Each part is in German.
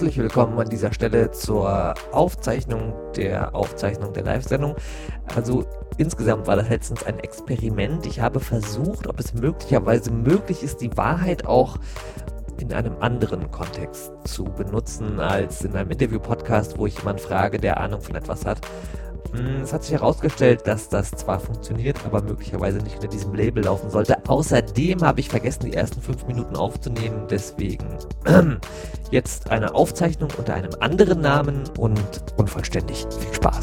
herzlich willkommen an dieser Stelle zur Aufzeichnung der Aufzeichnung der Live-Sendung. Also insgesamt war das letztens ein Experiment. Ich habe versucht, ob es möglicherweise möglich ist, die Wahrheit auch in einem anderen Kontext zu benutzen als in einem Interview-Podcast, wo ich jemanden frage, der Ahnung von etwas hat. Hm, es hat sich herausgestellt, dass das zwar funktioniert, aber möglicherweise nicht unter diesem Label laufen sollte. Außerdem habe ich vergessen, die ersten fünf Minuten aufzunehmen. Deswegen jetzt eine Aufzeichnung unter einem anderen Namen und unvollständig. Viel Spaß.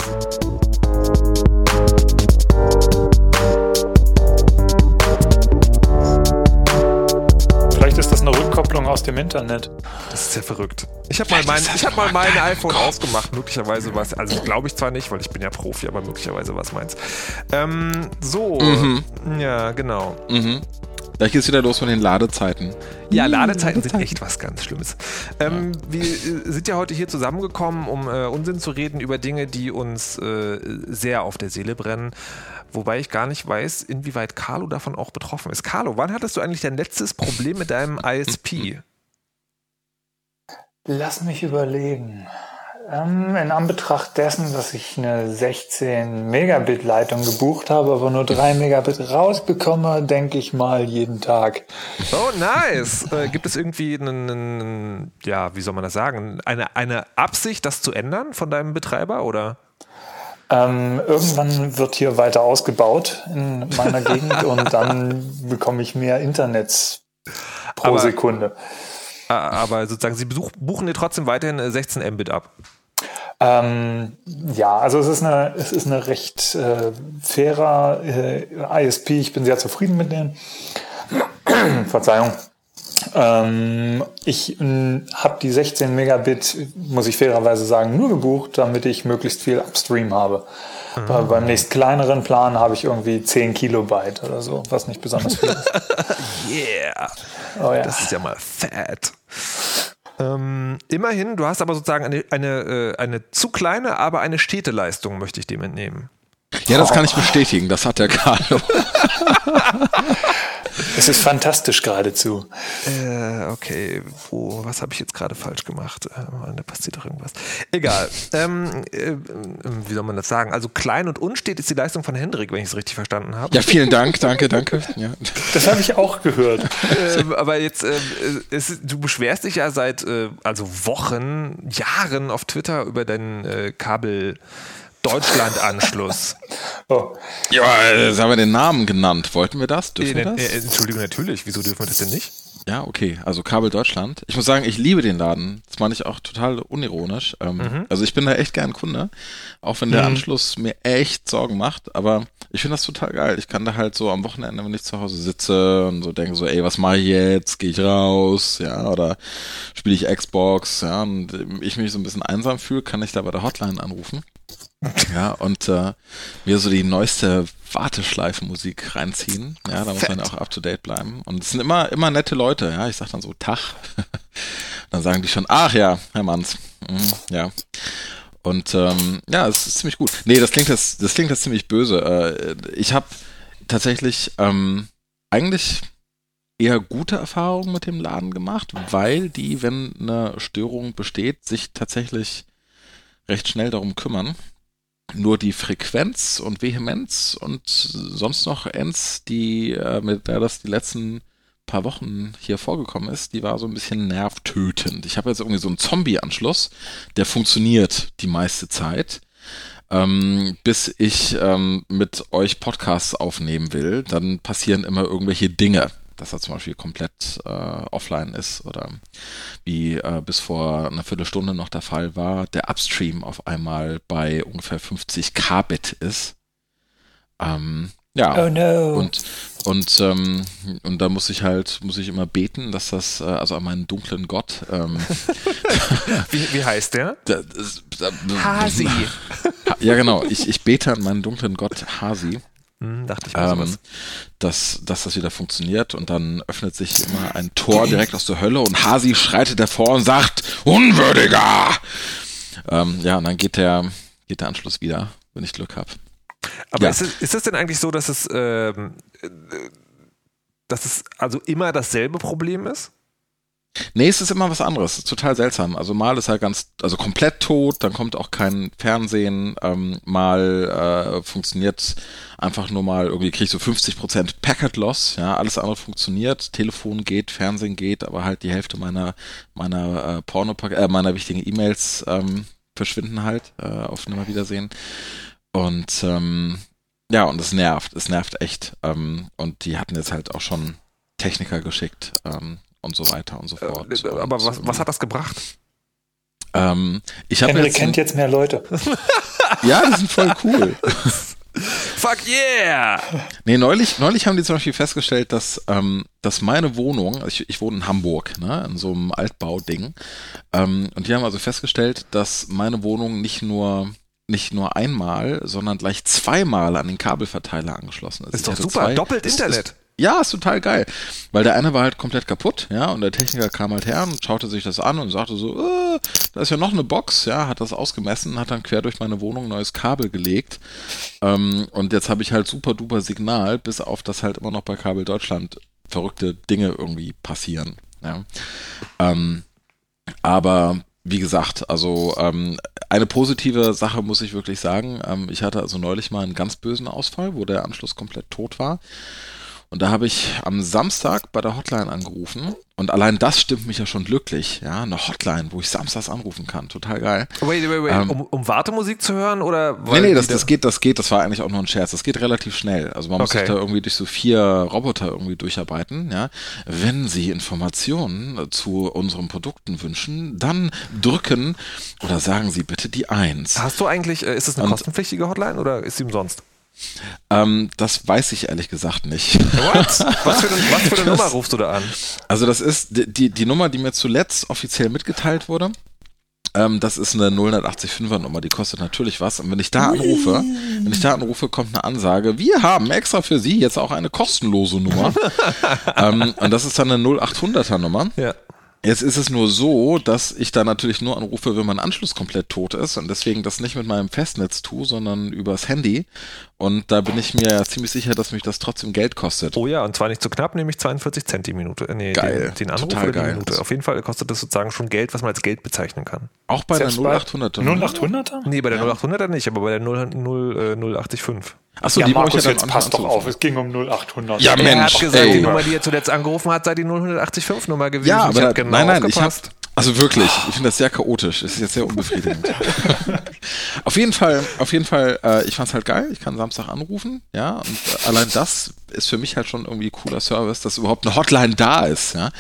Vielleicht ist das eine Rückkopplung aus dem Internet. Das ist ja verrückt. Ich habe mal mein, ich hab mal mein iPhone ausgemacht. Möglicherweise was, also glaube ich zwar nicht, weil ich bin ja Profi, aber möglicherweise was meins. Ähm, so, Mhm. ja, genau. Mhm. Gleich geht's wieder los mit den Ladezeiten. Ja, Ladezeiten sind echt was ganz Schlimmes. Ähm, wir äh, sind ja heute hier zusammengekommen, um äh, Unsinn zu reden über Dinge, die uns äh, sehr auf der Seele brennen. Wobei ich gar nicht weiß, inwieweit Carlo davon auch betroffen ist. Carlo, wann hattest du eigentlich dein letztes Problem mit deinem ISP? Lass mich überlegen. Ähm, in Anbetracht dessen, dass ich eine 16 Megabit Leitung gebucht habe, aber nur 3 Megabit rausbekomme, denke ich mal jeden Tag. Oh, nice. Äh, gibt es irgendwie einen, einen, ja, wie soll man das sagen, eine, eine Absicht, das zu ändern von deinem Betreiber oder? Ähm, irgendwann wird hier weiter ausgebaut in meiner Gegend und dann bekomme ich mehr Internets pro Aber- Sekunde. Aber sozusagen, sie besuch, buchen dir trotzdem weiterhin äh, 16 Mbit ab. Ähm, ja, also es ist eine, es ist eine recht äh, fairer äh, ISP. Ich bin sehr zufrieden mit denen. Verzeihung. Ähm, ich habe die 16 Megabit, muss ich fairerweise sagen, nur gebucht, damit ich möglichst viel Upstream habe. Bei, beim nächst kleineren Plan habe ich irgendwie 10 Kilobyte oder so, was nicht besonders viel ist. Yeah. Oh ja. Das ist ja mal fett. Ähm, immerhin, du hast aber sozusagen eine, eine, äh, eine zu kleine, aber eine stete Leistung, möchte ich dem entnehmen. Ja, das kann ich bestätigen. Das hat der Carlo. Es ist fantastisch geradezu. Äh, okay, wo, was habe ich jetzt gerade falsch gemacht? Äh, da passiert doch irgendwas. Egal. Ähm, äh, wie soll man das sagen? Also klein und unstet ist die Leistung von Hendrik, wenn ich es richtig verstanden habe. Ja, vielen Dank. Danke, danke. Ja. Das habe ich auch gehört. ähm, aber jetzt, ähm, äh, es, du beschwerst dich ja seit äh, also Wochen, Jahren auf Twitter über deinen äh, Kabel Deutschland-Anschluss. Oh. ja, jetzt haben wir den Namen genannt. Wollten wir das? Dürfen Äh, wir das? äh, Entschuldigung, natürlich. Wieso dürfen wir das denn nicht? Ja, okay. Also Kabel Deutschland. Ich muss sagen, ich liebe den Laden. Das meine ich auch total unironisch. Ähm, Also ich bin da echt gern Kunde. Auch wenn der Anschluss mir echt Sorgen macht. Aber ich finde das total geil. Ich kann da halt so am Wochenende, wenn ich zu Hause sitze und so denke so, ey, was mache ich jetzt? Gehe ich raus? Ja, oder spiele ich Xbox? Ja, und ich mich so ein bisschen einsam fühle, kann ich da bei der Hotline anrufen. Ja, und äh, mir so die neueste Warteschleifenmusik reinziehen. Ja, da muss man ja auch up to date bleiben. Und es sind immer, immer nette Leute, ja. Ich sag dann so, Tag. dann sagen die schon, ach ja, Herr Manns. Mhm, ja. Und ähm, ja, es ist ziemlich gut. Nee, das klingt jetzt, das klingt jetzt ziemlich böse. Äh, ich habe tatsächlich ähm, eigentlich eher gute Erfahrungen mit dem Laden gemacht, weil die, wenn eine Störung besteht, sich tatsächlich recht schnell darum kümmern. Nur die Frequenz und Vehemenz und sonst noch Ends, die äh, mit der das die letzten paar Wochen hier vorgekommen ist, die war so ein bisschen nervtötend. Ich habe jetzt irgendwie so einen Zombie-Anschluss, der funktioniert die meiste Zeit. Ähm, bis ich ähm, mit euch Podcasts aufnehmen will, dann passieren immer irgendwelche Dinge, dass er zum Beispiel komplett äh, offline ist oder wie äh, bis vor einer Viertelstunde noch der Fall war, der Upstream auf einmal bei ungefähr 50 Kbit ist. Ähm, ja. Oh no. Und, und, ähm, und da muss ich halt, muss ich immer beten, dass das, äh, also an meinen dunklen Gott, ähm, Wie, wie heißt der? da- das- da- Hasi. Ja, genau. Ich, ich bete an meinen dunklen Gott Hasi, Hm, dachte ich mir ähm, sowas. dass, dass das wieder funktioniert und dann öffnet sich immer ein Tor direkt aus der Hölle und Hasi schreitet davor und sagt, Unwürdiger! Ähm, ja, und dann geht der, geht der Anschluss wieder, wenn ich Glück habe. Aber Ja. ist, es, ist es denn eigentlich so, dass es, ähm, äh, dass es also immer dasselbe Problem ist? Nee, es ist immer was anderes. Es ist total seltsam. Also mal ist er ganz, also komplett tot, dann kommt auch kein Fernsehen, ähm, mal äh, funktioniert einfach nur mal, irgendwie krieg ich so 50% Packet Loss, ja, alles andere funktioniert, Telefon geht, Fernsehen geht, aber halt die Hälfte meiner, meiner äh, Porno, äh, meiner wichtigen E-Mails ähm, verschwinden halt äh, auf Nimmerwiedersehen. Und ähm, ja, und es nervt, es nervt echt. Ähm, und die hatten jetzt halt auch schon Techniker geschickt. Ähm, und so weiter und so Äh, fort. äh, aber was, was hat das gebracht? Ähm, ich habe Henry jetzt, kennt jetzt mehr Leute. ja, die sind voll cool. Fuck yeah! Nee, neulich, neulich haben die zum Beispiel festgestellt, dass, ähm, dass meine Wohnung, also ich, ich wohne in Hamburg, ne, in so einem Altbauding, ähm, und die haben also festgestellt, dass meine Wohnung nicht nur nicht nur einmal, sondern gleich zweimal an den Kabelverteiler angeschlossen ist. Ist Ich doch super, zwei- doppelt ist- Internet. Ist, ja, ist total geil. Weil der eine war halt komplett kaputt, ja, und der Techniker kam halt her und schaute sich das an und sagte so, äh, da ist ja noch eine Box, ja, hat das ausgemessen, hat dann quer durch meine Wohnung ein neues Kabel gelegt. Ähm, und jetzt habe ich halt super duper Signal, bis auf das halt immer noch bei Kabel Deutschland verrückte Dinge irgendwie passieren. Ja. Ähm, aber wie gesagt, also ähm, eine positive Sache muss ich wirklich sagen. Ähm, ich hatte also neulich mal einen ganz bösen Ausfall, wo der Anschluss komplett tot war. Und da habe ich am Samstag bei der Hotline angerufen. Und allein das stimmt mich ja schon glücklich. Ja, eine Hotline, wo ich samstags anrufen kann. Total geil. Wait, wait, wait. Ähm, um, um Wartemusik zu hören oder? Nee, nee, das, da- das geht, das geht, das war eigentlich auch nur ein Scherz. Das geht relativ schnell. Also man muss Okay. sich da irgendwie durch so vier Roboter irgendwie durcharbeiten, ja. Wenn Sie Informationen zu unseren Produkten wünschen, dann drücken oder sagen Sie bitte die Eins. Hast du eigentlich, äh, ist das eine Und- kostenpflichtige Hotline oder ist sie umsonst? Ähm, das weiß ich ehrlich gesagt nicht. What? was für eine, was für eine Nummer rufst du da an? Also das ist die, die, die Nummer, die mir zuletzt offiziell mitgeteilt wurde. Ähm, das ist eine 085er Nummer, die kostet natürlich was. Und wenn ich da anrufe, wenn ich da anrufe, kommt eine Ansage, wir haben extra für Sie jetzt auch eine kostenlose Nummer. ähm, und das ist dann eine 0800er Nummer. Ja. Jetzt ist es nur so, dass ich da natürlich nur anrufe, wenn mein Anschluss komplett tot ist und deswegen das nicht mit meinem Festnetz tue, sondern übers Handy. Und da bin ich mir ja ziemlich sicher, dass mich das trotzdem Geld kostet. Oh ja, und zwar nicht zu knapp, nämlich 42 Cent die Minute. Äh, Nee, Geil. Den, den Anruf Total oder die geil. Minute. Auf jeden Fall kostet das sozusagen schon Geld, was man als Geld bezeichnen kann. Auch bei der Selbst bei 0800er. Nummer? 0800er? Nee, bei der 0800er nicht, aber bei der 0, 0, äh, 085. Achso, Ja, die Markus, ich ja jetzt passt doch auf. Es ging um 0800. Ja, er Mensch, hat gesagt, ey. die Nummer, die er zuletzt angerufen hat, sei die 085 Nummer gewesen. Ja, ich aber hab da, genau nein, nein, ich habe aufgepasst. Also wirklich, ich finde das sehr chaotisch. Das ist jetzt sehr unbefriedigend. auf jeden Fall, auf jeden Fall, äh, ich fand's halt geil. Ich kann Samstag anrufen, ja, und äh, allein das ist für mich halt schon irgendwie cooler Service, dass überhaupt eine Hotline da ist, ja.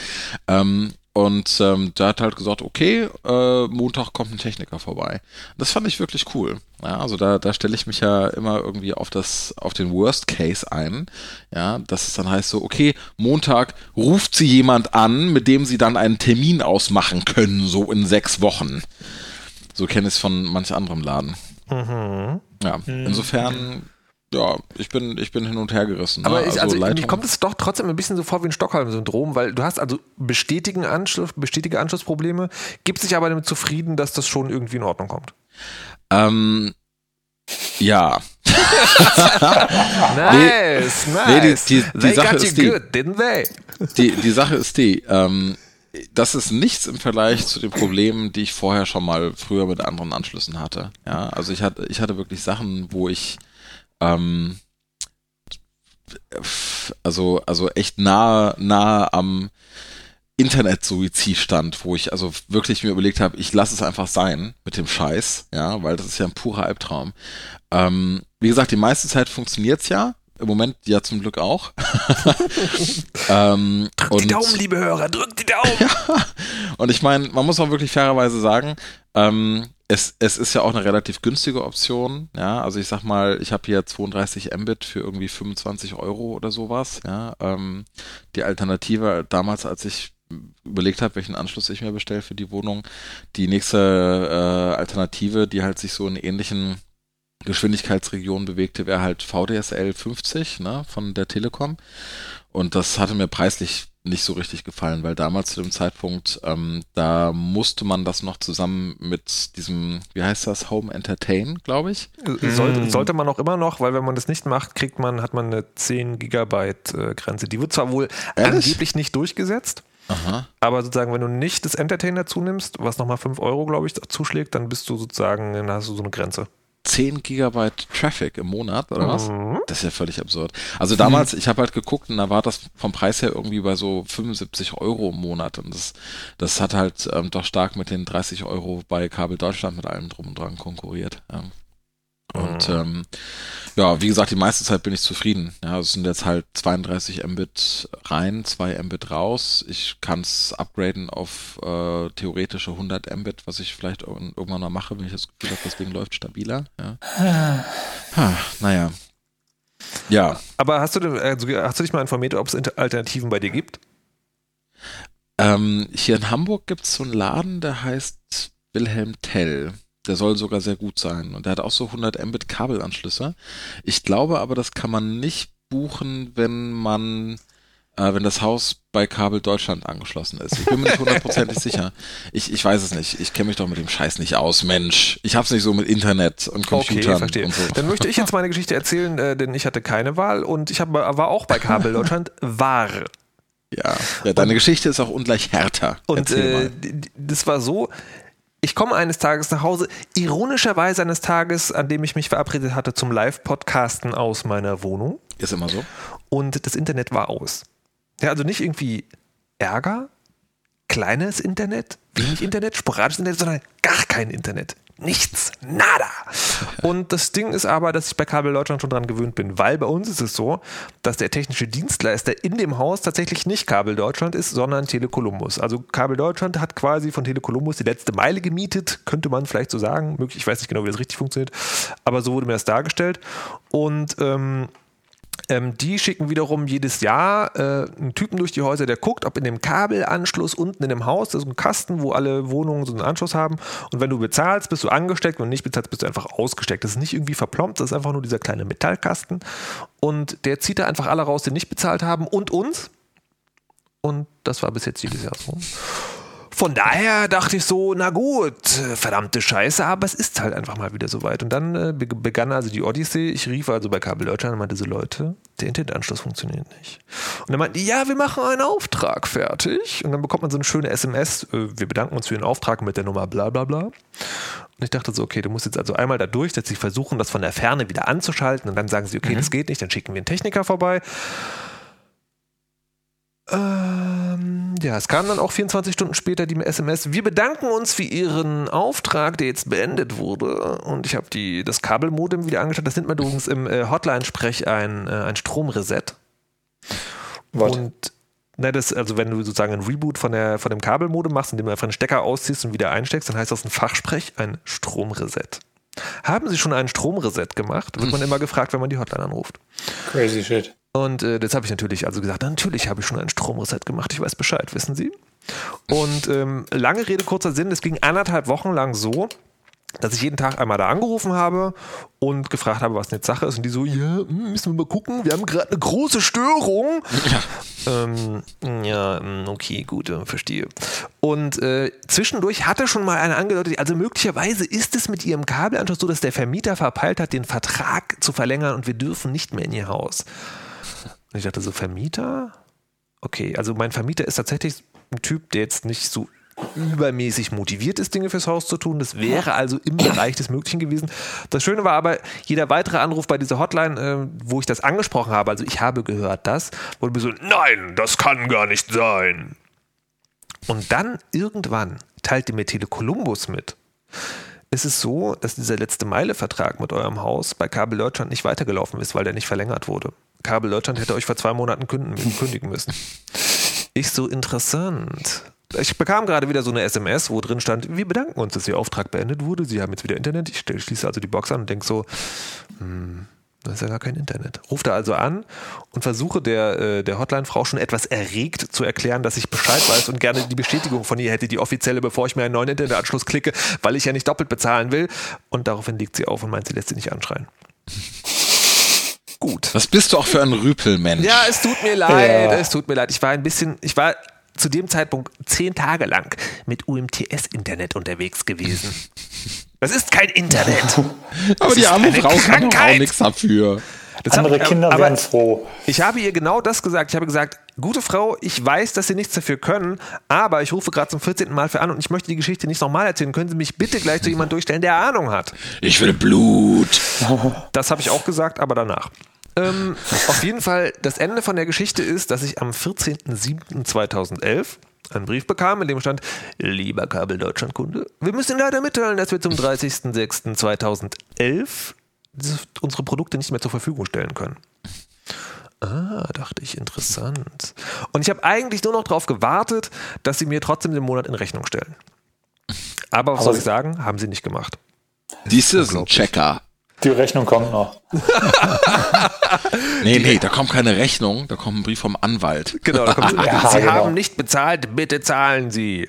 Ähm, und ähm, der hat halt gesagt, okay, äh, Montag kommt ein Techniker vorbei. Das fand ich wirklich cool. Ja, also da, da stelle ich mich ja immer irgendwie auf das, auf den Worst Case ein. Ja, dass es dann heißt so, okay, Montag ruft sie jemand an, mit dem sie dann einen Termin ausmachen können, so in sechs Wochen. So kenne ich es von manch anderem Laden. Mhm. Ja, insofern, ja, ich bin, ich bin hin und her gerissen. Aber ne? ich, also, mir Leitung- kommt es doch trotzdem ein bisschen so vor wie ein Stockholm-Syndrom, weil du hast also bestätigen Anschluss, bestätige Anschlussprobleme, gibt sich aber damit zufrieden, dass das schon irgendwie in Ordnung kommt. ähm, ja, Nice, nee, die- nice. die- die they Sache got you ist die- good, didn't they? Die, die Sache ist die, ähm, das ist nichts im Vergleich zu den Problemen, die ich vorher schon mal früher mit anderen Anschlüssen hatte. Ja, also ich hatte, ich hatte wirklich Sachen, wo ich ähm, also, also echt nahe, nahe am Internetsuizid stand, wo ich also wirklich mir überlegt habe, ich lasse es einfach sein mit dem Scheiß, ja, weil das ist ja ein purer Albtraum. Ähm, wie gesagt, die meiste Zeit funktioniert's ja. Im Moment ja zum Glück auch. ähm, Drückt die Daumen, liebe Hörer, drückt die Daumen. und ich meine, man muss auch wirklich fairerweise sagen, ähm, es, es ist ja auch eine relativ günstige Option. Ja, also ich sag mal, ich habe hier 32 Mbit für irgendwie 25 Euro oder sowas. Ja, ähm, die Alternative damals, als ich überlegt habe, welchen Anschluss ich mir bestelle für die Wohnung, die nächste äh, Alternative, die halt sich so in ähnlichen Geschwindigkeitsregionen bewegte, wäre halt VDSL 50 ne, von der Telekom. Und das hatte mir preislich nicht so richtig gefallen, weil damals zu dem Zeitpunkt, ähm, da musste man das noch zusammen mit diesem, wie heißt das, Home Entertain, glaube ich. Sollte, sollte man auch immer noch, weil wenn man das nicht macht, kriegt man, hat man eine 10 Gigabyte äh, Grenze. Die wird zwar wohl Ehrlich? angeblich nicht durchgesetzt. Aha. Aber sozusagen, wenn du nicht das Entertainer zunimmst, was nochmal 5 Euro, glaube ich, zuschlägt, dann bist du sozusagen, dann hast du so eine Grenze. 10 Gigabyte Traffic im Monat oder was? Mhm. Das ist ja völlig absurd. Also damals, ich habe halt geguckt und da war das vom Preis her irgendwie bei so 75 Euro im Monat und das, das hat halt ähm, doch stark mit den 30 Euro bei Kabel Deutschland mit allem drum und dran konkurriert. Ähm. Und mhm. ähm, ja, wie gesagt, die meiste Zeit bin ich zufrieden. Ja, es sind jetzt halt 32 Mbit rein, 2 Mbit raus. Ich kann es upgraden auf äh, theoretische 100 Mbit, was ich vielleicht irgendwann mal mache, wenn ich das Gefühl habe, das Ding läuft stabiler. Ja. ha, naja. Ja. Aber hast du, also hast du dich mal informiert, ob es Alternativen bei dir gibt? Ähm, hier in Hamburg gibt es so einen Laden, der heißt Wilhelm Tell. Der soll sogar sehr gut sein. Und der hat auch so 100 Mbit Kabelanschlüsse. Ich glaube aber, das kann man nicht buchen, wenn man, äh, wenn das Haus bei Kabel Deutschland angeschlossen ist. Ich bin mir nicht hundertprozentig sicher. Ich, ich weiß es nicht. Ich kenne mich doch mit dem Scheiß nicht aus, Mensch. Ich hab's nicht so mit Internet und Computern okay, verstehe. und so. Dann möchte ich jetzt meine Geschichte erzählen, äh, denn ich hatte keine Wahl und ich hab, war auch bei Kabel Deutschland war. Ja, ja deine und, Geschichte ist auch ungleich härter. Und äh, das war so, ich komme eines Tages nach Hause, ironischerweise eines Tages, an dem ich mich verabredet hatte zum Live-Podcasten aus meiner Wohnung. Ist immer so. Und das Internet war aus. Ja, also nicht irgendwie Ärger, kleines Internet, wenig Internet, sporadisches Internet, sondern gar kein Internet nichts, nada. Und das Ding ist aber, dass ich bei Kabel Deutschland schon dran gewöhnt bin, weil bei uns ist es so, dass der technische Dienstleister in dem Haus tatsächlich nicht Kabel Deutschland ist, sondern Telekolumbus. Also Kabel Deutschland hat quasi von Telekolumbus die letzte Meile gemietet, könnte man vielleicht so sagen. Ich weiß nicht genau, wie das richtig funktioniert, aber so wurde mir das dargestellt. Und ähm, ähm, die schicken wiederum jedes Jahr äh, einen Typen durch die Häuser, der guckt, ob in dem Kabelanschluss unten in dem Haus, das ist ein Kasten, wo alle Wohnungen so einen Anschluss haben. Und wenn du bezahlst, bist du angesteckt. Wenn du nicht bezahlst, bist du einfach ausgesteckt. Das ist nicht irgendwie verplombt, das ist einfach nur dieser kleine Metallkasten. Und der zieht da einfach alle raus, die nicht bezahlt haben und uns. Und das war bis jetzt jedes Jahr so. Von daher dachte ich so, na gut, verdammte Scheiße, aber es ist halt einfach mal wieder soweit. Und dann äh, begann also die Odyssee. Ich rief also bei Kabel Deutschland und meinte so, Leute, der Internetanschluss funktioniert nicht. Und dann meinten die, ja, wir machen einen Auftrag fertig. Und dann bekommt man so eine schöne SMS, äh, wir bedanken uns für den Auftrag mit der Nummer bla bla bla. Und ich dachte so, okay, du musst jetzt also einmal da durch, dass sie versuchen, das von der Ferne wieder anzuschalten. Und dann sagen sie, okay, mhm. das geht nicht, dann schicken wir einen Techniker vorbei. Ähm, ja, es kam dann auch 24 Stunden später die SMS. Wir bedanken uns für Ihren Auftrag, der jetzt beendet wurde. Und ich habe das Kabelmodem wieder angeschaut. Das nennt man übrigens im äh, Hotline-Sprech ein, äh, ein Stromreset. What? Und na, das, also wenn du sozusagen ein Reboot von, der, von dem Kabelmodem machst, indem du einfach einen Stecker ausziehst und wieder einsteckst, dann heißt das ein Fachsprech ein Stromreset. Haben Sie schon einen Stromreset gemacht? Wird man immer gefragt, wenn man die Hotline anruft. Crazy shit. Und äh, das habe ich natürlich also gesagt, natürlich habe ich schon einen Stromreset gemacht, ich weiß Bescheid, wissen Sie? Und ähm, lange Rede, kurzer Sinn, es ging anderthalb Wochen lang so, dass ich jeden Tag einmal da angerufen habe und gefragt habe, was jetzt Sache ist. Und die so, ja, hm, müssen wir mal gucken, wir haben gerade eine große Störung. Ja, ähm, ja hm, okay, gut, äh, verstehe. Und äh, zwischendurch hatte schon mal einer angedeutet, also möglicherweise ist es mit ihrem Kabelanschluss so, dass der Vermieter verpeilt hat, den Vertrag zu verlängern und wir dürfen nicht mehr in ihr Haus. Und ich dachte so, Vermieter? Okay, also mein Vermieter ist tatsächlich ein Typ, der jetzt nicht so übermäßig motiviert ist, Dinge fürs Haus zu tun. Das wäre also im Bereich des Möglichen gewesen. Das Schöne war aber, jeder weitere Anruf bei dieser Hotline, äh, wo ich das angesprochen habe, also ich habe gehört das, wurde mir so, nein, das kann gar nicht sein. Und dann irgendwann teilte mir Telekolumbus mit. Es ist so, dass dieser letzte Meile-Vertrag mit eurem Haus bei Kabel Deutschland nicht weitergelaufen ist, weil der nicht verlängert wurde. Kabel Deutschland hätte euch vor zwei Monaten kündigen müssen. Ich so interessant. Ich bekam gerade wieder so eine SMS, wo drin stand, wir bedanken uns, dass Ihr Auftrag beendet wurde. Sie haben jetzt wieder Internet. Ich schließe also die Box an und denke so, hm, da ist ja gar kein Internet. Ruft da also an und versuche der, äh, der Hotline-Frau schon etwas erregt zu erklären, dass ich Bescheid weiß und gerne die Bestätigung von ihr hätte, die offizielle, bevor ich mir einen neuen Internetanschluss klicke, weil ich ja nicht doppelt bezahlen will. Und daraufhin legt sie auf und meint, sie lässt sie nicht anschreien gut. Was bist du auch für ein Rüpelmensch? Ja, es tut mir leid, ja. es tut mir leid. Ich war ein bisschen, ich war zu dem Zeitpunkt zehn Tage lang mit UMTS-Internet unterwegs gewesen. Das ist kein Internet. aber die arme Frau kann auch nichts dafür. Das Andere hab, Kinder aber, werden froh. Ich habe ihr genau das gesagt. Ich habe gesagt, gute Frau, ich weiß, dass Sie nichts dafür können, aber ich rufe gerade zum 14. Mal für an und ich möchte die Geschichte nicht nochmal erzählen. Können Sie mich bitte gleich zu jemandem durchstellen, der Ahnung hat? Ich will Blut. Das habe ich auch gesagt, aber danach. Ähm, auf jeden Fall, das Ende von der Geschichte ist, dass ich am 14.07.2011 einen Brief bekam, in dem stand, lieber Kabel Deutschlandkunde, wir müssen Ihnen leider mitteilen, dass wir zum 30.06.2011 unsere Produkte nicht mehr zur Verfügung stellen können. Ah, dachte ich, interessant. Und ich habe eigentlich nur noch darauf gewartet, dass sie mir trotzdem den Monat in Rechnung stellen. Aber was Aber soll ich sagen? Haben sie nicht gemacht. Dies ist ein Checker. Die Rechnung kommt noch. Nee, nee, da kommt keine Rechnung, da kommt ein Brief vom Anwalt. Genau, da kommt, Ja, Sie genau. haben nicht bezahlt, bitte zahlen Sie.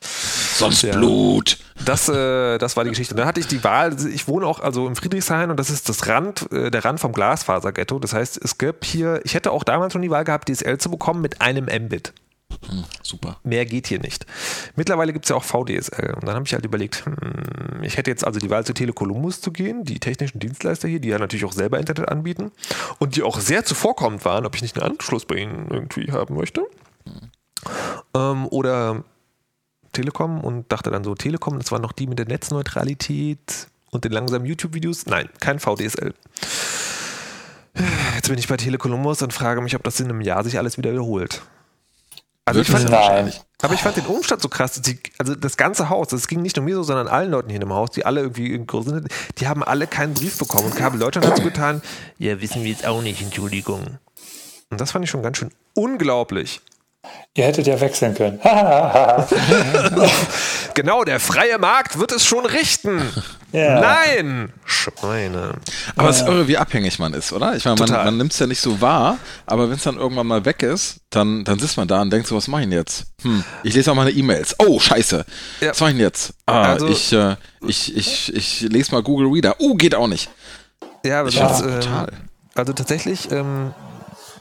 Sonst Blut. Das, äh, das war die Geschichte. Und dann hatte ich die Wahl, ich wohne auch also im Friedrichshain und das ist das Rand, äh, der Rand vom Glasfaserghetto. Das heißt, es gibt hier, ich hätte auch damals schon die Wahl gehabt, DSL zu bekommen mit einem Mbit. Hm, super. Mehr geht hier nicht. Mittlerweile gibt es ja auch VDSL. Und dann habe ich halt überlegt, hm, ich hätte jetzt also die Wahl zu Telekolumbus zu gehen, die technischen Dienstleister hier, die ja natürlich auch selber Internet anbieten und die auch sehr zuvorkommend waren, ob ich nicht einen Anschluss bei ihnen irgendwie haben möchte. Ähm, oder Telekom und dachte dann so, Telekom, das waren noch die mit der Netzneutralität und den langsamen YouTube-Videos. Nein, kein VDSL. Jetzt bin ich bei Telekolumbus und frage mich, ob das in einem Jahr sich alles wieder wiederholt. Also ich fand, Nein. aber ich fand den Umstand so krass. dass Die, also das ganze Haus, das ging nicht nur mir so, sondern allen Leuten hier in dem Haus, die alle irgendwie in Kursen sind, die haben alle keinen Brief bekommen. Und Kabel Deutschland hat so getan, ja, wissen wir jetzt auch nicht, Entschuldigung. Und das fand ich schon ganz schön unglaublich. Ihr hättet ja wechseln können. Genau, der freie Markt wird es schon richten. Ja. Nein! Schweine. Aber es ist irre, wie abhängig man ist, oder? Ich meine, man, Total. man nimmt es ja nicht so wahr, aber wenn es dann irgendwann mal weg ist, dann, dann sitzt man da und denkt so, was mache ich denn jetzt? Hm, ich lese auch meine E-Mails. Oh, scheiße. Ja. Was mache ich denn jetzt? Ah, Also- ich, äh, ich, ich, ich lese mal Google Reader. Oh, geht auch nicht. Ja, aber Ich das, ähm, brutal. Also tatsächlich, ähm,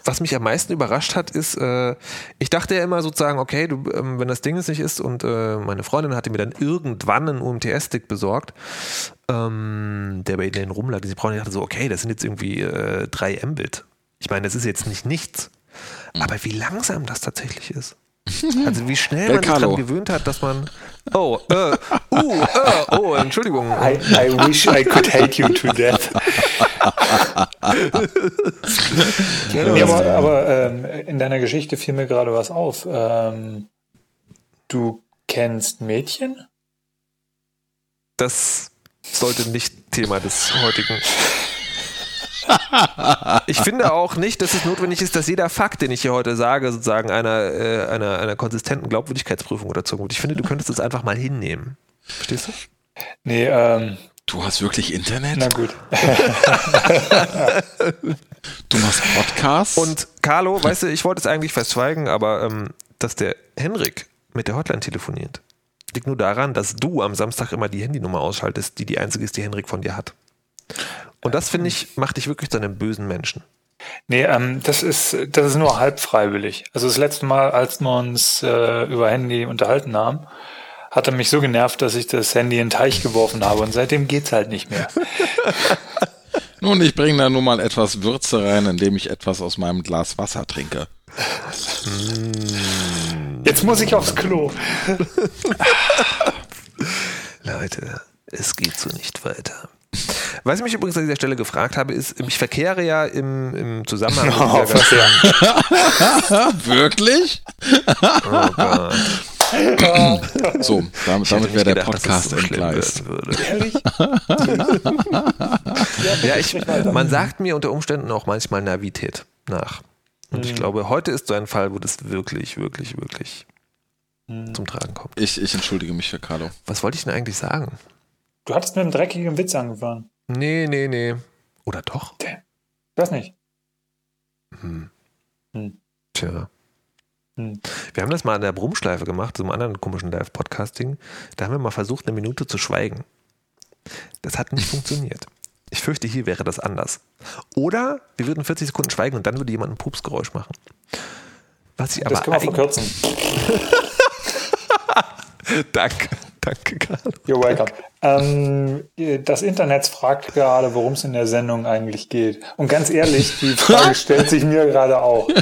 was mich am meisten überrascht hat, ist, äh, ich dachte ja immer sozusagen, okay, du, ähm, wenn das Ding es nicht ist und äh, meine Freundin hatte mir dann irgendwann einen UMTS-Stick besorgt, ähm, der bei denen rumlag. Sie brauchen, ich dachte so, okay, das sind jetzt irgendwie äh, 3 Mbit. Ich meine, das ist jetzt nicht nichts. Hm. Aber wie langsam das tatsächlich ist. Also wie schnell Del man sich daran gewöhnt hat, dass man. Oh, äh, uh, äh, oh, Entschuldigung. I, I wish I could hate you to death. nee, aber aber ähm, in deiner Geschichte fiel mir gerade was auf. Ähm, du kennst Mädchen? das sollte nicht Thema des heutigen. Ich finde auch nicht, dass es notwendig ist, dass jeder Fakt, den ich hier heute sage, sozusagen einer, äh, einer, einer konsistenten Glaubwürdigkeitsprüfung unterzogen wird. Ich finde, du könntest es einfach mal hinnehmen. Verstehst du? Nee, ähm, Du hast wirklich Internet? na gut. Du machst Podcasts? Und Carlo, weißt du, ich wollte es eigentlich verschweigen, aber ähm, dass der Henrik mit der Hotline telefoniert, liegt nur daran, dass du am Samstag immer die Handynummer ausschaltest, die die einzige ist, die Henrik von dir hat. Und das, finde ich, macht dich wirklich zu einem bösen Menschen. Nee, ähm, das ist das ist nur halb freiwillig. Also das letzte Mal, als wir uns äh, über Handy unterhalten haben, hat er mich so genervt, dass ich das Handy in den Teich geworfen habe und seitdem geht's halt nicht mehr. Nun, ich bringe da nur mal etwas Würze rein, indem ich etwas aus meinem Glas Wasser trinke. Jetzt muss ich aufs Klo. Leute, es geht so nicht weiter. Was ich mich übrigens an dieser Stelle gefragt habe, ist, ich verkehre ja im, im Zusammenhang mit Oh, Wirklich? oh Gott, So, damit, damit wäre der gedacht, Podcast so entgleist. würde. Ja, ich, man sagt mir unter Umständen auch manchmal Navität nach. Und ich glaube, heute ist so ein Fall, wo das wirklich, wirklich, wirklich zum Tragen kommt. Ich, ich entschuldige mich für Carlo. Was wollte ich denn eigentlich sagen? Du hattest mit einem dreckigen Witz angefangen. Nee, nee, nee. Oder doch? Ich weiß nicht. Tja. Hm. Wir haben das mal an der Brummschleife gemacht, so einem anderen komischen Live-Podcasting. Da haben wir mal versucht, eine Minute zu schweigen. Das hat nicht funktioniert. Ich fürchte, hier wäre das anders. Oder wir würden 40 Sekunden schweigen und dann würde jemand ein Pupsgeräusch machen. Was ich Das aber können wir verkürzen. Danke, danke, Carlo. You're welcome. Ähm, das Internet fragt gerade, worum es in der Sendung eigentlich geht. Und ganz ehrlich, die Frage stellt sich mir gerade auch.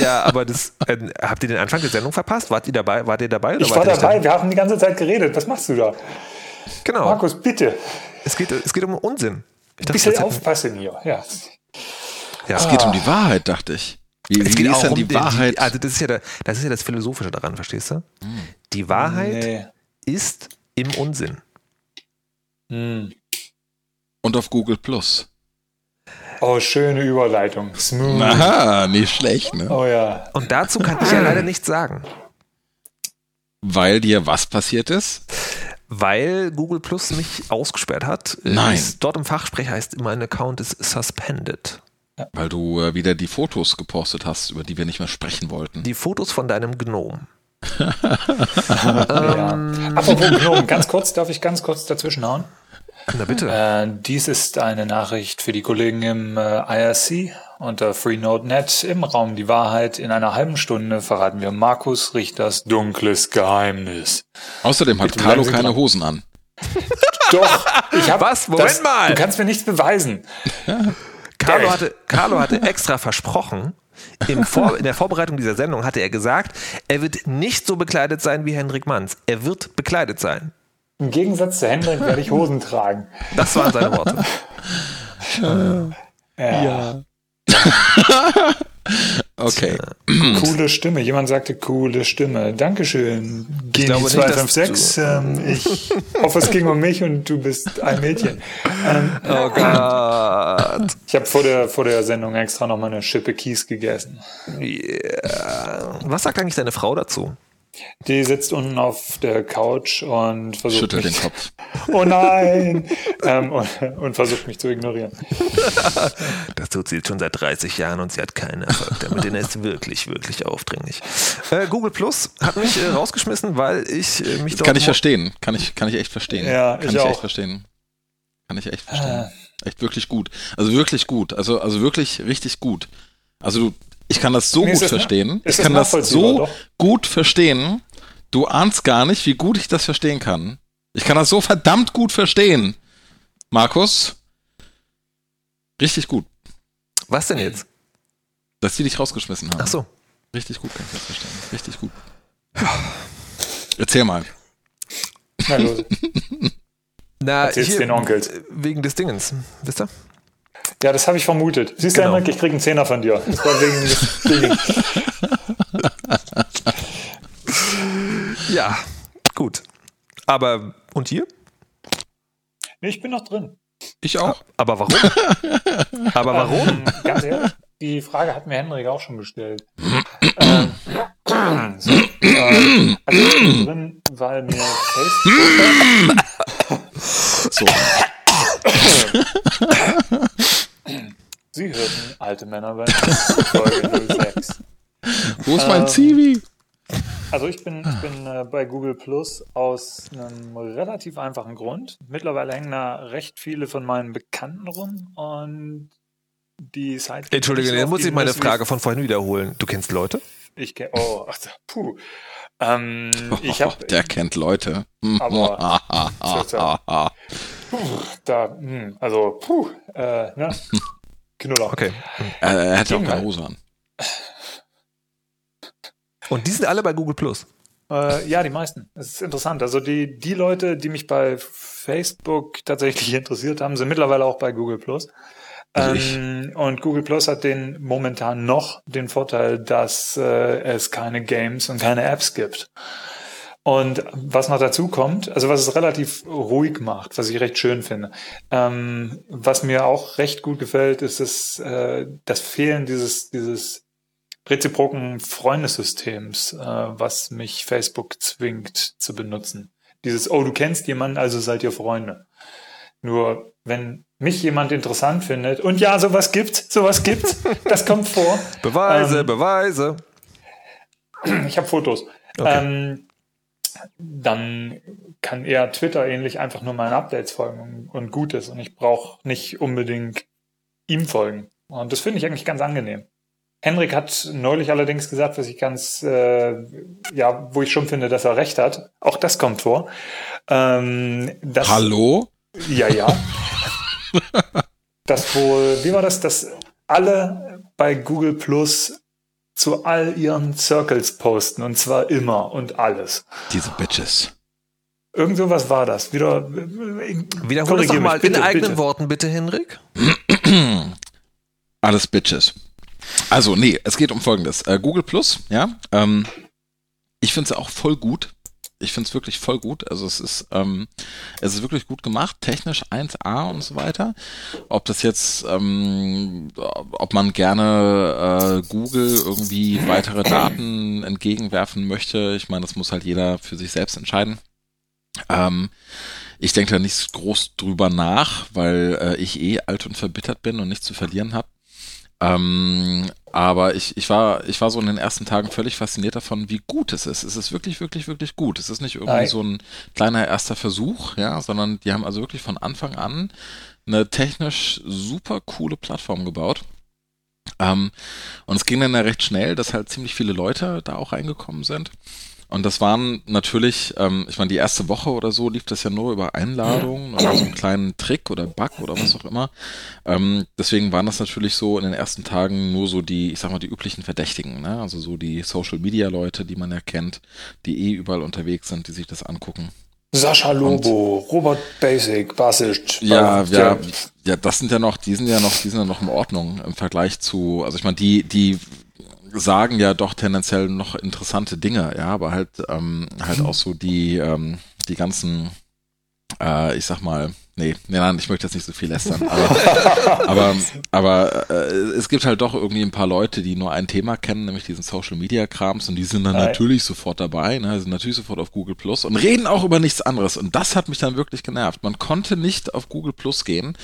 Ja, aber das, äh, habt ihr den Anfang der Sendung verpasst? Wart ihr dabei? Wart ihr dabei? ich war dabei, wir haben die ganze Zeit geredet. Was machst du da? Genau. Markus, bitte. Es geht, es geht um Unsinn. Ich Ein bisschen aufpassen hier, ja. ja. Es geht um die Wahrheit, dachte ich. Wie, es geht dann um die, die Wahrheit? Die, also das ist, ja der, das ist ja das Philosophische daran, verstehst du? Hm. Die Wahrheit nee. Ist im Unsinn. Hm. Und auf Google Plus. Oh, schöne Überleitung. Smooth. Aha, nicht schlecht, ne? Oh ja. Und dazu kann ich ja leider nichts sagen. Weil dir was passiert ist? Weil Google Plus mich ausgesperrt hat. Nein. Ist, dort im Fachsprech heißt mein Account ist suspended. Ja. Weil du äh, wieder die Fotos gepostet hast, über die wir nicht mehr sprechen wollten. Die Fotos von deinem Gnome. Ja. Apropos Gnome, ganz kurz, darf ich ganz kurz dazwischen hauen? Na bitte. Äh, dies ist eine Nachricht für die Kollegen im äh, IRC unter FreeNodeNet im Raum Die Wahrheit. In einer halben Stunde verraten wir Markus Richters dunkles Geheimnis. Außerdem hat Bitte Carlo keine Hosen an. Doch, ich hab Was? Moment das, mal. Du kannst mir nichts beweisen. Carlo hatte, Carlo hatte extra versprochen, Vor, in der Vorbereitung dieser Sendung hatte er gesagt, er wird nicht so bekleidet sein wie Hendrik Manns. Er wird bekleidet sein. Im Gegensatz zu Hendrik werde ich Hosen tragen. Das waren seine Worte. ja. ja. Okay. Coole Stimme. Jemand sagte coole Stimme. Dankeschön. Geni 256. Ähm, ich hoffe, es ging um mich und du bist ein Mädchen. Ähm, oh Gott. Ich habe vor der, vor der Sendung extra noch mal eine Schippe Kies gegessen. Yeah. Was sagt eigentlich deine Frau dazu? Die sitzt unten auf der Couch und versucht Schüttelt mich, den Kopf. Oh nein! ähm, und, und, versucht mich zu ignorieren. Das tut sie jetzt schon seit 30 Jahren und sie hat keinen Erfolg damit. Denn er ist wirklich, wirklich aufdringlich. Äh, Google Plus hat mich äh, rausgeschmissen, weil ich äh, mich dort. Kann ich verstehen. Kann ich, kann ich echt verstehen. Ja, kann ich, ich echt verstehen. Kann ich echt verstehen. Äh. Echt wirklich gut. Also wirklich gut. Also, also wirklich richtig gut. Also du, ich kann das so nee, gut verstehen. Ich kann das so doch? gut verstehen. Du ahnst gar nicht, wie gut ich das verstehen kann. Ich kann das so verdammt gut verstehen. Markus? Richtig gut. Was denn jetzt? Dass die dich rausgeschmissen haben. Ach so. Richtig gut kann ich das verstehen. Richtig gut. Erzähl mal. Na los. Na, Erzähl's hier, den Onkels. Wegen des Dingens, wisst ihr? Ja, das habe ich vermutet. Siehst genau. du, Henrik, ich krieg einen Zehner von dir. Das war wegen Ja, gut. Aber, und hier? Nee, ich bin noch drin. Ich auch. Aber warum? Aber warum? Ähm, ganz ehrlich, die Frage hat mir Henrik auch schon gestellt. ähm, so, äh, also ich bin drin, weil mir Facebook... so. Sie hörten Alte Männer bei Folge 06. Wo ist mein ähm, Zivi? Also ich bin, ich bin äh, bei Google Plus aus einem relativ einfachen Grund. Mittlerweile hängen da recht viele von meinen Bekannten rum und die Seite. Entschuldige, jetzt muss ich meine Frage von vorhin wiederholen. Du kennst Leute? Ich kenne. Oh, ach, puh. Ähm, ich hab, oh, der kennt Leute. Aber, puh, da, hm, also, puh, äh, ne? Knuller. Okay. Er, er hat ja auch keine Hose an. Und die sind alle bei Google Plus. Äh, ja, die meisten. Das ist interessant. Also die, die Leute, die mich bei Facebook tatsächlich interessiert haben, sind mittlerweile auch bei Google Plus. Also ähm, und Google Plus hat den momentan noch den Vorteil, dass äh, es keine Games und keine Apps gibt. Und was noch dazu kommt, also was es relativ ruhig macht, was ich recht schön finde, ähm, was mir auch recht gut gefällt, ist das, äh, das Fehlen dieses, dieses reziproken Freundesystems, äh, was mich Facebook zwingt zu benutzen. Dieses, oh, du kennst jemanden, also seid ihr Freunde. Nur wenn mich jemand interessant findet, und ja, sowas gibt, sowas gibt, das kommt vor. Beweise, ähm, Beweise. Ich habe Fotos. Okay. Ähm, dann kann eher Twitter ähnlich einfach nur meinen Updates folgen und gut ist. Und ich brauche nicht unbedingt ihm folgen. Und das finde ich eigentlich ganz angenehm. Henrik hat neulich allerdings gesagt, was ich ganz, äh, ja, wo ich schon finde, dass er recht hat. Auch das kommt vor. Ähm, dass, Hallo? Ja, ja. das wohl, wie war das, dass alle bei Google Plus zu all ihren Circles posten und zwar immer und alles. Diese Bitches. Irgend sowas war das. Wieder, Wiederhol das doch mal bitte, in eigenen bitte. Worten, bitte, Henrik. Alles Bitches. Also, nee, es geht um Folgendes. Äh, Google Plus, ja, ähm, ich finde es auch voll gut. Ich finde es wirklich voll gut. Also es ist, ähm, es ist wirklich gut gemacht, technisch 1A und so weiter. Ob das jetzt, ähm, ob man gerne äh, Google irgendwie weitere Daten entgegenwerfen möchte, ich meine, das muss halt jeder für sich selbst entscheiden. Ähm, ich denke da nicht groß drüber nach, weil äh, ich eh alt und verbittert bin und nichts zu verlieren habe. Ähm, aber ich, ich, war, ich war so in den ersten Tagen völlig fasziniert davon, wie gut es ist. Es ist wirklich, wirklich, wirklich gut. Es ist nicht irgendwie Nein. so ein kleiner erster Versuch, ja, sondern die haben also wirklich von Anfang an eine technisch super coole Plattform gebaut. Ähm, und es ging dann ja recht schnell, dass halt ziemlich viele Leute da auch reingekommen sind. Und das waren natürlich, ähm, ich meine, die erste Woche oder so lief das ja nur über Einladungen oder so einen kleinen Trick oder Bug oder was auch immer. Ähm, deswegen waren das natürlich so in den ersten Tagen nur so die, ich sag mal, die üblichen Verdächtigen, ne? Also so die Social Media Leute, die man ja kennt, die eh überall unterwegs sind, die sich das angucken. Sascha Lobo, Und, Robert Basic, Basic. Ja, ja, ja, das sind ja noch, die sind ja noch, die sind ja noch in Ordnung im Vergleich zu, also ich meine, die, die sagen ja doch tendenziell noch interessante Dinge, ja, aber halt ähm, halt auch so die ähm, die ganzen, äh, ich sag mal, nee, nee, nein, ich möchte jetzt nicht so viel lästern, aber aber, aber äh, es gibt halt doch irgendwie ein paar Leute, die nur ein Thema kennen, nämlich diesen Social Media Krams und die sind dann Nein. natürlich sofort dabei, ne, sind natürlich sofort auf Google Plus und reden auch über nichts anderes und das hat mich dann wirklich genervt. Man konnte nicht auf Google Plus gehen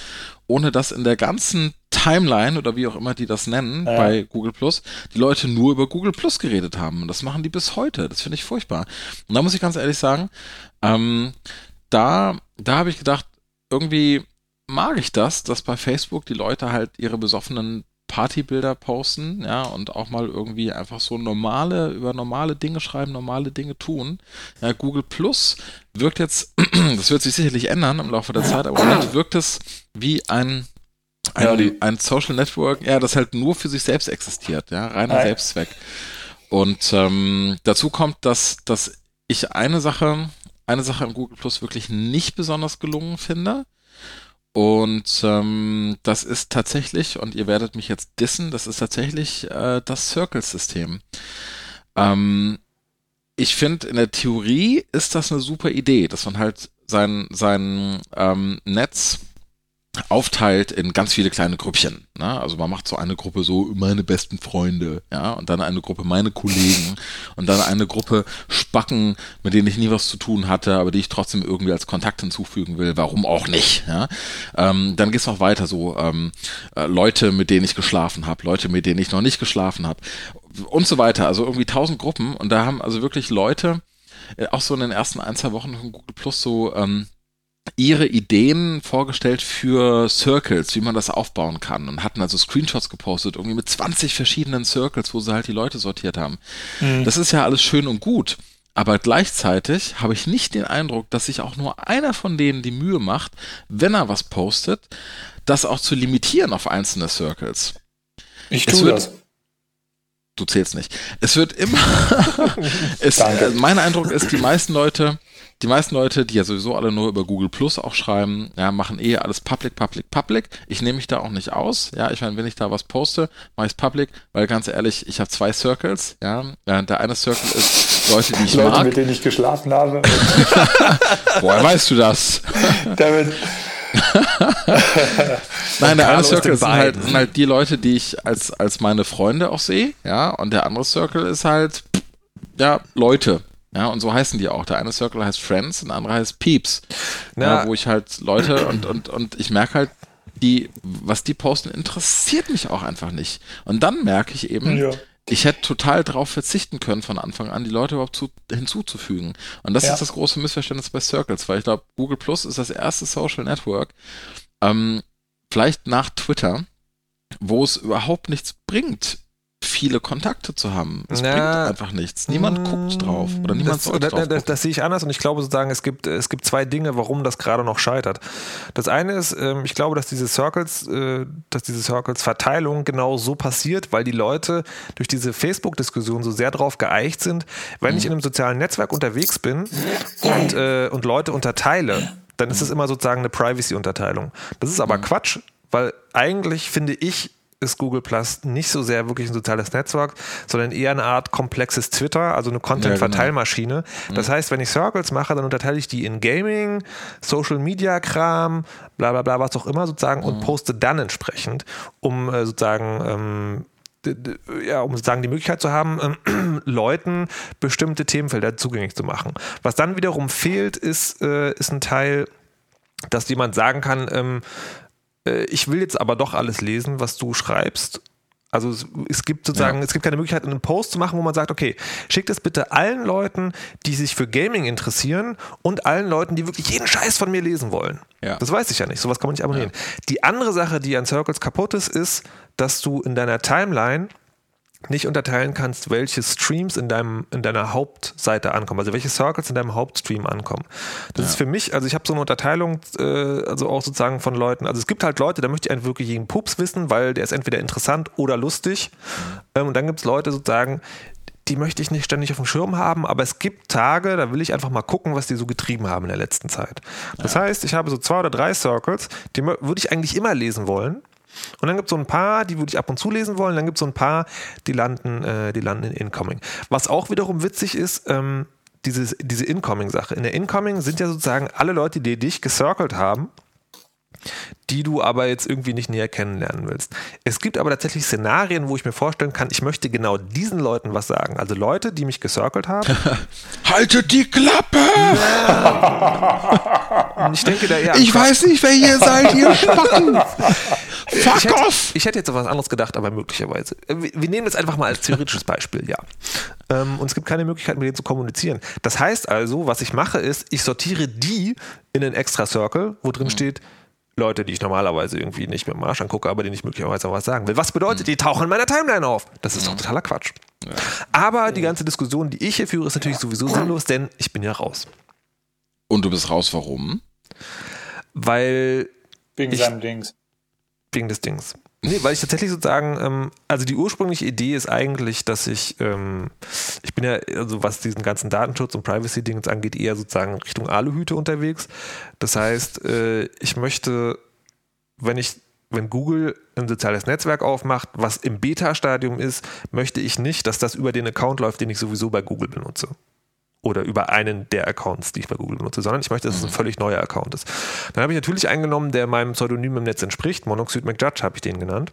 ohne dass in der ganzen Timeline oder wie auch immer die das nennen ja. bei Google Plus, die Leute nur über Google Plus geredet haben. Und das machen die bis heute. Das finde ich furchtbar. Und da muss ich ganz ehrlich sagen, ähm, da, da habe ich gedacht, irgendwie mag ich das, dass bei Facebook die Leute halt ihre besoffenen Partybilder posten, ja, und auch mal irgendwie einfach so normale, über normale Dinge schreiben, normale Dinge tun. Ja, Google Plus wirkt jetzt, das wird sich sicherlich ändern im Laufe der Zeit, aber im wirkt es wie ein ein, ja, ein Social Network, ja, das halt nur für sich selbst existiert, ja, reiner Nein. Selbstzweck. Und ähm, dazu kommt, dass, dass ich eine Sache, eine Sache im Google Plus wirklich nicht besonders gelungen finde. Und ähm, das ist tatsächlich, und ihr werdet mich jetzt dissen, das ist tatsächlich äh, das Circle-System. Ähm, ich finde, in der Theorie ist das eine super Idee, dass man halt sein, sein ähm, Netz aufteilt in ganz viele kleine Grüppchen. Ne? Also man macht so eine Gruppe so meine besten Freunde, ja, und dann eine Gruppe meine Kollegen und dann eine Gruppe Spacken, mit denen ich nie was zu tun hatte, aber die ich trotzdem irgendwie als Kontakt hinzufügen will. Warum auch nicht? Ja? Ähm, dann geht's noch weiter so ähm, äh, Leute, mit denen ich geschlafen habe, Leute, mit denen ich noch nicht geschlafen habe und so weiter. Also irgendwie tausend Gruppen und da haben also wirklich Leute äh, auch so in den ersten ein zwei Wochen von Google Plus so ähm, ihre Ideen vorgestellt für Circles, wie man das aufbauen kann und hatten also Screenshots gepostet, irgendwie mit 20 verschiedenen Circles, wo sie halt die Leute sortiert haben. Mhm. Das ist ja alles schön und gut. Aber gleichzeitig habe ich nicht den Eindruck, dass sich auch nur einer von denen die Mühe macht, wenn er was postet, das auch zu limitieren auf einzelne Circles. Ich tue wird, das. Du zählst nicht. Es wird immer. es, mein Eindruck ist, die meisten Leute die meisten Leute, die ja sowieso alle nur über Google Plus auch schreiben, ja, machen eh alles public, public, public. Ich nehme mich da auch nicht aus. Ja, ich meine, wenn ich da was poste, mache ich es public, weil ganz ehrlich, ich habe zwei Circles. Ja, der eine Circle ist Leute, die ich Leute, mag. mit denen ich geschlafen habe. Woher weißt du das? Damit. Nein, der eine Circle sind halt, sind halt die Leute, die ich als, als meine Freunde auch sehe, ja, und der andere Circle ist halt, ja, Leute, ja, und so heißen die auch. Der eine Circle heißt Friends und der andere heißt Peeps. Ja. ja wo ich halt Leute und, und, und ich merke halt, die, was die posten, interessiert mich auch einfach nicht. Und dann merke ich eben, ja. ich hätte total darauf verzichten können, von Anfang an die Leute überhaupt zu, hinzuzufügen. Und das ist das große Missverständnis bei Circles, weil ich glaube, Google Plus ist das erste Social Network, ähm, vielleicht nach Twitter, wo es überhaupt nichts bringt, viele Kontakte zu haben. Es Na, bringt einfach nichts. Niemand guckt drauf oder niemand das, sollte das, drauf das, das sehe ich anders und ich glaube sozusagen, es gibt, es gibt zwei Dinge, warum das gerade noch scheitert. Das eine ist, ähm, ich glaube, dass diese Circles, äh, dass diese Circles-Verteilung genau so passiert, weil die Leute durch diese Facebook-Diskussion so sehr drauf geeicht sind, wenn ich in einem sozialen Netzwerk unterwegs bin und, äh, und Leute unterteile, dann ist es immer sozusagen eine Privacy-Unterteilung. Das ist aber Quatsch, weil eigentlich finde ich, ist Google Plus nicht so sehr wirklich ein soziales Netzwerk, sondern eher eine Art komplexes Twitter, also eine Content-Verteilmaschine. Das heißt, wenn ich Circles mache, dann unterteile ich die in Gaming, Social Media Kram, bla bla bla, was auch immer sozusagen und poste dann entsprechend, um äh, sozusagen ähm, ja, um sozusagen die Möglichkeit zu haben, ähm, Leuten bestimmte Themenfelder zugänglich zu machen. Was dann wiederum fehlt, ist, äh, ist ein Teil, dass jemand sagen kann, ähm, äh, ich will jetzt aber doch alles lesen, was du schreibst. Also es, es gibt sozusagen, Ja. es gibt keine Möglichkeit, einen Post zu machen, wo man sagt, okay, schickt es bitte allen Leuten, die sich für Gaming interessieren und allen Leuten, die wirklich jeden Scheiß von mir lesen wollen. Ja. Das weiß ich ja nicht, sowas kann man nicht abonnieren. Die andere Sache, die an Circles kaputt ist, ist, dass du in deiner Timeline nicht unterteilen kannst, welche Streams in, deinem, in deiner Hauptseite ankommen, also welche Circles in deinem Hauptstream ankommen. Das ist für mich, also ich habe so eine Unterteilung, äh, also auch sozusagen von Leuten, also es gibt halt Leute, da möchte ich einen wirklich jeden Pups wissen, weil der ist entweder interessant oder lustig. Ähm, und dann gibt es Leute sozusagen, die möchte ich nicht ständig auf dem Schirm haben, aber es gibt Tage, da will ich einfach mal gucken, was die so getrieben haben in der letzten Zeit. Das heißt, ich habe so zwei oder drei Circles, die würde ich eigentlich immer lesen wollen. Und dann gibt es so ein paar, die würde ich ab und zu lesen wollen. Dann gibt es so ein paar, die landen, äh, die landen in Incoming. Was auch wiederum witzig ist, ähm, dieses, diese Incoming-Sache. In der Incoming sind ja sozusagen alle Leute, die dich gecircelt haben, die du aber jetzt irgendwie nicht näher kennenlernen willst. Es gibt aber tatsächlich Szenarien, wo ich mir vorstellen kann, ich möchte genau diesen Leuten was sagen. Also Leute, die mich gecircelt haben. Haltet die Klappe! Und ich denke da eher Ich weiß nicht, wer ihr seid, ihr Spacken! ich Fuck hätte, off! ich hätte jetzt auf was anderes gedacht, aber möglicherweise. Wir wir nehmen das einfach mal als theoretisches Beispiel, ja. Ähm, Und es gibt keine Möglichkeit, mit denen zu kommunizieren. Das heißt also, was ich mache, ist, ich sortiere die in einen extra Circle, wo drin steht, Leute, die ich normalerweise irgendwie nicht mit dem Arsch angucke, aber denen ich möglicherweise auch was sagen will. Was bedeutet, die tauchen in meiner Timeline auf? Das ist doch totaler Quatsch. Aber die ganze Diskussion, die ich hier führe, ist natürlich sowieso sinnlos, denn ich bin ja raus. Und du bist raus, warum? Weil Wegen Ich- seinem Dings. Wegen des Dings. Nee, weil ich tatsächlich sozusagen, ähm, also die ursprüngliche Idee ist eigentlich, dass ich, ähm, ich bin ja, also was diesen ganzen Datenschutz und Privacy-Dings angeht, eher sozusagen Richtung Aluhüte unterwegs. Das heißt, äh, ich möchte, wenn ich, wenn Google ein soziales Netzwerk aufmacht, was im Beta-Stadium ist, möchte ich nicht, dass das über den Account läuft, den ich sowieso bei Google benutze. Oder über einen der Accounts, die ich bei Google benutze, sondern ich möchte, dass es ein völlig neuer Account ist. Dann habe ich natürlich eingenommen, der meinem Pseudonym im Netz entspricht. Monoxid McJudge habe ich den genannt.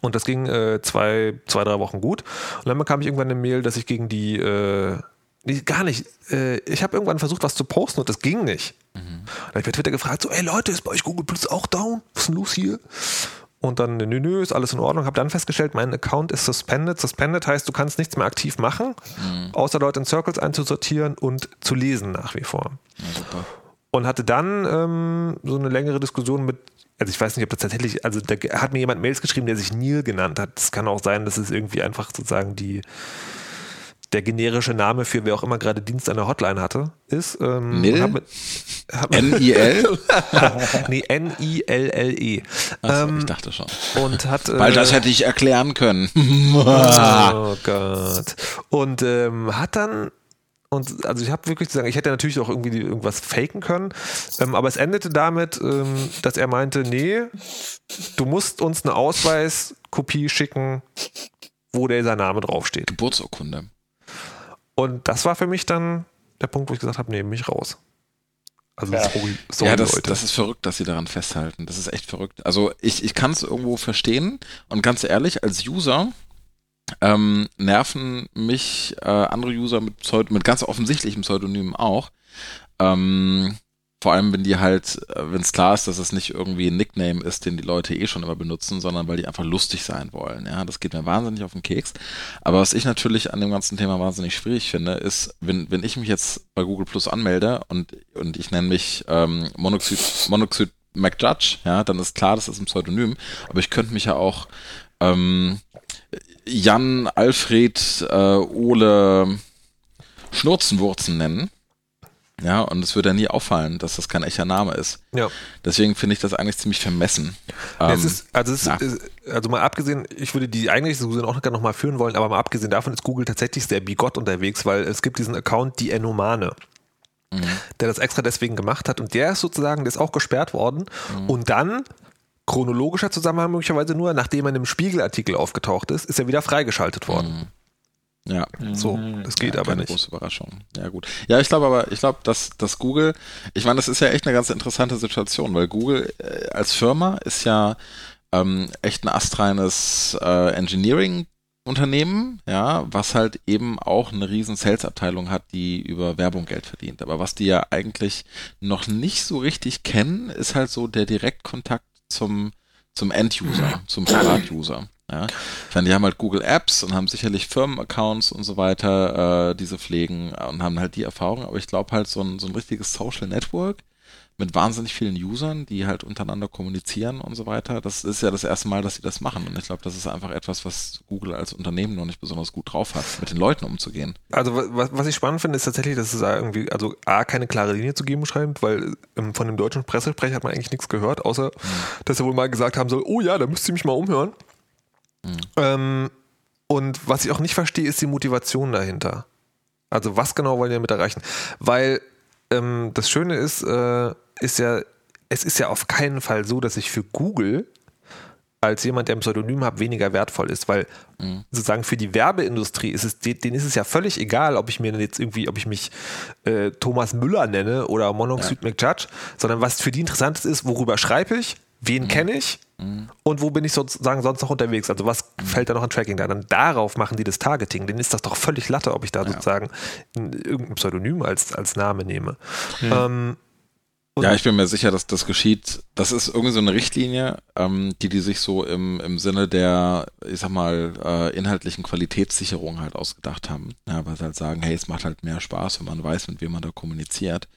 Und das ging äh, zwei, zwei, drei Wochen gut. Und dann bekam ich irgendwann eine Mail, dass ich gegen die, äh, nee, gar nicht, äh, ich habe irgendwann versucht, was zu posten und das ging nicht. Dann habe ich bei Twitter gefragt, so, ey Leute, ist bei euch Google Plus auch down? Was ist denn los hier? Und dann, nö, nö, ist alles in Ordnung. Habe dann festgestellt, mein Account ist suspended. Suspended heißt, du kannst nichts mehr aktiv machen, außer Leute in Circles einzusortieren und zu lesen nach wie vor. Ja, super. Und hatte dann ähm, so eine längere Diskussion mit, also ich weiß nicht, ob das tatsächlich, also da hat mir jemand Mails geschrieben, der sich Neil genannt hat. Es kann auch sein, dass es irgendwie einfach sozusagen die der generische Name für wer auch immer gerade Dienst an der Hotline hatte, ist. Ähm, mit- N-I-L? nee, N-I-L-L-E. Achso, Ähm, ich dachte schon. und hat. äh, Weil das hätte ich erklären können. Oh Gott. Und ähm, hat dann. Und also ich habe wirklich zu sagen, ich hätte natürlich auch irgendwie irgendwas faken können, ähm, aber es endete damit, ähm, dass er meinte, nee, du musst uns eine Ausweiskopie schicken, wo dieser Name draufsteht. Geburtsurkunde. Und das war für mich dann der Punkt, wo ich gesagt habe, nee, mich raus. Also Ja. sorry, sorry ja, das, Leute. das ist verrückt, dass sie daran festhalten. Das ist echt verrückt. Also ich, ich kann es irgendwo verstehen und ganz ehrlich, als User ähm, nerven mich äh, andere User mit, Pseud mit ganz offensichtlichen Pseudonymen auch. Ähm, vor allem, wenn die halt, wenn es klar ist, dass es nicht irgendwie ein Nickname ist, den die Leute eh schon immer benutzen, sondern weil die einfach lustig sein wollen. Ja, das geht mir wahnsinnig auf den Keks. Aber was ich natürlich an dem ganzen Thema wahnsinnig schwierig finde, ist, wenn, wenn ich mich jetzt bei Google Plus anmelde und, und ich nenne mich ähm, Monoxid, Monoxid McJudge, ja, dann ist klar, das ist ein Pseudonym. Aber ich könnte mich ja auch ähm, Jan, Alfred, äh, Ole Schnurzenwurzen nennen. Ja, und es würde ja nie auffallen, dass das kein echter Name ist. Ja. Deswegen finde ich das eigentlich ziemlich vermessen. Ähm, es ist, also, es ist, also mal abgesehen, ich würde die eigentliche Diskussion auch gerne nochmal führen wollen, aber mal abgesehen davon ist Google tatsächlich sehr bigott unterwegs, weil es gibt diesen Account, die Enomane. Mhm. Der das extra deswegen gemacht hat und der ist sozusagen, der ist auch gesperrt worden mhm. und dann chronologischer Zusammenhang möglicherweise nur, nachdem er in einem Spiegelartikel aufgetaucht ist, ist er wieder freigeschaltet worden. Mhm. Ja. So, das geht ja, aber nicht. Große Überraschung. Ja, gut. Ja, ich glaube aber, ich glaube, dass, dass Google, ich meine, das ist ja echt eine ganz interessante Situation, weil Google äh, als Firma ist ja ähm, echt ein astreines äh, Engineering Unternehmen, ja, was halt eben auch eine riesen Sales-Abteilung hat, die über Werbung Geld verdient. Aber was die ja eigentlich noch nicht so richtig kennen, ist halt so der Direktkontakt zum, zum End-User, zum Privat-User. Ja. Ich meine, die haben halt Google Apps und haben sicherlich Firmenaccounts und so weiter, äh, diese pflegen und haben halt die Erfahrung, aber ich glaube halt so ein, so ein richtiges Social Network mit wahnsinnig vielen Usern, die halt untereinander kommunizieren und so weiter. Das ist ja das erste Mal, dass sie das machen. Und ich glaube, das ist einfach etwas, was Google als Unternehmen noch nicht besonders gut drauf hat, mit den Leuten umzugehen. Also was, was ich spannend finde, ist tatsächlich, dass es irgendwie, also A, keine klare Linie zu geben scheint, weil ähm, von dem deutschen Pressesprecher hat man eigentlich nichts gehört, außer mhm. dass er wohl mal gesagt haben soll, oh ja, da müsst ihr mich mal umhören. Mhm. Ähm, und was ich auch nicht verstehe, ist die Motivation dahinter. Also was genau wollen die damit erreichen? Weil ähm, das Schöne ist, äh, ist ja, es ist ja auf keinen Fall so, dass ich für Google als jemand, der ein Pseudonym hat, weniger wertvoll ist, weil mhm. sozusagen für die Werbeindustrie ist es, denen ist es ja völlig egal, ob ich mir jetzt irgendwie, ob ich mich äh, Thomas Müller nenne oder Monoxid ja. McJudge, sondern was für die interessant ist, worüber schreibe ich, wen mhm. kenne ich mhm. und wo bin ich sozusagen sonst noch unterwegs? Also was mhm. fällt da noch an Tracking da? Dann darauf machen die das Targeting. Denen ist das doch völlig Latte, ob ich da ja. sozusagen irgendein Pseudonym als, als Name nehme. Mhm. Ähm, ja, ich bin mir sicher, dass das geschieht. Das ist irgendwie so eine Richtlinie, ähm, die die sich so im, im Sinne der, ich sag mal, äh, inhaltlichen Qualitätssicherung halt ausgedacht haben. Ja, weil sie halt sagen, hey, es macht halt mehr Spaß, wenn man weiß, mit wem man da kommuniziert.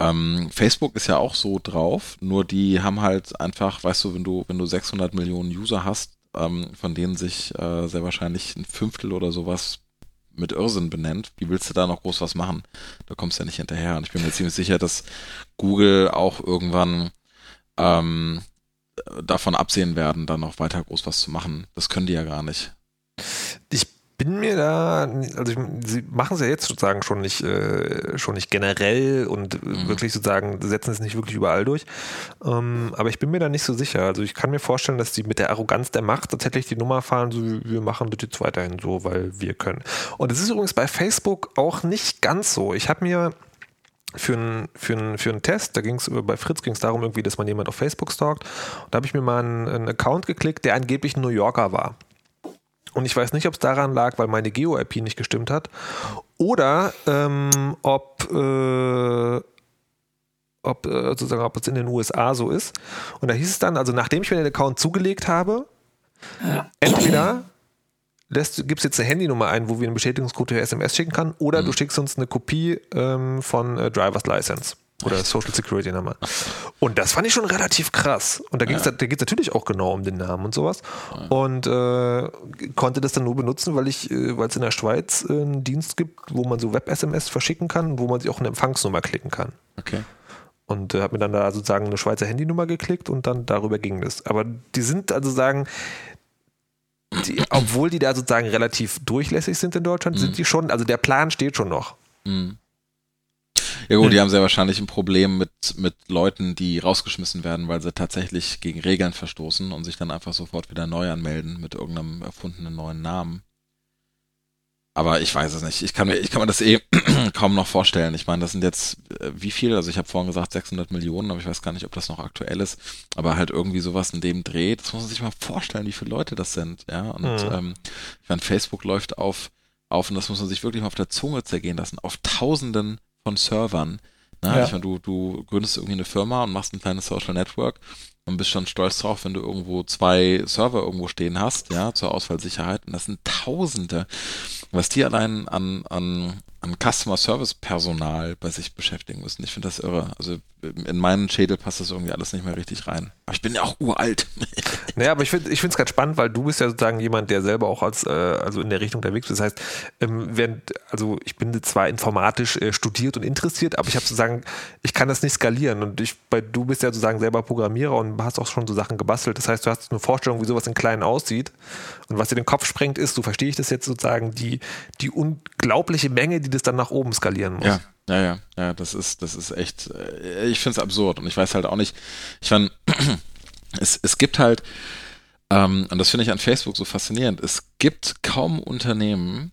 Ähm, Facebook ist ja auch so drauf, nur die haben halt einfach, weißt du, wenn du, wenn du 600 Millionen User hast, ähm, von denen sich äh, sehr wahrscheinlich ein Fünftel oder sowas mit Irrsinn benennt, wie willst du da noch groß was machen? Da kommst du ja nicht hinterher. Und ich bin mir ziemlich sicher, dass Google auch irgendwann ähm, davon absehen werden, da noch weiter groß was zu machen. Das können die ja gar nicht. Ich bin mir da, also ich, sie machen es ja jetzt sozusagen schon nicht, äh, schon nicht generell und mhm. wirklich sozusagen setzen es nicht wirklich überall durch. Ähm, aber ich bin mir da nicht so sicher. Also ich kann mir vorstellen, dass die mit der Arroganz der Macht tatsächlich die Nummer fahren, so wir machen das jetzt weiterhin so, weil wir können. Und es ist übrigens bei Facebook auch nicht ganz so. Ich habe mir für einen für einen, für einen Test, da ging es bei Fritz ging es darum irgendwie, dass man jemand auf Facebook stalkt. Und da habe ich mir mal einen, einen Account geklickt, der angeblich ein New Yorker war. Und ich weiß nicht, ob es daran lag, weil meine Geo-IP nicht gestimmt hat. Oder ähm, ob, äh, ob, äh, sozusagen, ob es in den USA so ist. Und da hieß es dann, also nachdem ich mir den Account zugelegt habe, ja. entweder gibt es jetzt eine Handynummer ein, wo wir einen Bestätigungscode per SMS schicken kann, oder mhm. du schickst uns eine Kopie ähm, von äh, Driver's License. Oder Echt? Social Security Nummer. Und das fand ich schon relativ krass. Und da ging es ja. da natürlich auch genau um den Namen und sowas. Ja. Und äh, konnte das dann nur benutzen, weil ich, äh, weil es in der Schweiz äh, einen Dienst gibt, wo man so Web-SMS verschicken kann, wo man sich auch eine Empfangsnummer klicken kann. Okay. Und äh, habe mir dann da sozusagen eine Schweizer Handynummer geklickt und dann darüber ging das. Aber die sind also sagen, die, obwohl die da sozusagen relativ durchlässig sind in Deutschland, mhm. sind die schon, also der Plan steht schon noch. Mhm. Ja gut, die haben sehr wahrscheinlich ein Problem mit, mit Leuten, die rausgeschmissen werden, weil sie tatsächlich gegen Regeln verstoßen und sich dann einfach sofort wieder neu anmelden mit irgendeinem erfundenen neuen Namen. Aber ich weiß es nicht. Ich kann mir, ich kann mir das eh kaum noch vorstellen. Ich meine, das sind jetzt äh, wie viel? Also ich habe vorhin gesagt 600 Millionen, aber ich weiß gar nicht, ob das noch aktuell ist. Aber halt irgendwie sowas in dem Dreh. Das muss man sich mal vorstellen, wie viele Leute das sind. Ja, und mhm. ähm, ich meine, Facebook läuft auf, auf und das muss man sich wirklich mal auf der Zunge zergehen lassen, auf Tausenden von Servern. Ne? Ja. Ich meine, du, du gründest irgendwie eine Firma und machst ein kleines Social Network und bist schon stolz drauf, wenn du irgendwo zwei Server irgendwo stehen hast, ja, zur Ausfallsicherheit. Und das sind Tausende. Was die allein an, an, an Customer Service Personal bei sich beschäftigen müssen. Ich finde das irre. Also in meinen Schädel passt das irgendwie alles nicht mehr richtig rein. Aber ich bin ja auch uralt. naja, aber ich finde es ganz spannend, weil du bist ja sozusagen jemand, der selber auch als, äh, also in der Richtung unterwegs ist. Das heißt, ähm, während, also ich bin zwar informatisch äh, studiert und interessiert, aber ich habe sozusagen, ich kann das nicht skalieren. Und ich, bei, du bist ja sozusagen selber Programmierer und hast auch schon so Sachen gebastelt. Das heißt, du hast eine Vorstellung, wie sowas in kleinen aussieht. Und was dir den Kopf sprengt, ist, so verstehe ich das jetzt sozusagen, die, die unglaubliche Menge, die das dann nach oben skalieren muss. Ja. Ja, ja, ja, das ist, das ist echt, äh, ich finde es absurd und ich weiß halt auch nicht, ich meine, es, es gibt halt, ähm, und das finde ich an Facebook so faszinierend, es gibt kaum Unternehmen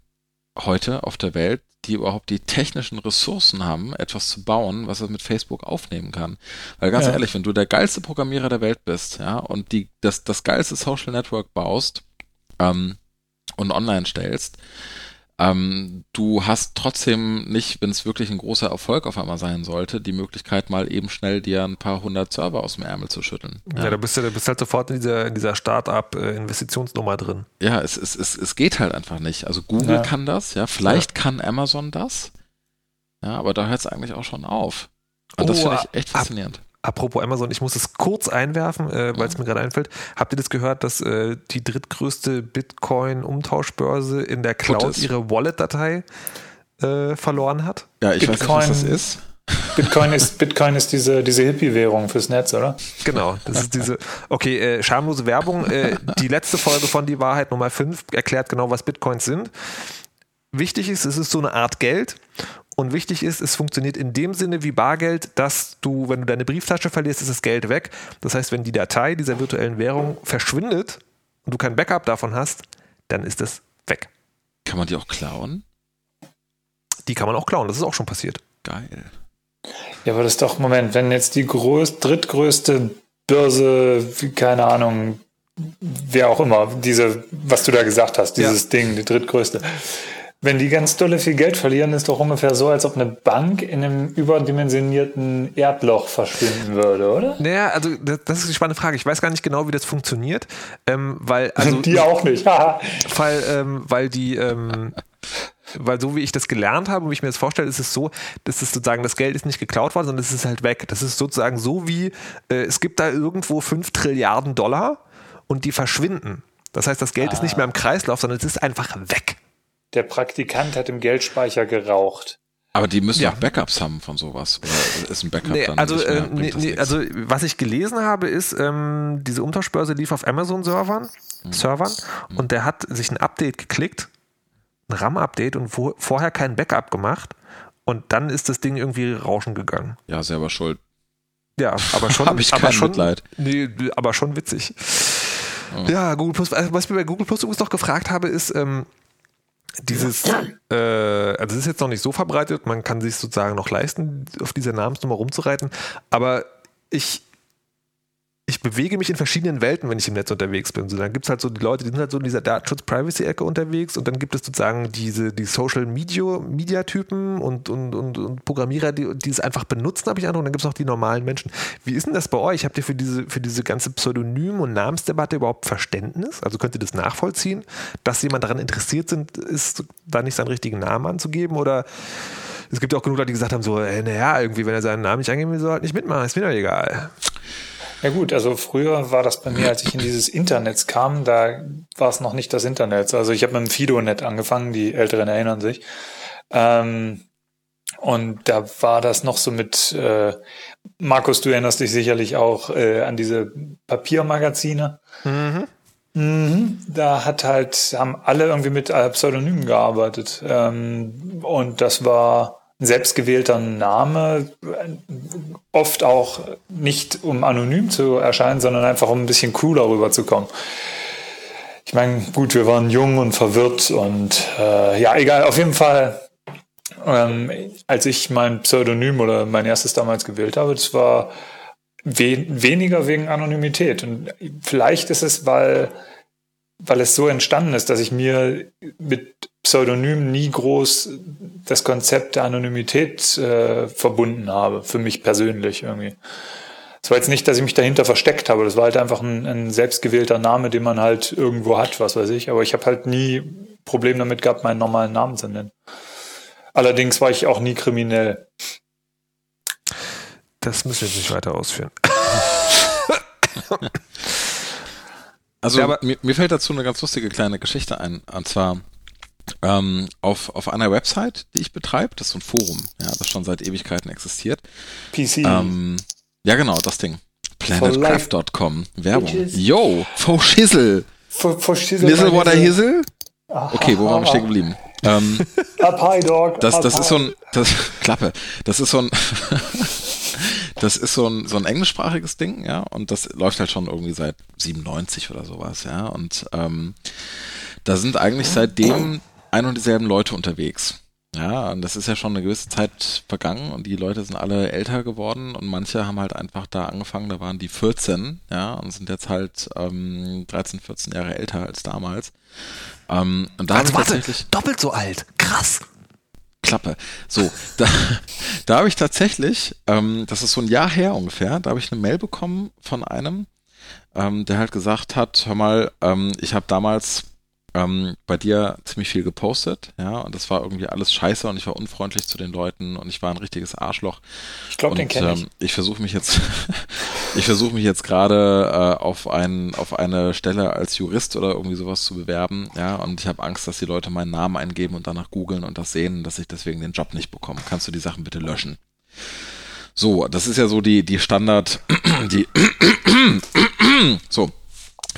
heute auf der Welt, die überhaupt die technischen Ressourcen haben, etwas zu bauen, was er mit Facebook aufnehmen kann. Weil ganz ja. ehrlich, wenn du der geilste Programmierer der Welt bist, ja, und die, das, das geilste Social Network baust ähm, und online stellst, ähm, du hast trotzdem nicht, wenn es wirklich ein großer Erfolg auf einmal sein sollte, die Möglichkeit, mal eben schnell dir ein paar hundert Server aus dem Ärmel zu schütteln. Ja, ja da bist du da bist halt sofort in dieser, in dieser Start-up-Investitionsnummer drin. Ja, es, es, es, es geht halt einfach nicht. Also Google ja. kann das, ja, vielleicht ja. kann Amazon das. Ja, aber da hört es eigentlich auch schon auf. Und oh, das finde ich echt faszinierend. Apropos Amazon, ich muss es kurz einwerfen, äh, weil es mir gerade einfällt. Habt ihr das gehört, dass äh, die drittgrößte Bitcoin-Umtauschbörse in der Cloud ihre Wallet-Datei äh, verloren hat? Ja, ich Bitcoin, weiß nicht, was das ist. Bitcoin ist, Bitcoin ist diese, diese Hippie-Währung fürs Netz, oder? Genau, das ist diese, okay, äh, schamlose Werbung. Äh, die letzte Folge von Die Wahrheit Nummer 5 erklärt genau, was Bitcoins sind. Wichtig ist, es ist so eine Art Geld und wichtig ist, es funktioniert in dem Sinne wie Bargeld, dass du, wenn du deine Brieftasche verlierst, ist das Geld weg. Das heißt, wenn die Datei dieser virtuellen Währung verschwindet und du kein Backup davon hast, dann ist es weg. Kann man die auch klauen? Die kann man auch klauen, das ist auch schon passiert. Geil. Ja, aber das ist doch, Moment, wenn jetzt die größ, drittgrößte Börse, keine Ahnung, wer auch immer, diese, was du da gesagt hast, dieses ja. Ding, die drittgrößte, wenn die ganz dolle viel Geld verlieren, ist doch ungefähr so, als ob eine Bank in einem überdimensionierten Erdloch verschwinden würde, oder? Naja, also das ist eine spannende Frage. Ich weiß gar nicht genau, wie das funktioniert, ähm, weil also die auch nicht. weil ähm, weil die ähm, weil so wie ich das gelernt habe und wie ich mir das vorstelle, ist es so, dass es sozusagen das Geld ist nicht geklaut worden, sondern es ist halt weg. Das ist sozusagen so wie äh, es gibt da irgendwo 5 Trilliarden Dollar und die verschwinden. Das heißt, das Geld ah. ist nicht mehr im Kreislauf, sondern es ist einfach weg der Praktikant hat im Geldspeicher geraucht. Aber die müssen ja auch Backups haben von sowas. Oder ist ein Backup nee, dann also, mehr, äh, nee, nee, also was ich gelesen habe, ist, ähm, diese Umtauschbörse lief auf Amazon-Servern hm. Servern, hm. und der hat sich ein Update geklickt, ein RAM-Update und wo, vorher kein Backup gemacht und dann ist das Ding irgendwie rauschen gegangen. Ja, selber schuld. Ja, aber schon. Habe ich aber kein schon, Mitleid. Nee, aber schon witzig. Oh. Ja, Google Plus. Was ich mir bei Google Plus übrigens noch gefragt habe, ist, ähm, dieses, äh, also es ist jetzt noch nicht so verbreitet, man kann sich sozusagen noch leisten, auf dieser Namensnummer rumzureiten, aber ich ich bewege mich in verschiedenen Welten, wenn ich im Netz unterwegs bin. So, dann gibt es halt so die Leute, die sind halt so in dieser Datenschutz-Privacy-Ecke unterwegs und dann gibt es sozusagen diese die Social-Media-Typen und, und, und, und, Programmierer, die, die es einfach benutzen, habe ich an. Und dann gibt es auch die normalen Menschen. Wie ist denn das bei euch? Habt ihr für diese, für diese ganze Pseudonym- und Namensdebatte überhaupt Verständnis? Also könnt ihr das nachvollziehen, dass jemand daran interessiert sind, ist, da nicht seinen richtigen Namen anzugeben? Oder es gibt auch genug Leute, die gesagt haben, so, äh, naja, irgendwie, wenn er seinen Namen nicht angeben will, soll halt nicht mitmachen, ist mir doch egal. Ja gut, also früher war das bei mir, als ich in dieses Internet kam, da war es noch nicht das Internet. Also ich habe mit dem Fidonet angefangen, die Älteren erinnern sich. Ähm, und da war das noch so mit, äh, Markus, du erinnerst dich sicherlich auch äh, an diese Papiermagazine. Mhm. Mhm, da hat halt, haben alle irgendwie mit Pseudonymen gearbeitet. Ähm, und das war selbstgewählter Name, oft auch nicht um anonym zu erscheinen, sondern einfach um ein bisschen cooler rüberzukommen. Ich meine, gut, wir waren jung und verwirrt und äh, ja, egal, auf jeden Fall, ähm, als ich mein Pseudonym oder mein erstes damals gewählt habe, das war we weniger wegen Anonymität. Und vielleicht ist es, weil, weil es so entstanden ist, dass ich mir mit Pseudonym nie groß das Konzept der Anonymität äh, verbunden habe, für mich persönlich irgendwie. Es war jetzt nicht, dass ich mich dahinter versteckt habe, das war halt einfach ein, ein selbstgewählter Name, den man halt irgendwo hat, was weiß ich. Aber ich habe halt nie Problem damit gehabt, meinen normalen Namen zu nennen. Allerdings war ich auch nie kriminell Das müssen wir jetzt nicht weiter ausführen. Also Ja, aber- mir, mir fällt dazu eine ganz lustige kleine Geschichte ein. Und zwar ähm, auf, auf einer Website, die ich betreibe, das ist so ein Forum, ja, das schon seit Ewigkeiten existiert. PC. Ähm, ja, genau, das Ding. Planetcraft.com. Werbung. Yo, faux Schissel. Schissel- Nizzlewater Hissel? Okay, wo waren wir stehen geblieben? Ähm, Up high, dog. das, das ist so ein, das, Klappe, das ist so ein, das ist so ein, so ein englischsprachiges Ding, ja, und das läuft halt schon irgendwie seit 97 oder sowas, ja, und ähm, da sind eigentlich seitdem ein und dieselben Leute unterwegs. Ja, und das ist ja schon eine gewisse Zeit vergangen und die Leute sind alle älter geworden und manche haben halt einfach da angefangen, da waren die 14, ja, und sind jetzt halt ähm, 13, 14 Jahre älter als damals. Ähm, und da Also ich warte, tatsächlich doppelt so alt. Krass. Klappe. So, da, da habe ich tatsächlich, ähm, das ist so ein Jahr her ungefähr, da habe ich eine Mail bekommen von einem, ähm, der halt gesagt hat, hör mal, ähm, ich habe damals ähm, bei dir ziemlich viel gepostet, ja, und das war irgendwie alles scheiße und ich war unfreundlich zu den Leuten und ich war ein richtiges Arschloch. Ich glaube, den kenne ich. ähm, ich versuche mich jetzt, ich versuche mich jetzt gerade äh, auf ein, auf eine Stelle als Jurist oder irgendwie sowas zu bewerben, ja, und ich habe Angst, dass die Leute meinen Namen eingeben und danach googeln und das sehen, dass ich deswegen den Job nicht bekomme. Kannst du die Sachen bitte löschen? So, das ist ja so die, die Standard, die, so,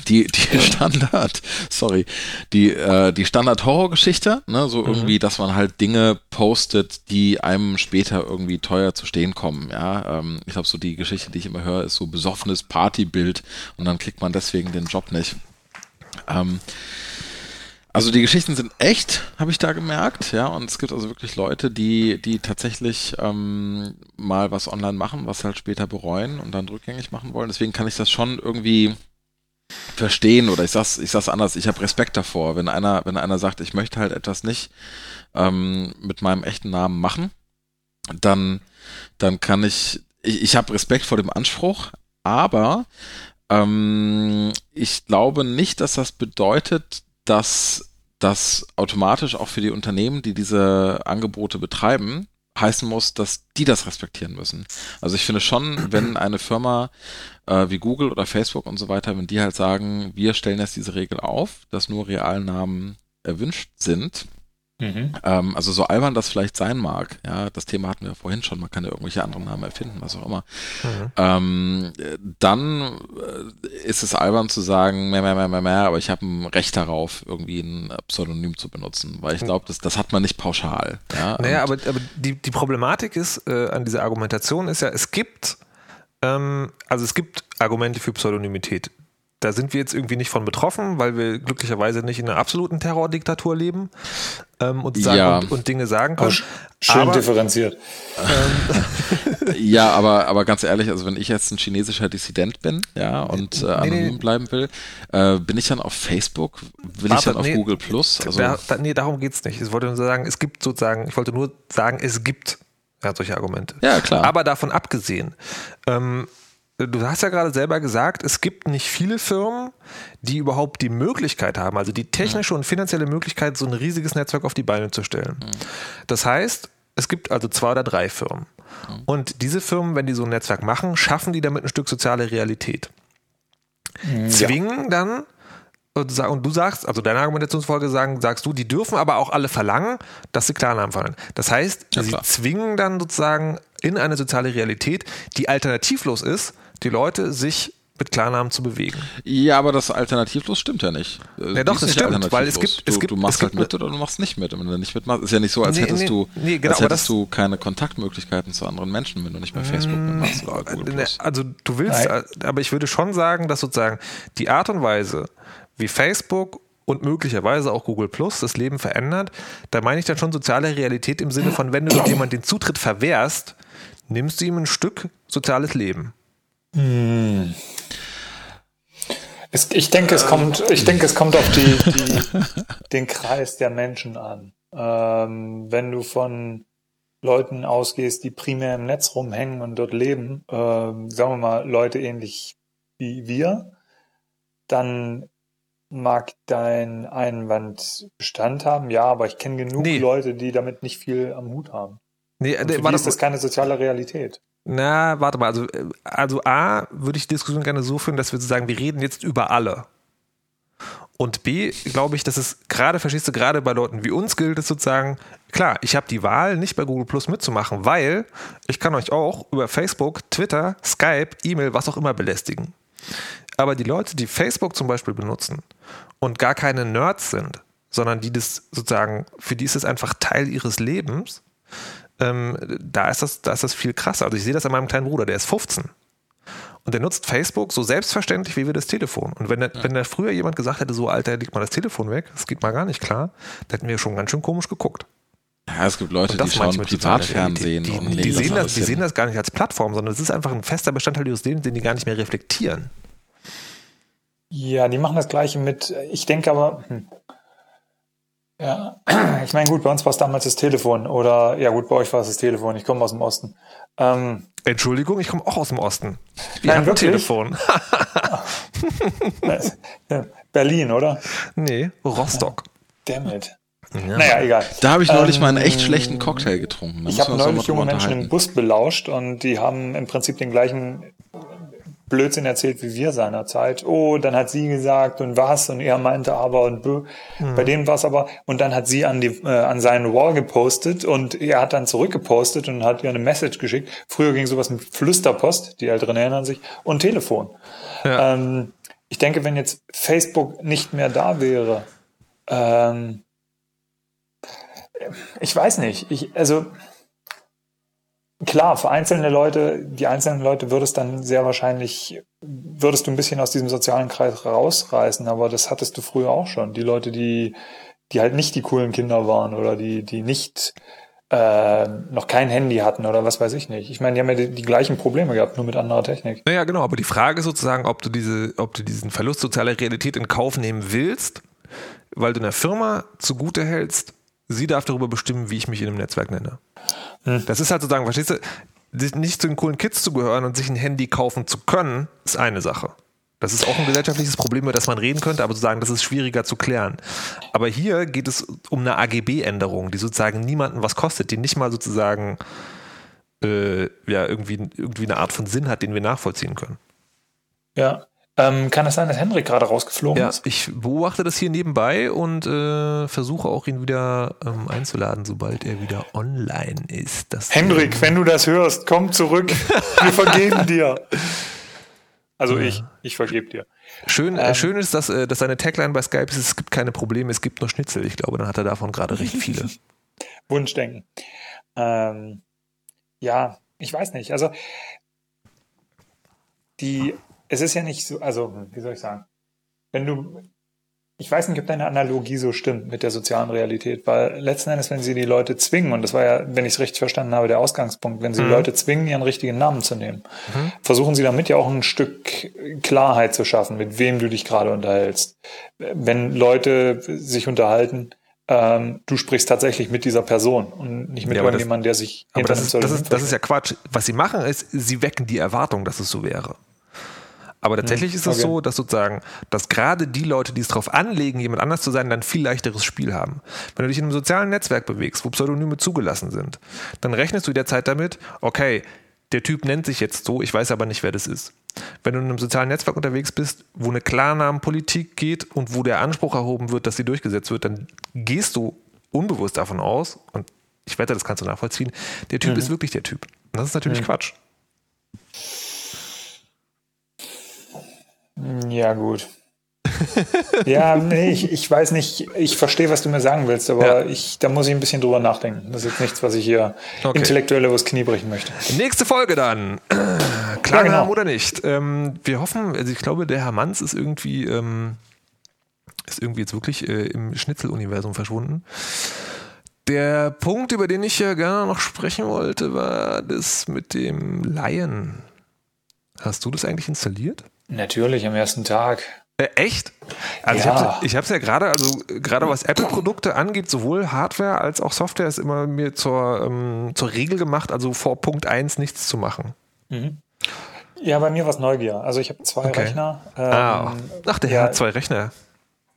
die, die Standard, sorry, die, äh, die Standard-Horror-Geschichte, ne, so irgendwie, dass man halt Dinge postet, die einem später irgendwie teuer zu stehen kommen, ja. Ähm, ich glaube, so die Geschichte, die ich immer höre, ist so besoffenes Partybild und dann kriegt man deswegen den Job nicht. Ähm, also die Geschichten sind echt, habe ich da gemerkt, ja, und es gibt also wirklich Leute, die, die tatsächlich ähm, mal was online machen, was halt später bereuen und dann rückgängig machen wollen. Deswegen kann ich das schon irgendwie verstehen oder ich sag's, ich sag's anders, ich habe Respekt davor, wenn einer, wenn einer sagt, ich möchte halt etwas nicht ähm, mit meinem echten Namen machen, dann, dann kann ich, ich, ich habe Respekt vor dem Anspruch, aber ähm, ich glaube nicht, dass das bedeutet, dass das automatisch auch für die Unternehmen, die diese Angebote betreiben, heißen muss, dass die das respektieren müssen. Also ich finde schon, wenn eine Firma äh, wie Google oder Facebook und so weiter, wenn die halt sagen, wir stellen jetzt diese Regel auf, dass nur Realnamen erwünscht sind, Mhm. ähm, also so albern das vielleicht sein mag, ja, das Thema hatten wir vorhin schon, man kann ja irgendwelche anderen Namen erfinden, was auch immer. Mhm. Ähm, äh, dann äh, ist es albern zu sagen, mehr, mehr, mehr, mehr, mehr, aber ich habe ein Recht darauf, irgendwie ein Pseudonym zu benutzen, weil ich glaube, das, das hat man nicht pauschal. Ja, Naja, aber, aber die, die Problematik ist äh, an dieser Argumentation ist ja, es gibt, ähm, also es gibt Argumente für Pseudonymität. Da sind wir jetzt irgendwie nicht von betroffen, weil wir glücklicherweise nicht in einer absoluten Terrordiktatur leben ähm, und, sagen, Ja. und, und Dinge sagen können. sch- schön aber, differenziert. Ja, aber, aber ganz ehrlich, also wenn ich jetzt ein chinesischer Dissident bin, ja, und äh, anonym nee. bleiben will, äh, bin ich dann auf Facebook, will ich Warte, dann auf nee, Google Plus? Also, da, da, nee, darum geht's nicht. Ich wollte nur sagen, es gibt sozusagen, ich wollte nur sagen, es gibt ja, solche Argumente. Ja, klar. Aber davon abgesehen, ähm, du hast ja gerade selber gesagt, es gibt nicht viele Firmen, die überhaupt die Möglichkeit haben, also die technische und finanzielle Möglichkeit, so ein riesiges Netzwerk auf die Beine zu stellen. Das heißt, es gibt also zwei oder drei Firmen. Und diese Firmen, wenn die so ein Netzwerk machen, schaffen die damit ein Stück soziale Realität. Zwingen dann und du sagst, also deine Argumentationsfolge sagen, sagst du, die dürfen aber auch alle verlangen, dass sie Klarnamen verlangen. Das heißt, Ja, sie klar. zwingen dann sozusagen in eine soziale Realität, die alternativlos ist, die Leute sich mit Klarnamen zu bewegen. ja, aber das alternativlos stimmt ja nicht. Äh, Ja, doch, das stimmt, weil es gibt- du, es gibt- du machst es halt gibt mit oder du machst nicht mit. Und wenn du nicht mitmachst, ist ja nicht so, als Nee, hättest nee, du, nee, genau, als hättest das- du keine Kontaktmöglichkeiten zu anderen Menschen, wenn du nicht bei Facebook mitmachst oder Google Ne, Plus. Also du willst, Nein. aber ich würde schon sagen, dass sozusagen die Art und Weise, wie Facebook und möglicherweise auch Google Plus das Leben verändert, da meine ich dann schon soziale Realität im Sinne von, wenn du jemand den Zutritt verwehrst, nimmst du ihm ein Stück soziales Leben. Es, ich denke, es kommt, ich denke, es kommt auf die, die, den Kreis der Menschen an. Ähm, wenn du von Leuten ausgehst, die primär im Netz rumhängen und dort leben, ähm, sagen wir mal Leute ähnlich wie wir, dann mag dein Einwand Bestand haben, ja, aber ich kenne genug Nee. Leute, die damit nicht viel am Hut haben. Nee, für war das, ist das keine soziale Realität. Na, warte mal, also, äh, also A, würde ich die Diskussion gerne so führen, dass wir sagen, wir reden jetzt über alle. Und B, glaube ich, dass es gerade, verstehst du, gerade bei Leuten wie uns gilt es sozusagen, klar, ich habe die Wahl, nicht bei Google Plus mitzumachen, weil ich kann euch auch über Facebook, Twitter, Skype, E-Mail, was auch immer belästigen. Aber die Leute, die Facebook zum Beispiel benutzen und gar keine Nerds sind, sondern die das sozusagen, für die ist es einfach Teil ihres Lebens, ähm, da, ist das, da ist das viel krasser. Also ich sehe das an meinem kleinen Bruder, der ist 15. Und der nutzt Facebook so selbstverständlich wie wir das Telefon. Und wenn, der, ja. wenn da früher jemand gesagt hätte, so Alter, leg mal das Telefon weg, das geht mal gar nicht klar, da hätten wir schon ganz schön komisch geguckt. Ja, es gibt Leute, die schauen Privatfernsehen die, die, die, sehen das, die sehen das gar nicht als Plattform, sondern es ist einfach ein fester Bestandteil ihres Lebens, den die gar nicht mehr reflektieren. Ja, die machen das Gleiche mit, ich denke aber, hm. Ja, ich meine, gut, bei uns war es damals das Telefon oder, ja gut, bei euch war es das Telefon, ich komme aus dem Osten. Ähm, Entschuldigung, ich komme auch aus dem Osten. Wir haben ein Telefon. Berlin, oder? Nee, Rostock. Damn it. Ja. Naja, egal. Da habe ich neulich ähm, mal einen echt schlechten Cocktail getrunken. Da ich habe neulich junge Menschen im Bus belauscht und die haben im Prinzip den gleichen Blödsinn erzählt wie wir seinerzeit. Oh, dann hat sie gesagt und was und er meinte aber und bö. Mhm. Bei denen war es aber und dann hat sie an die äh, an seinen Wall gepostet und er hat dann zurückgepostet und hat ihr eine Message geschickt. Früher ging sowas mit Flüsterpost, die Älteren erinnern sich und Telefon. Ja. Ähm, ich denke, wenn jetzt Facebook nicht mehr da wäre, ähm, ich weiß nicht. Ich also Klar, für einzelne Leute, die einzelnen Leute würdest dann sehr wahrscheinlich, würdest du ein bisschen aus diesem sozialen Kreis rausreißen, aber das hattest du früher auch schon. Die Leute, die, die halt nicht die coolen Kinder waren oder die, die nicht äh, noch kein Handy hatten oder was weiß ich nicht. Ich meine, die haben ja die, die, gleichen Probleme gehabt, nur mit anderer Technik. Naja, genau, aber die Frage ist sozusagen, ob du diese, ob du diesen Verlust sozialer Realität in Kauf nehmen willst, weil du einer Firma zugute hältst, sie darf darüber bestimmen, wie ich mich in einem Netzwerk nenne. Hm. Das ist halt sozusagen, verstehst du, nicht zu den coolen Kids zu gehören und sich ein Handy kaufen zu können, ist eine Sache. Das ist auch ein gesellschaftliches Problem, über das man reden könnte, aber sozusagen, das ist schwieriger zu klären. Aber hier geht es um eine AGB-Änderung, die sozusagen niemanden was kostet, die nicht mal sozusagen äh, ja, irgendwie, irgendwie eine Art von Sinn hat, den wir nachvollziehen können. Ja, ähm, kann es sein, dass Henrik gerade rausgeflogen ja, ist? Ich beobachte das hier nebenbei und äh, versuche auch ihn wieder ähm, einzuladen, sobald er wieder online ist. Das Henrik, ähm, wenn du das hörst, komm zurück. Wir vergeben dir. Also ja. ich, ich vergebe dir. Schön, äh, ähm, schön ist, dass, äh, dass seine Tagline bei Skype ist, es gibt keine Probleme, es gibt nur Schnitzel. Ich glaube, dann hat er davon gerade recht viele. Wunschdenken. Ähm, ja, ich weiß nicht. Also die es ist ja nicht so, also, wie soll ich sagen? Wenn du, ich weiß nicht, ob deine Analogie so stimmt mit der sozialen Realität, weil letzten Endes, wenn sie die Leute zwingen, und das war ja, wenn ich es richtig verstanden habe, der Ausgangspunkt, wenn sie mhm. Leute zwingen, ihren richtigen Namen zu nehmen, mhm. versuchen sie damit ja auch ein Stück Klarheit zu schaffen, mit wem du dich gerade unterhältst. Wenn Leute sich unterhalten, ähm, du sprichst tatsächlich mit dieser Person und nicht mit ja, irgendjemandem, der sich aber das ist, das, ist, das ist ja Quatsch. Was sie machen ist, sie wecken die Erwartung, dass es so wäre. Aber tatsächlich ist es okay. so, dass sozusagen, dass gerade die Leute, die es darauf anlegen, jemand anders zu sein, dann viel leichteres Spiel haben. Wenn du dich in einem sozialen Netzwerk bewegst, wo Pseudonyme zugelassen sind, dann rechnest du derzeit damit, okay, der Typ nennt sich jetzt so, ich weiß aber nicht, wer das ist. Wenn du in einem sozialen Netzwerk unterwegs bist, wo eine Klarnamenpolitik geht und wo der Anspruch erhoben wird, dass sie durchgesetzt wird, dann gehst du unbewusst davon aus, und ich wette, das kannst du nachvollziehen, der Typ mhm. ist wirklich der Typ. Und das ist natürlich mhm. Quatsch. Ja, gut. ja, nee, ich, ich weiß nicht, ich verstehe, was du mir sagen willst, aber ja. ich, da muss ich ein bisschen drüber nachdenken. Das ist jetzt nichts, was ich hier okay. intellektuell übers Knie brechen möchte. Nächste Folge dann. Klar ja, genau. oder nicht. Ähm, wir hoffen, also ich glaube, der Herr Manns ist irgendwie, ähm, ist irgendwie jetzt wirklich äh, im Schnitzeluniversum verschwunden. Der Punkt, über den ich ja gerne noch sprechen wollte, war das mit dem Lion. Hast du das eigentlich installiert? Natürlich, am ersten Tag. Äh, echt? Also ja. ich habe es ja gerade, also gerade was Apple-Produkte angeht, sowohl Hardware als auch Software ist immer mir zur, ähm, zur Regel gemacht, also vor Punkt 1 nichts zu machen. Mhm. Ja, bei mir war es Neugier. Also ich habe zwei okay. Rechner. Ah. Ähm, ah. Ach, der ja, hat zwei Rechner.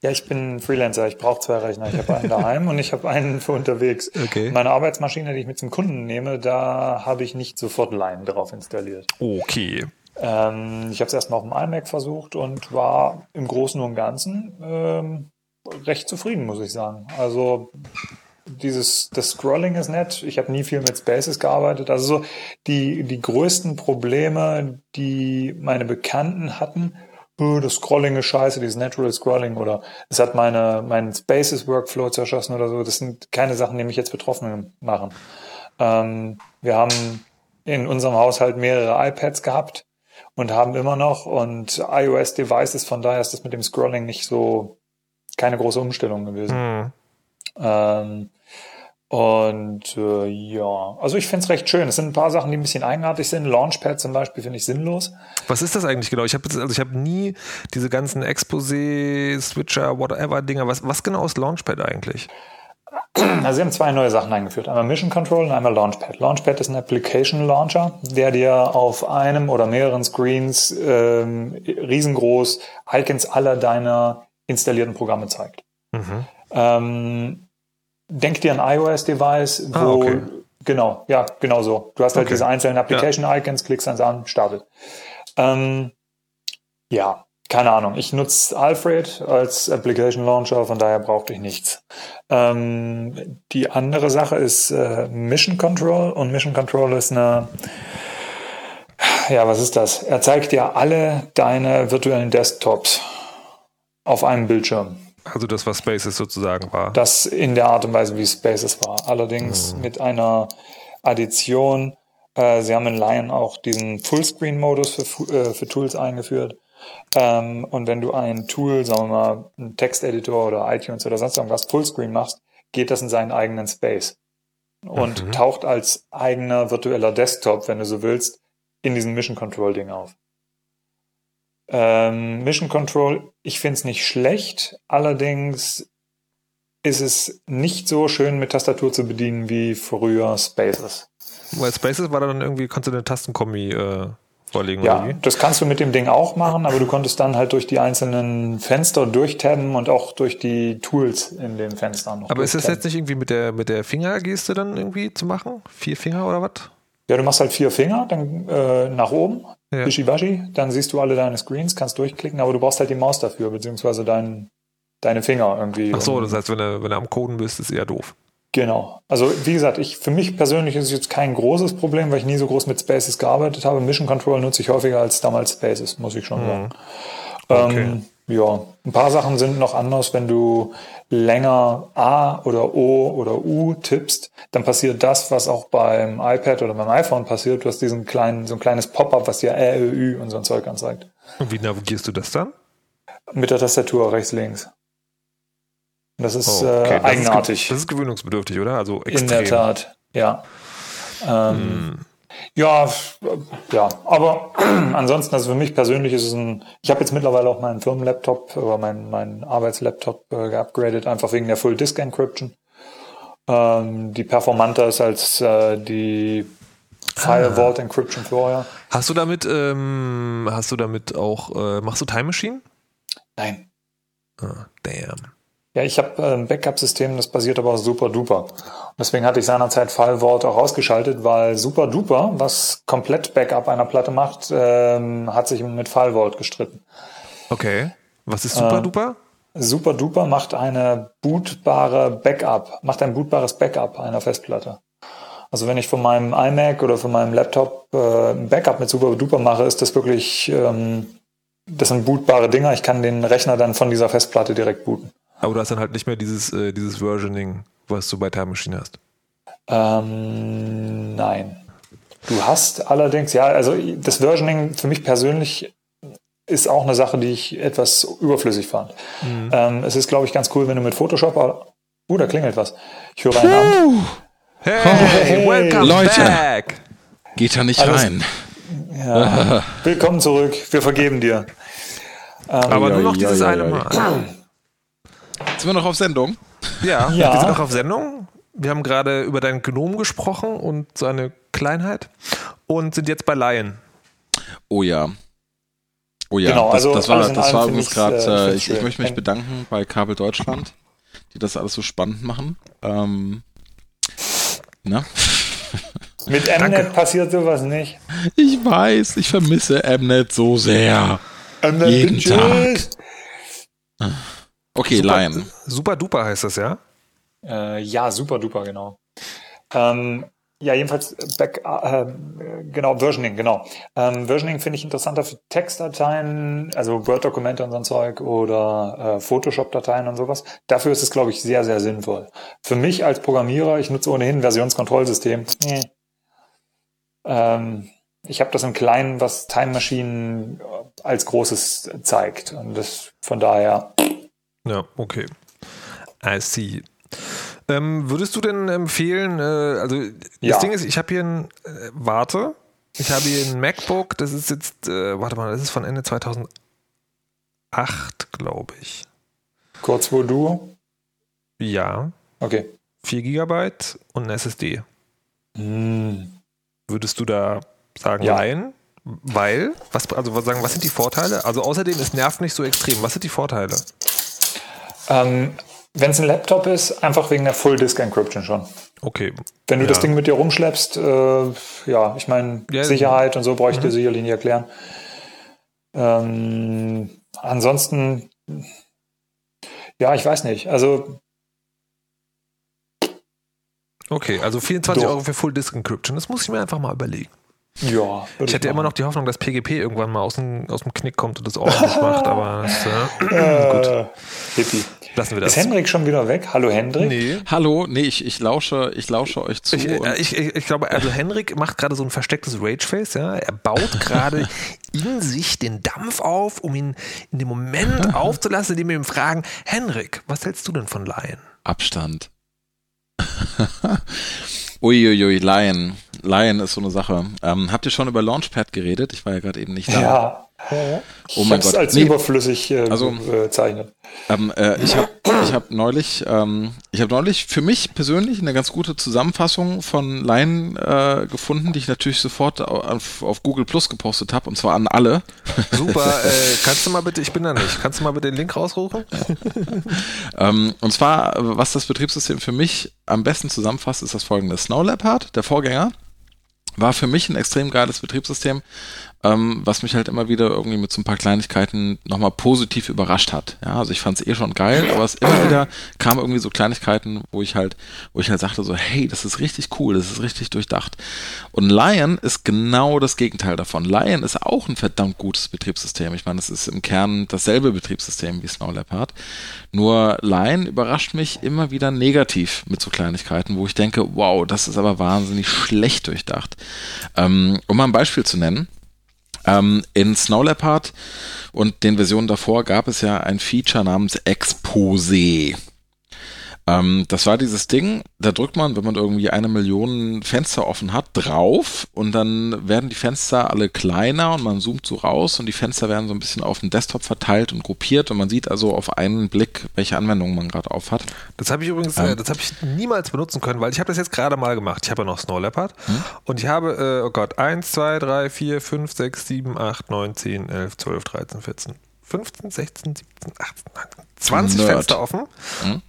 Ja, ich bin Freelancer. Ich brauche zwei Rechner. Ich habe einen daheim und ich habe einen für unterwegs. Okay. Meine Arbeitsmaschine, die ich mit zum Kunden nehme, da habe ich nicht sofort Line drauf installiert. Okay. Ähm, ich habe es erstmal auf dem iMac versucht und war im Großen und Ganzen ähm, recht zufrieden, muss ich sagen. Also dieses das Scrolling ist nett. Ich habe nie viel mit Spaces gearbeitet. Also so die die größten Probleme, die meine Bekannten hatten, oh, das Scrolling ist scheiße, dieses Natural Scrolling oder es hat meine meinen Spaces Workflow zerschossen oder so. Das sind keine Sachen, die mich jetzt betroffen machen. Ähm, wir haben in unserem Haushalt mehrere iPads gehabt und haben immer noch und iOS Devices. Von daher ist das mit dem Scrolling nicht so keine große Umstellung gewesen. Hm. Ähm, und äh, ja, also ich finde es recht schön. Es sind ein paar Sachen, die ein bisschen eigenartig sind. Launchpad zum Beispiel finde ich sinnlos. Was ist das eigentlich genau? Ich habe also ich habe nie diese ganzen Exposé, Switcher, whatever Dinger. Was, was genau ist Launchpad eigentlich? Also sie haben zwei neue Sachen eingeführt. Einmal Mission Control und einmal Launchpad. Launchpad ist ein Application Launcher, der dir auf einem oder mehreren Screens ähm, riesengroß Icons aller deiner installierten Programme zeigt. Mhm. Ähm, denk dir ein iOS-Device, wo Ah, okay. genau, ja, genau so. Du hast halt Okay. diese einzelnen Application-Icons, klickst eins an, startet. Ähm, ja, keine Ahnung. Ich nutze Alfred als Application Launcher, von daher brauchte ich nichts. Ähm, die andere Sache ist äh, Mission Control und Mission Control ist eine ja, was ist das? Er zeigt dir alle deine virtuellen Desktops auf einem Bildschirm. Also das, was Spaces sozusagen war. Das in der Art und Weise, wie Spaces war. Allerdings mit einer Addition. Äh, sie haben in Lion auch diesen Fullscreen-Modus für, äh, für Tools eingeführt. Ähm, und wenn du ein Tool, sagen wir mal, einen Texteditor oder iTunes oder sonst irgendwas Fullscreen machst, geht das in seinen eigenen Space. Und Mhm. taucht als eigener virtueller Desktop, wenn du so willst, in diesem Mission Control Ding auf. Ähm, Mission Control, ich finde es nicht schlecht, allerdings ist es nicht so schön mit Tastatur zu bedienen wie früher Spaces. Weil Spaces war dann irgendwie, konntest du eine Tastenkombi äh, vorlegen Ja, das kannst du mit dem Ding auch machen, aber du konntest dann halt durch die einzelnen Fenster durchtabben und auch durch die Tools in den Fenstern noch Aber ist das jetzt nicht irgendwie mit der, mit der Fingergeste dann irgendwie zu machen? Vier Finger oder was? Ja, du machst halt vier Finger, dann äh, nach oben, Ja. wischiwaschi, dann siehst du alle deine Screens, kannst durchklicken, aber du brauchst halt die Maus dafür, beziehungsweise dein, deine Finger irgendwie. Ach so, das heißt, wenn du, wenn du am Coden bist, ist eher doof. Genau. Also wie gesagt, ich für mich persönlich ist es jetzt kein großes Problem, weil ich nie so groß mit Spaces gearbeitet habe. Mission Control nutze ich häufiger als damals Spaces, muss ich schon sagen. Okay. Ähm, ja, ein paar Sachen sind noch anders, wenn du länger A oder O oder U tippst, dann passiert das, was auch beim iPad oder beim iPhone passiert. Du hast diesen kleinen, so ein kleines Pop-up, was dir Ä, Ö, Ü und so ein Zeug anzeigt. Und wie navigierst du das dann? Mit der Tastatur rechts, links. Das ist Oh, okay. äh, Das ist ge- eigenartig. Das ist gewöhnungsbedürftig, oder? Also In extrem. der Tat, ja. Ähm, Ja, f- ja, aber ansonsten, also für mich persönlich ist es ein, ich habe jetzt mittlerweile auch meinen Firmenlaptop oder meinen meinen Arbeitslaptop äh, geupgradet, einfach wegen der Full Disk Encryption. Ähm, die performanter ist als äh, die File Ah. Vault Encryption vorher. Hast du damit, ähm, hast du damit auch, äh, machst du Time Machine? Nein. Ah, damn. Ja, ich habe äh, ein Backup-System, das basiert aber auf Super Duper. Deswegen hatte ich seinerzeit Vault auch ausgeschaltet, weil Super Duper, was komplett Backup einer Platte macht, ähm, hat sich mit Vault gestritten. Okay. Was ist super Äh, duper? Super Duper macht eine bootbare Backup, macht ein bootbares Backup einer Festplatte. Also wenn ich von meinem iMac oder von meinem Laptop äh, ein Backup mit Super Duper mache, ist das wirklich, ähm, das sind bootbare Dinger. Ich kann den Rechner dann von dieser Festplatte direkt booten. Aber du hast dann halt nicht mehr dieses, äh, dieses Versioning, was du bei Time Machine hast. Ähm, nein. Du hast allerdings, ja, also das Versioning für mich persönlich ist auch eine Sache, die ich etwas überflüssig fand. Ähm, es ist, glaube ich, ganz cool, wenn du mit Photoshop. Uh, da klingelt was. Ich höre einen an. Hey, Hey, welcome Leute. back! Geht da nicht Alles- rein. Ja. Willkommen zurück. Wir vergeben dir. Aber nur noch dieses eine. Mal. Sind wir noch auf Sendung? Ja, Ja. wir sind noch auf Sendung. Wir haben gerade über deinen Gnom gesprochen und seine Kleinheit und sind jetzt bei Lion. Oh ja. Oh ja, Genau, das, also das war, das war übrigens ich, gerade, äh, ich äh, ich, ich möchte mich bedanken bei Kabel Deutschland, die das alles so spannend machen. Ähm, na? Mit Mnet passiert sowas nicht. Ich weiß, ich vermisse Mnet so sehr. Mnet Jeden Bitches. Okay, Super, Lion. Super duper heißt das, ja? Äh, ja, super duper, genau. Ähm, ja, jedenfalls Back, äh, genau, Versioning, genau. Ähm, Versioning finde ich interessanter für Textdateien, also Word-Dokumente und so ein Zeug oder äh, Photoshop-Dateien und sowas. Dafür ist es, glaube ich, sehr, sehr sinnvoll. Für mich als Programmierer, ich nutze ohnehin ein Versionskontrollsystem. Nee. Ähm, ich habe das im Kleinen, was Time Machine als Großes zeigt. Und das von daher, Ja, okay. I see. Ähm, würdest du denn empfehlen, äh, also das Ja. Ding ist, ich habe hier ein, äh, warte, ich habe hier ein MacBook, das ist jetzt, äh, warte mal, das ist von Ende 2008, glaube ich. kurz wo du. Ja, Okay. 4 GB und ein SSD. Hm. Würdest du da sagen, Ja. nein? Weil, was, also was sagen, was sind die Vorteile? Also außerdem, es nervt nicht so extrem. Was sind die Vorteile? Ähm, Wenn es ein Laptop ist, einfach wegen der Full Disk Encryption schon. Okay. Wenn du Ja. das Ding mit dir rumschleppst, äh, ja, ich meine, Ja, Sicherheit und so brauche ich mhm. dir sicherlich nicht erklären. Ähm, ansonsten, ja, ich weiß nicht. Also, Okay, also 24 Doch. Euro für Full Disk Encryption. Das muss ich mir einfach mal überlegen. Ja. Ich hätte immer machen. noch die Hoffnung, dass PGP irgendwann mal aus dem, aus dem Knick kommt und das ordentlich macht, aber das, äh, Äh, Hippie. lassen wir das. Ist Hendrik schon wieder weg? Hallo Hendrik? Nee. Hallo, nee, ich, ich lausche, ich lausche euch zu. Ich, und- äh, ich, ich, ich glaube, also Henrik macht gerade so ein verstecktes Rageface, ja. Er baut gerade in sich den Dampf auf, um ihn in dem Moment aufzulassen, indem wir ihn fragen, Henrik, was hältst du denn von Laien? Abstand. Uiuiui, Lion. Lion ist so eine Sache. Ähm, habt ihr schon über Launchpad geredet? Ich war ja gerade eben nicht da. Ja. Oh ich mein Gott. als Nee. überflüssig äh, Also- bezeichnet. Ähm, äh, ich habe ich hab neulich, ähm, ich habe neulich für mich persönlich eine ganz gute Zusammenfassung von Lion äh, gefunden, die ich natürlich sofort auf, auf Google Plus gepostet habe und zwar an alle. Super, äh, kannst du mal bitte, ich bin da nicht, kannst du mal bitte den Link rausrufen? Ähm, und zwar, was das Betriebssystem für mich am besten zusammenfasst, ist das folgende. Snow Leopard, der Vorgänger, war für mich ein extrem geiles Betriebssystem, ähm, was mich halt immer wieder irgendwie mit so ein paar Kleinigkeiten nochmal positiv überrascht hat. Ja, also ich fand es eh schon geil, aber es immer wieder kamen irgendwie so Kleinigkeiten, wo ich halt, wo ich halt sagte so, hey, das ist richtig cool, das ist richtig durchdacht. Und Lion ist genau das Gegenteil davon. Lion ist auch ein verdammt gutes Betriebssystem. Ich meine, es ist im Kern dasselbe Betriebssystem wie Snow Leopard. Nur Lion überrascht mich immer wieder negativ mit so Kleinigkeiten, wo ich denke, wow, das ist aber wahnsinnig schlecht durchdacht. Ähm, um mal ein Beispiel zu nennen. Ähm, in Snow Leopard und den Versionen davor gab es ja ein Feature namens Exposé. Ähm, das war dieses Ding, da drückt man, wenn man irgendwie eine Million Fenster offen hat, drauf und dann werden die Fenster alle kleiner und man zoomt so raus und die Fenster werden so ein bisschen auf dem Desktop verteilt und gruppiert und man sieht also auf einen Blick, welche Anwendungen man gerade auf hat. Das habe ich übrigens, Ähm. äh, das habe ich niemals benutzen können, weil ich habe das jetzt gerade mal gemacht. Ich habe ja noch Snow Leopard und ich habe, äh, oh Gott, 1, 2, 3, 4, 5, 6, 7, 8, 9, 10, 11, 12, 13, 14, 15, 16, 17, 18, 19, 20 Nerd. Fenster offen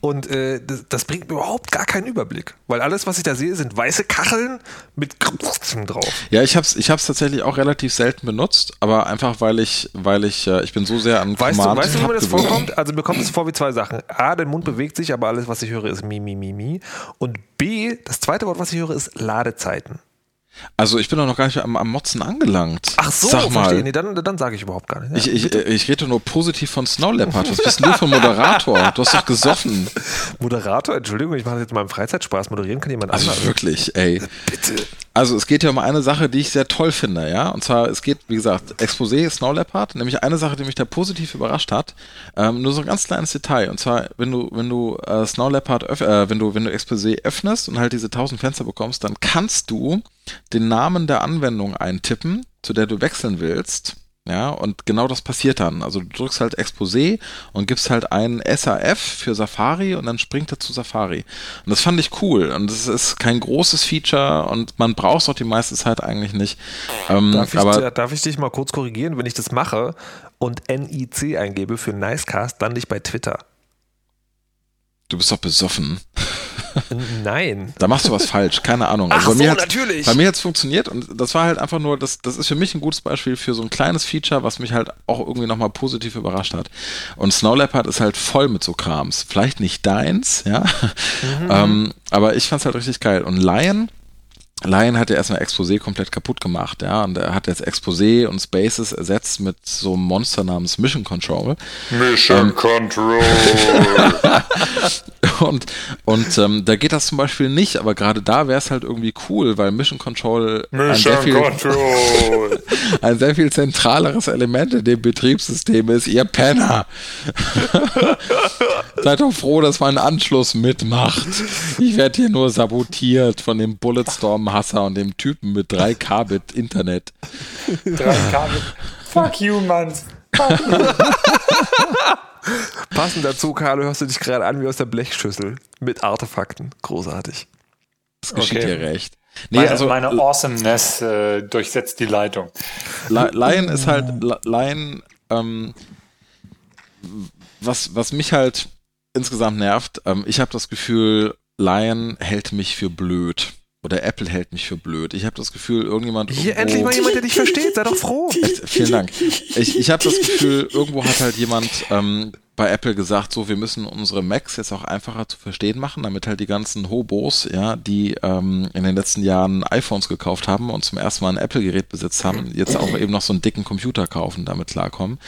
und äh, das, das bringt mir überhaupt gar keinen Überblick, weil alles, was ich da sehe, sind weiße Kacheln mit Krupfen drauf. Ja, ich habe es ich hab's tatsächlich auch relativ selten benutzt, aber einfach weil ich, weil ich, äh, ich bin so sehr an Weißt du, Command weißt du, wie mir das gewöhnt. vorkommt? Also mir kommt es vor wie zwei Sachen. A, der Mund bewegt sich, aber alles, was ich höre, ist mi, mi, mi, mi. Und B, das zweite Wort, was ich höre, ist Ladezeiten. Also ich bin doch noch gar nicht am, am Motzen angelangt. Ach so, Sag mal. verstehe. Nee, dann, dann sage ich überhaupt gar nicht. Ja, Ich, ich, ich rede nur positiv von Snow Leopard. Was bist du für ein Moderator? Du hast doch gesoffen. Moderator, Entschuldigung, ich mache jetzt mal im Freizeit-Spaß. Moderieren kann jemand Also anderes. wirklich, ey. Bitte. Also es geht ja um eine Sache, die ich sehr toll finde, ja. Und zwar, es geht, wie gesagt, Exposé Snow Leopard, nämlich eine Sache, die mich da positiv überrascht hat. Ähm, nur so ein ganz kleines Detail. Und zwar, wenn du, wenn du äh, Snow Leopard, öff äh, wenn du, wenn du Exposé öffnest und halt diese 1000 Fenster bekommst, dann kannst du den Namen der Anwendung eintippen, zu der du wechseln willst. Ja, und genau das passiert dann. Also du drückst halt Exposé und gibst halt ein SAF für Safari und dann springt er zu Safari. Und das fand ich cool. Und es ist kein großes Feature und man braucht es auch die meiste Zeit eigentlich nicht. Ähm, darf, ich, aber darf ich dich mal kurz korrigieren, wenn ich das mache und NIC eingebe für Nicecast, dann nicht bei Twitter. du bist doch besoffen. Nein. Da machst du was falsch, keine Ahnung. Ach Also bei so, mir hat's- natürlich. Bei mir hat es funktioniert und das war halt einfach nur, das, das ist für mich ein gutes Beispiel für so ein kleines Feature, was mich halt auch irgendwie nochmal positiv überrascht hat. Und Snow Leopard ist halt voll mit so Krams. Vielleicht nicht deins, ja, Mhm. ähm, aber ich fand's halt richtig geil. Und Lion, Lion hat ja erstmal Exposé komplett kaputt gemacht, ja, und er hat jetzt Exposé und Spaces ersetzt mit so einem Monster namens Mission Control. Mission Control. Und, und ähm, da geht das zum Beispiel nicht, aber gerade da wäre es halt irgendwie cool, weil Mission Control ein sehr, Mission viel, Control. ein sehr viel zentraleres Element in dem Betriebssystem ist, ihr Penner. Seid doch froh, dass mein Anschluss mitmacht. Ich werde hier nur sabotiert von dem Bulletstorm-Hasser und dem Typen mit 3K-Bit Internet. Drei Kabel. Fuck you, Mann. Fuck you. Passend dazu, Carlo, hörst du dich gerade an wie aus der Blechschüssel mit Artefakten. Großartig. Das geschieht Okay. dir recht. Nee, Meine, also meine Awesomeness äh, durchsetzt die Leitung. Li- Lion ist halt, Li- Lion, ähm, was, was mich halt insgesamt nervt, ähm, ich habe das Gefühl, Lion hält mich für blöd. Oder Apple hält mich für blöd. Ich habe das Gefühl, irgendjemand. Hier irgendwo- endlich mal jemand, der dich versteht. Sei doch froh. Echt, vielen Dank. Ich, ich habe das Gefühl, irgendwo hat halt jemand ähm, bei Apple gesagt, so, wir müssen unsere Macs jetzt auch einfacher zu verstehen machen, damit halt die ganzen Hobos, ja, die ähm, in den letzten Jahren iPhones gekauft haben und zum ersten Mal ein Apple-Gerät besitzt haben, jetzt auch eben noch so einen dicken Computer kaufen, damit klarkommen.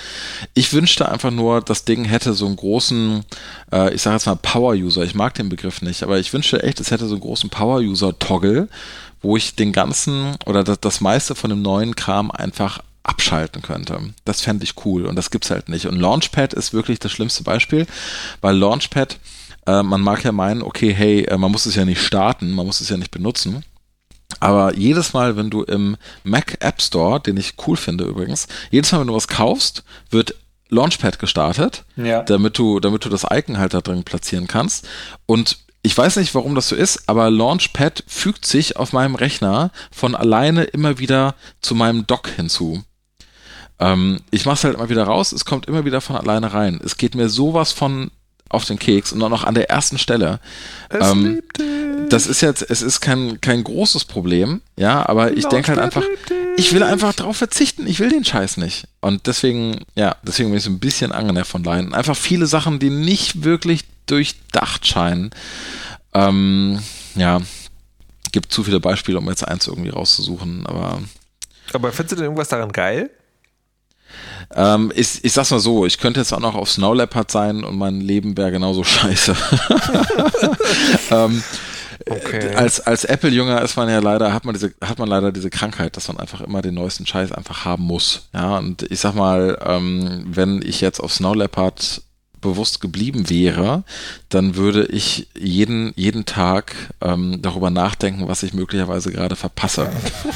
Ich wünschte einfach nur, das Ding hätte so einen großen, äh, ich sage jetzt mal Power-User, ich mag den Begriff nicht, aber ich wünschte echt, es hätte so einen großen Power-User-Toggle, wo ich den ganzen oder das, das meiste von dem neuen Kram einfach abschalten könnte. Das fände ich cool und das gibt's halt nicht. Und Launchpad ist wirklich das schlimmste Beispiel, weil Launchpad, äh, man mag ja meinen, okay, hey, äh, man muss es ja nicht starten, man muss es ja nicht benutzen. Aber jedes Mal, wenn du im Mac App Store, den ich cool finde übrigens, jedes Mal, wenn du was kaufst, wird Launchpad gestartet, Ja. damit du, damit du das Icon halt da drin platzieren kannst. Und ich weiß nicht, warum das so ist, aber Launchpad fügt sich auf meinem Rechner von alleine immer wieder zu meinem Dock hinzu. Ähm, ich mache es halt immer wieder raus, es kommt immer wieder von alleine rein. Es geht mir sowas von auf den Keks und dann noch an der ersten Stelle. Es Ähm, liebt dich. das ist jetzt, es ist kein, kein großes Problem, ja, aber ich denke halt einfach, ich will einfach drauf verzichten, ich will den Scheiß nicht. Und deswegen, ja, deswegen bin ich so ein bisschen angenervt von Leinen. Einfach viele Sachen, die nicht wirklich durchdacht scheinen. Ähm, ja, gibt zu viele Beispiele, um jetzt eins irgendwie rauszusuchen, aber Aber findest du denn irgendwas daran geil? Ähm, ich, ich sag's mal so, ich könnte jetzt auch noch auf Snow Leopard sein und mein Leben wäre genauso scheiße. ähm, Okay. als, als Apple-Jünger ist man ja leider, hat man diese, hat man leider diese Krankheit, dass man einfach immer den neuesten Scheiß einfach haben muss. Ja, und ich sag mal, ähm, wenn ich jetzt auf Snow Leopard bewusst geblieben wäre, dann würde ich jeden, jeden Tag ähm, darüber nachdenken, was ich möglicherweise gerade verpasse.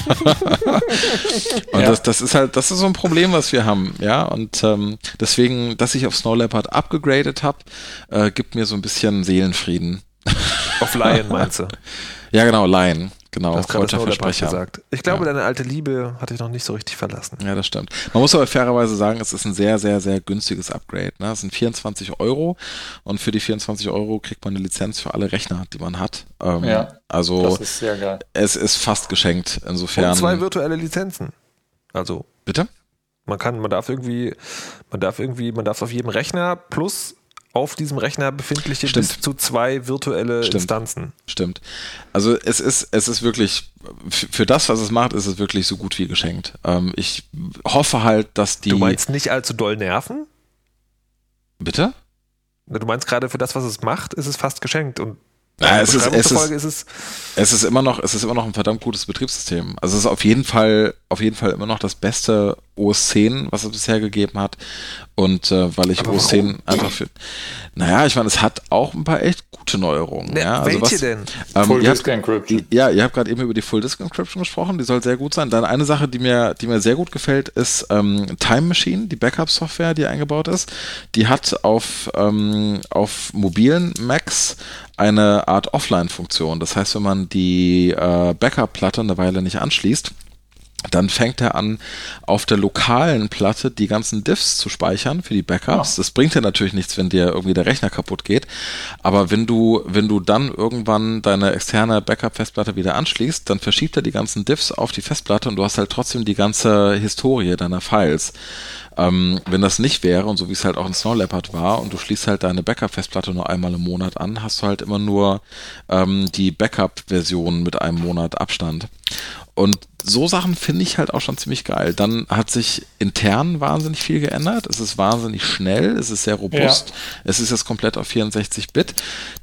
und Ja. das, das ist halt, das ist so ein Problem, was wir haben, ja. Und ähm, deswegen, dass ich auf Snow Leopard abgegradet habe, äh, gibt mir so ein bisschen Seelenfrieden. Auf Lion meinst du? Ja, genau, Lion. Genau, Leopard Versprecher. gesagt. Ich glaube, Ja. deine alte Liebe hat dich noch nicht so richtig verlassen. Ja, das stimmt. Man muss aber fairerweise sagen, es ist ein sehr, sehr, sehr günstiges Upgrade. Ne? Es sind 24 Euro und für die 24 Euro kriegt man eine Lizenz für alle Rechner, die man hat. Ähm, Ja, also Das ist sehr geil. es ist fast geschenkt. Insofern. Und zwei virtuelle Lizenzen. Also Bitte? man kann, man darf irgendwie, man darf irgendwie, man darf auf jedem Rechner plus auf diesem Rechner befindliche Stimmt. bis zu zwei virtuelle Stimmt. Instanzen. Stimmt. Also es ist, es ist wirklich, für das, was es macht, ist es wirklich so gut wie geschenkt. Ähm, ich hoffe halt, dass die. Du meinst nicht allzu doll nerven? Bitte? Du meinst gerade für das, was es macht, ist es fast geschenkt. Und Ja, es ist, es ist, ist es es ist immer noch, es ist immer noch ein verdammt gutes Betriebssystem. Also es ist auf jeden Fall auf jeden Fall immer noch das beste OS 10, was es bisher gegeben hat. Und äh, weil ich OS 10 einfach für. Naja, ich meine, es hat auch ein paar echt gute Neuerungen. Ne, ja, also welche was, denn? Ähm, Full Disk Encryption. Ja, ihr habt gerade eben über die Full Disk Encryption gesprochen, die soll sehr gut sein. Dann eine Sache, die mir, die mir sehr gut gefällt, ist ähm, Time Machine, die Backup-Software, die eingebaut ist. Die hat auf, ähm, auf mobilen Macs eine Art Offline-Funktion. Das heißt, wenn man die äh, Backup-Platte eine Weile nicht anschließt, dann fängt er an, auf der lokalen Platte die ganzen Diffs zu speichern für die Backups. Ja. Das bringt dir natürlich nichts, wenn dir irgendwie der Rechner kaputt geht. Aber wenn du, wenn du dann irgendwann deine externe Backup-Festplatte wieder anschließt, dann verschiebt er die ganzen Diffs auf die Festplatte und du hast halt trotzdem die ganze Historie deiner Files. Ähm, wenn das nicht wäre und so wie es halt auch in Snow Leopard war und du schließt halt deine Backup-Festplatte nur einmal im Monat an, hast du halt immer nur ähm, die Backup-Version mit einem Monat Abstand. Und so Sachen finde ich halt auch schon ziemlich geil. Dann hat sich intern wahnsinnig viel geändert. Es ist wahnsinnig schnell, es ist sehr robust. Ja. Es ist jetzt komplett auf 64-Bit.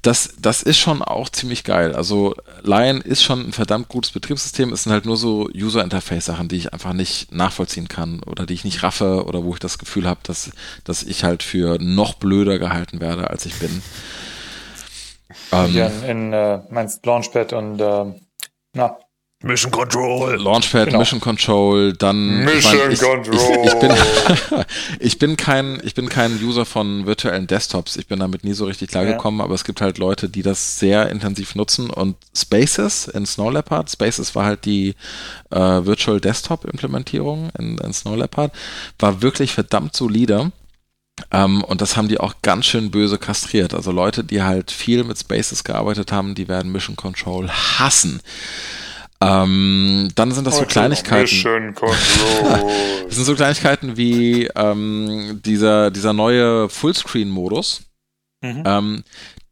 Das, das ist schon auch ziemlich geil. Also Lion ist schon ein verdammt gutes Betriebssystem. Es sind halt nur so User-Interface-Sachen, die ich einfach nicht nachvollziehen kann oder die ich nicht raffe oder wo ich das Gefühl habe, dass, dass ich halt für noch blöder gehalten werde, als ich bin. Ähm, ja, in äh, meinst Launchpad und äh, na, Mission Control. Launchpad, genau. Mission Control, dann. Mission ich mein, ich, Control. Ich, ich, bin, ich, bin kein, ich bin kein User von virtuellen Desktops. Ich bin damit nie so richtig klargekommen, ja. aber es gibt halt Leute, die das sehr intensiv nutzen und Spaces in Snow Leopard, Spaces war halt die äh, Virtual Desktop Implementierung in, in Snow Leopard, war wirklich verdammt solide. Um, ähm, und das haben die auch ganz schön böse kastriert. Also Leute, die halt viel mit Spaces gearbeitet haben, die werden Mission Control hassen. Ähm, dann sind das Heute so Kleinigkeiten. das sind so Kleinigkeiten wie ähm, dieser, dieser neue Fullscreen-Modus. Mhm. Ähm,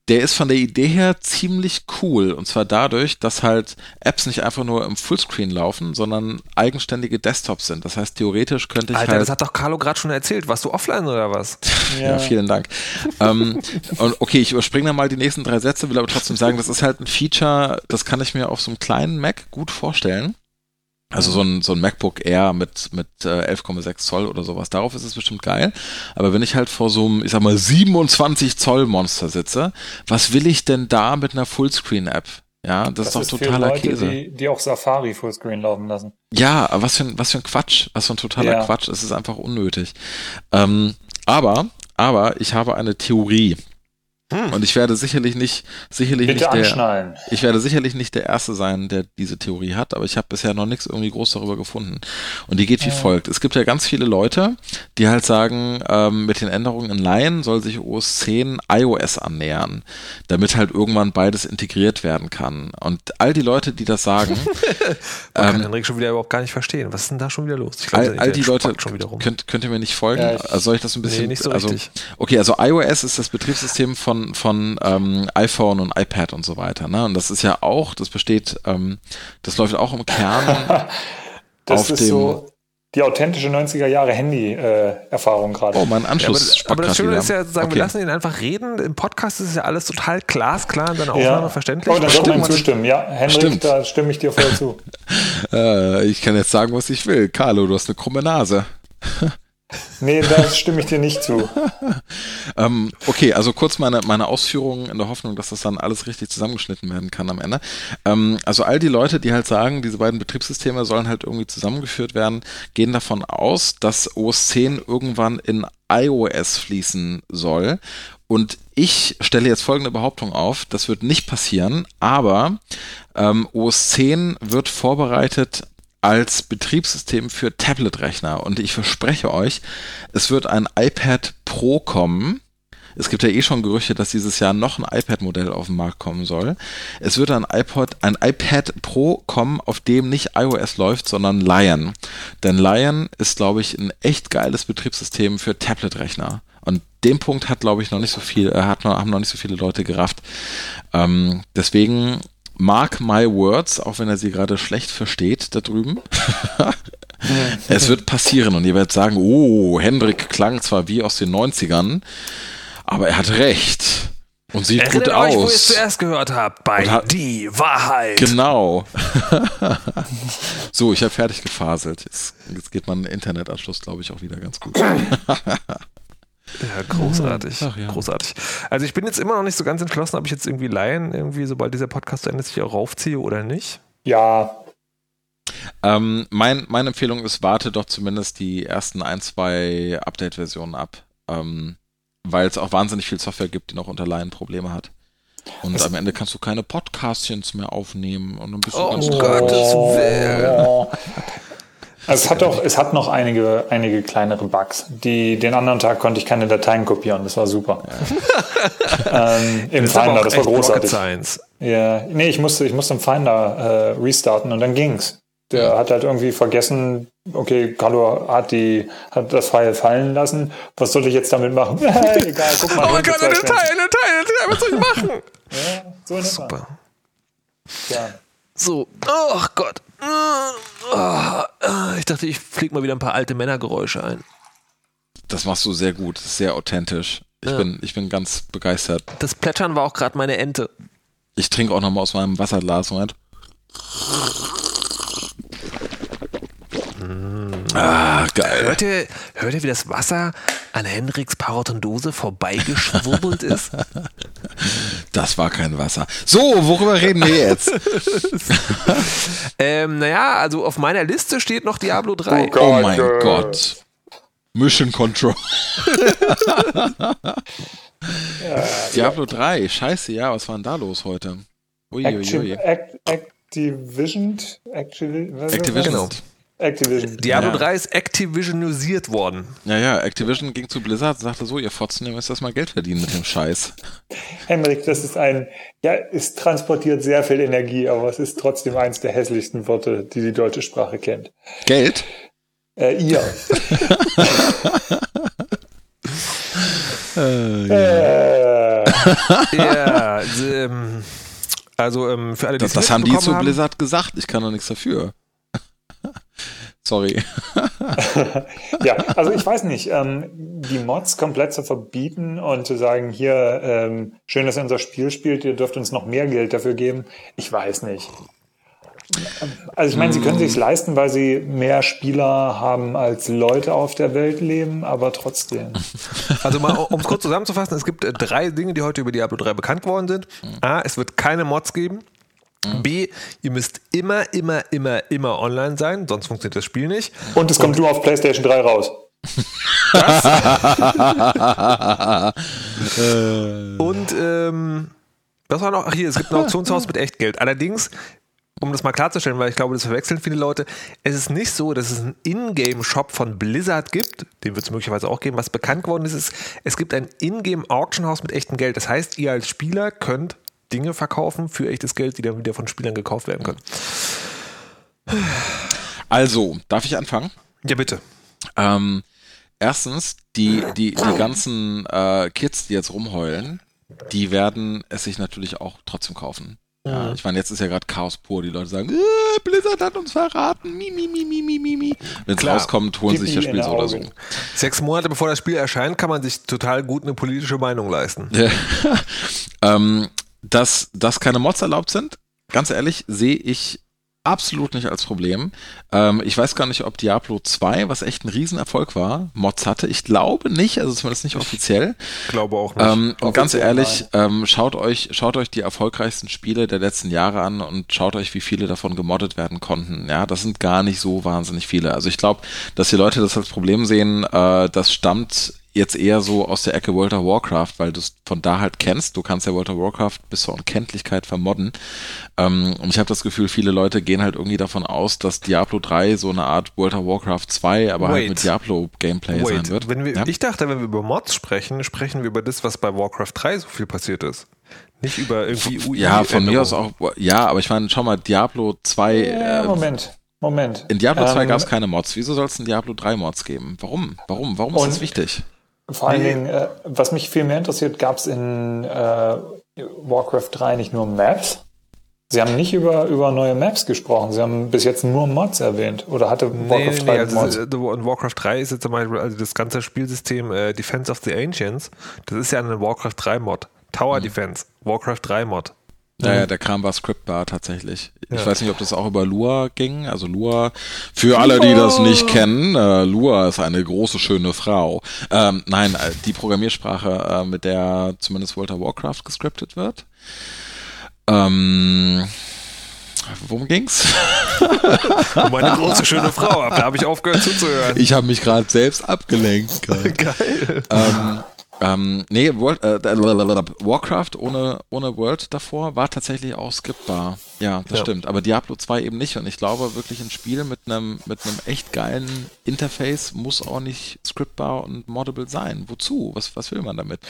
der ist von der Idee her ziemlich cool. Und zwar dadurch, dass halt Apps nicht einfach nur im Fullscreen laufen, sondern eigenständige Desktops sind. Das heißt, theoretisch könnte ich Alter, halt. das hat doch Carlo gerade schon erzählt. Warst du offline oder was? Ja, ja vielen Dank. ähm, und okay, ich überspringe dann mal die nächsten drei Sätze, will aber trotzdem sagen, das ist halt ein Feature, das kann ich mir auf so einem kleinen Mac gut vorstellen. Also so ein, so ein MacBook Air mit, mit äh, 11,6 Zoll oder sowas, darauf ist es bestimmt geil. Aber wenn ich halt vor so einem, ich sag mal, 27 Zoll Monster sitze, was will ich denn da mit einer Fullscreen-App? Ja, das, das ist doch totaler Leute, Käse. Die, die auch Safari Fullscreen laufen lassen. Ja, was für ein, was für ein Quatsch, was für ein totaler ja. Quatsch, es ist einfach unnötig. Ähm, aber, aber ich habe eine Theorie. Hm. Und ich werde sicherlich nicht, sicherlich Bitte nicht der, ich werde sicherlich nicht der Erste sein, der diese Theorie hat, aber ich habe bisher noch nichts irgendwie groß darüber gefunden. Und die geht wie ja. folgt. Es gibt ja ganz viele Leute, die halt sagen, ähm, mit den Änderungen in Lion soll sich OS 10 iOS annähern, damit halt irgendwann beides integriert werden kann. Und all die Leute, die das sagen, Man ähm, kann Henrik schon wieder überhaupt gar nicht verstehen. Was ist denn da schon wieder los? Ich glaub, all, all die Leute, könnt, könnt ihr mir nicht folgen? Ja, ich, also soll ich das ein bisschen? Nee, nicht so also, richtig. Okay, also iOS ist das Betriebssystem von von, von ähm, iPhone und iPad und so weiter. Ne? Und das ist ja auch, das besteht, ähm, das läuft auch im Kern das auf ist dem, so die authentische 90er Jahre Handy-Erfahrung äh, gerade. Oh, mein Anschluss. Ja, aber, aber, das Schöne ist ja, sagen okay. wir lassen ihn einfach reden. Im Podcast ist ja alles total glasklar in seiner Aufnahme ja. verständlich. Oh, dann soll man zustimmen. Ja, Henrik, Stimmt. da stimme ich dir voll zu. äh, ich kann jetzt sagen, was ich will. Carlo, du hast eine krumme Nase. Nee, da stimme ich dir nicht zu. ähm, okay, also kurz meine, meine Ausführungen in der Hoffnung, dass das dann alles richtig zusammengeschnitten werden kann am Ende. Ähm, also all die Leute, die halt sagen, diese beiden Betriebssysteme sollen halt irgendwie zusammengeführt werden, gehen davon aus, dass OS 10 irgendwann in iOS fließen soll. Und ich stelle jetzt folgende Behauptung auf, das wird nicht passieren, aber ähm, OS 10 wird vorbereitet als Betriebssystem für Tablet-Rechner. Und ich verspreche euch, es wird ein iPad Pro kommen. Es gibt ja eh schon Gerüchte, dass dieses Jahr noch ein iPad-Modell auf den Markt kommen soll. Es wird ein iPod, ein iPad Pro kommen, auf dem nicht iOS läuft, sondern Lion. Denn Lion ist, glaube ich, ein echt geiles Betriebssystem für Tablet-Rechner. Und den Punkt hat, glaube ich, noch nicht so viel, äh, hat, haben noch nicht so viele Leute gerafft. Ähm, deswegen mark my words, auch wenn er sie gerade schlecht versteht da drüben. es wird passieren und ihr werdet sagen, oh, Hendrik klang zwar wie aus den 90ern, aber er hat recht. Und sieht Erinnert gut euch, wo ihr es aus. zuerst gehört habt, bei hat- Die Wahrheit. Genau. so, ich habe fertig gefaselt. Jetzt, jetzt geht mein Internetanschluss, glaube ich, auch wieder ganz gut. Ja, großartig. Ach ja. Großartig. Also ich bin jetzt immer noch nicht so ganz entschlossen, ob ich jetzt irgendwie Laien irgendwie, sobald dieser Podcast zu Ende ist, sich auch raufziehe oder nicht. Ja, Ähm, mein, meine Empfehlung ist, warte doch zumindest die ersten ein, zwei Update-Versionen ab. Ähm, weil es auch wahnsinnig viel Software gibt, die noch unter Laien Probleme hat. Und am Ende kannst du keine Podcastchens mehr aufnehmen und dann bist du Oh ganz. Gottes Willen. Also es hat auch, es hat noch einige, einige kleinere Bugs. Die, den anderen Tag konnte ich keine Dateien kopieren, das war super. ähm, Im Das Finder, das war großartig. Ja, nee, ich musste, ich musste im Finder äh, restarten und dann ging's. Der hat halt irgendwie vergessen, okay, Carlo hat die, hat das File fallen lassen. Was soll ich jetzt damit machen? Egal, guck mal. Oh, Hund mit keine zwei Detail, Schwänzen. Detail, Detail, was soll ich machen? Ja, so. Super. Ja. So, oh Gott. Oh, ich dachte, ich fliege mal wieder ein paar alte Männergeräusche ein. Das machst du sehr gut, sehr authentisch. Ich, Ja. bin, ich bin ganz begeistert. Das Plätschern war auch gerade meine Ente. Ich trinke auch nochmal aus meinem Wasserglas. Moment. Ah, geil. Hört ihr, hört ihr, wie das Wasser an Henriks Parodondose vorbeigeschwurbelt ist? Das war kein Wasser. So, worüber reden wir jetzt? ähm, naja, also auf meiner Liste steht noch Diablo 3. Oh Gott. Oh mein Gott. Mission Control. Diablo 3, scheiße, ja, was war denn da los heute? Activ Uiuiui. Act Activision? Activi was ist das? Activision. Activision. Diablo Ja. 3 ist Activisionisiert worden. Ja, ja, Activision ging zu Blizzard und sagte so, ihr Fotzen, ihr müsst erstmal Geld verdienen mit dem Scheiß. Henrik, das ist ein, ja, es transportiert sehr viel Energie, aber es ist trotzdem eins der hässlichsten Worte, die die deutsche Sprache kennt. Geld? Äh, ihr. äh, Ja, ähm, also ähm, für alle, die Das, das haben die zu Blizzard gesagt, ich kann doch nichts dafür. Sorry. ja, also ich weiß nicht, ähm, die Mods komplett zu verbieten und zu sagen, hier, ähm, schön, dass ihr unser Spiel spielt, ihr dürft uns noch mehr Geld dafür geben, ich weiß nicht. Also ich meine, sie können sich leisten, weil sie mehr Spieler haben als Leute auf der Welt leben, aber trotzdem. Also mal, um es kurz zusammenzufassen, es gibt drei Dinge, die heute über Diablo 3 bekannt geworden sind. A, es wird keine Mods geben. B, ihr müsst immer, immer, immer, immer online sein, sonst funktioniert das Spiel nicht. Und es kommt nur auf PlayStation 3 raus. Und ähm, was war noch? Ach hier, es gibt ein Auktionshaus mit Echtgeld. Allerdings, um das mal klarzustellen, weil ich glaube, das verwechseln viele Leute, es ist nicht so, dass es einen Ingame-Shop von Blizzard gibt, den wird es möglicherweise auch geben. Was bekannt geworden ist, ist, es gibt ein Ingame-Auctionhaus mit echtem Geld. Das heißt, ihr als Spieler könnt Dinge verkaufen für echtes Geld, die dann wieder von Spielern gekauft werden können. Also, darf ich anfangen? Ja, bitte. Ähm, erstens, die, die, die ganzen äh, Kids, die jetzt rumheulen, die werden es sich natürlich auch trotzdem kaufen. Ja, ich meine, jetzt ist ja gerade Chaos pur. Die Leute sagen, äh, Blizzard hat uns verraten. Mi, mi, mi, mi, mi, mi, mi. Wenn es rauskommt, holen sie sich das Spiel so oder so. Sechs Monate bevor das Spiel erscheint, kann man sich total gut eine politische Meinung leisten. Ähm, dass, dass keine Mods erlaubt sind, ganz ehrlich, sehe ich absolut nicht als Problem. Ähm, ich weiß gar nicht, ob Diablo 2, was echt ein Riesenerfolg war, Mods hatte. Ich glaube nicht, also zumindest nicht offiziell. Glaube auch nicht. Ähm, und ganz ehrlich, ähm, schaut euch, schaut euch die erfolgreichsten Spiele der letzten Jahre an und schaut euch, wie viele davon gemoddet werden konnten. Ja, das sind gar nicht so wahnsinnig viele. Also ich glaube, dass die Leute das als Problem sehen, äh, das stammt jetzt eher so aus der Ecke World of Warcraft, weil du es von da halt kennst. Du kannst ja World of Warcraft bis zur Unkenntlichkeit vermodden. Ähm, und ich habe das Gefühl, viele Leute gehen halt irgendwie davon aus, dass Diablo 3 so eine Art World of Warcraft 2, aber halt Wait. mit Diablo-Gameplay sein wird. wenn wir, ja? ich dachte, wenn wir über Mods sprechen, sprechen wir über das, was bei Warcraft 3 so viel passiert ist. Nicht über irgendwie UI Ja, von mir aus auch. Ja, aber ich meine, schau mal, Diablo 2. Ja, äh, Moment, Moment. in Diablo 2 Ähm, gab es keine Mods. Wieso soll es in Diablo 3 Mods geben? Warum? Warum? Warum ist das wichtig? Vor allen Dingen, äh, was mich viel mehr interessiert, gab es in äh, Warcraft 3 nicht nur Maps? Sie haben nicht über, über neue Maps gesprochen. Sie haben bis jetzt nur Mods erwähnt. Oder hatte Warcraft nee, 3 nee, also Mods? äh, in Warcraft 3 ist jetzt zum Beispiel also das ganze Spielsystem äh, Defense of the Ancients, das ist ja ein Warcraft 3 Mod. Tower Defense, Warcraft 3 Mod. Naja, der Kram war scriptbar tatsächlich. Ich ja. weiß nicht, ob das auch über Lua ging. Also Lua, für alle, die das nicht kennen, äh, Lua ist eine große, schöne Frau. Ähm, nein, äh, die Programmiersprache, äh, mit der zumindest World of Warcraft gescriptet wird. Ähm, worum ging's? um eine große, schöne Frau. Da habe ich aufgehört zuzuhören. Ich habe mich gerade selbst abgelenkt. Geil. Ähm, ähm, nee, World, äh, Warcraft ohne, ohne World davor war tatsächlich auch skippbar. Ja, das ja. stimmt. Aber Diablo 2 eben nicht. Und ich glaube, wirklich ein Spiel mit einem, mit einem echt geilen Interface muss auch nicht scriptbar und moddable sein. Wozu? Was, was will man damit?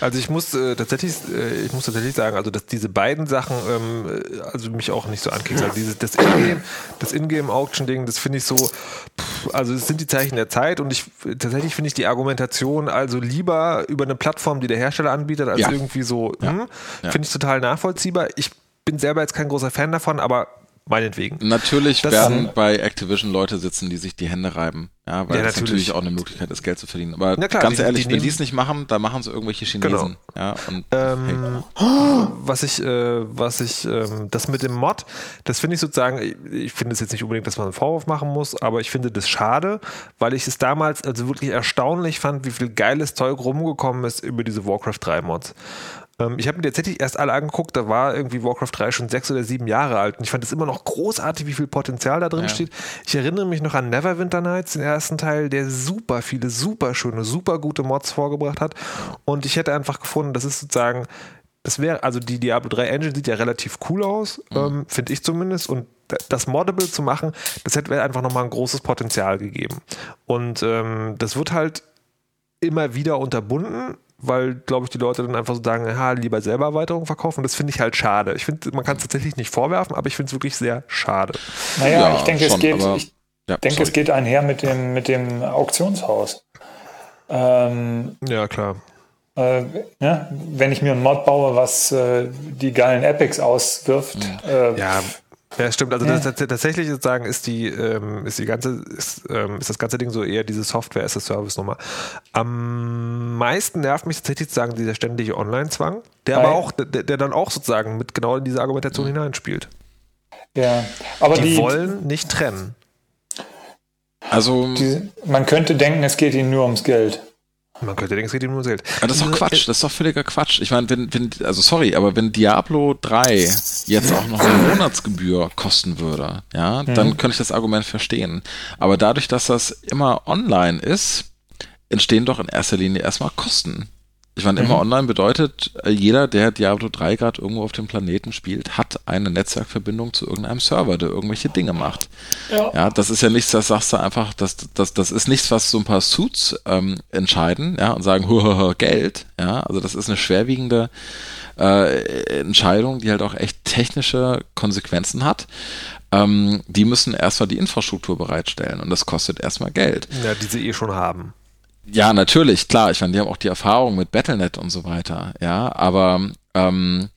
Also ich muss äh, tatsächlich, äh, ich muss tatsächlich sagen, also dass diese beiden Sachen, ähm, also mich auch nicht so ankriegen. Also dieses, das Ingame, das Ingame-Auction-Ding, das finde ich so, pff, also es sind die Zeichen der Zeit und ich tatsächlich finde ich die Argumentation also lieber über eine Plattform, die der Hersteller anbietet, als ja. irgendwie so, ja. hm, finde ich total nachvollziehbar. Ich bin selber jetzt kein großer Fan davon, aber meinetwegen. Natürlich das werden bei Activision Leute sitzen, die sich die Hände reiben. Ja, weil ja, das natürlich. auch eine Möglichkeit ist, Geld zu verdienen. Aber klar, ganz die, ehrlich, die wenn die es nicht machen, dann machen es irgendwelche Chinesen. Genau. Ja, und, ähm, hey. Was ich, äh, was ich, ähm, das mit dem Mod, das finde ich sozusagen, ich, ich finde es jetzt nicht unbedingt, dass man einen Vorwurf machen muss, aber ich finde das schade, weil ich es damals also wirklich erstaunlich fand, wie viel geiles Zeug rumgekommen ist über diese Warcraft 3 Mods. Ähm, ich habe mir tatsächlich erst alle angeguckt, da war irgendwie Warcraft 3 schon sechs oder sieben Jahre alt und ich fand es immer noch großartig, wie viel Potenzial da drin ja. steht. Ich erinnere mich noch an Neverwinter Nights, den ersten Teil, der super viele, super schöne, super gute Mods vorgebracht hat und ich hätte einfach gefunden, das ist sozusagen das wäre, also die Diablo 3 Engine sieht ja relativ cool aus, mhm. ähm, finde ich zumindest. Und das Moddable zu machen, das hätte einfach nochmal ein großes Potenzial gegeben. Und ähm, das wird halt immer wieder unterbunden weil, glaube ich, die Leute dann einfach so sagen, ha, lieber selber Erweiterungen verkaufen. Das finde ich halt schade. Ich finde, man kann es tatsächlich nicht vorwerfen, aber ich finde es wirklich sehr schade. Naja, ja, ich denke, schon, es geht, aber, ich ja, denke, es geht einher mit dem, mit dem Auktionshaus. Ähm, ja, klar. Äh, ja, wenn ich mir ein Mod baue, was äh, die geilen Epics auswirft. Mhm. Äh, ja, stimmt. Also ja. das, tatsächlich sozusagen ist die, ähm, ist die ganze, ist, ähm, ist das ganze Ding so eher diese Software as a Service Nummer. Am meisten nervt mich tatsächlich sozusagen dieser ständige Online-Zwang, der Nein. aber auch, der, der, dann auch sozusagen mit genau in diese Argumentation mhm. hineinspielt. Ja, aber die, die wollen nicht trennen. Also die, man könnte denken, es geht ihnen nur ums Geld. Man könnte denken, es geht ihm nur Geld. Aber das ist doch Quatsch, das ist doch völliger Quatsch. Ich meine, wenn, wenn, also sorry, aber wenn Diablo 3 jetzt auch noch eine Monatsgebühr kosten würde, ja, mhm. dann könnte ich das Argument verstehen. Aber dadurch, dass das immer online ist, entstehen doch in erster Linie erstmal Kosten. Ich meine, immer mhm. online bedeutet, äh, jeder, der Diablo 3 gerade irgendwo auf dem Planeten spielt, hat eine Netzwerkverbindung zu irgendeinem Server, der irgendwelche Dinge macht. Ja, ja das ist ja nichts, das sagst du einfach, das, das, das ist nichts, was so ein paar Suits ähm, entscheiden, ja, und sagen, hu, Geld, ja, also das ist eine schwerwiegende äh, Entscheidung, die halt auch echt technische Konsequenzen hat. Ähm, die müssen erstmal die Infrastruktur bereitstellen und das kostet erstmal Geld. Ja, die sie eh schon haben. Ja, natürlich, klar. Ich meine, die haben auch die Erfahrung mit Battlenet und so weiter, ja, aber ähm,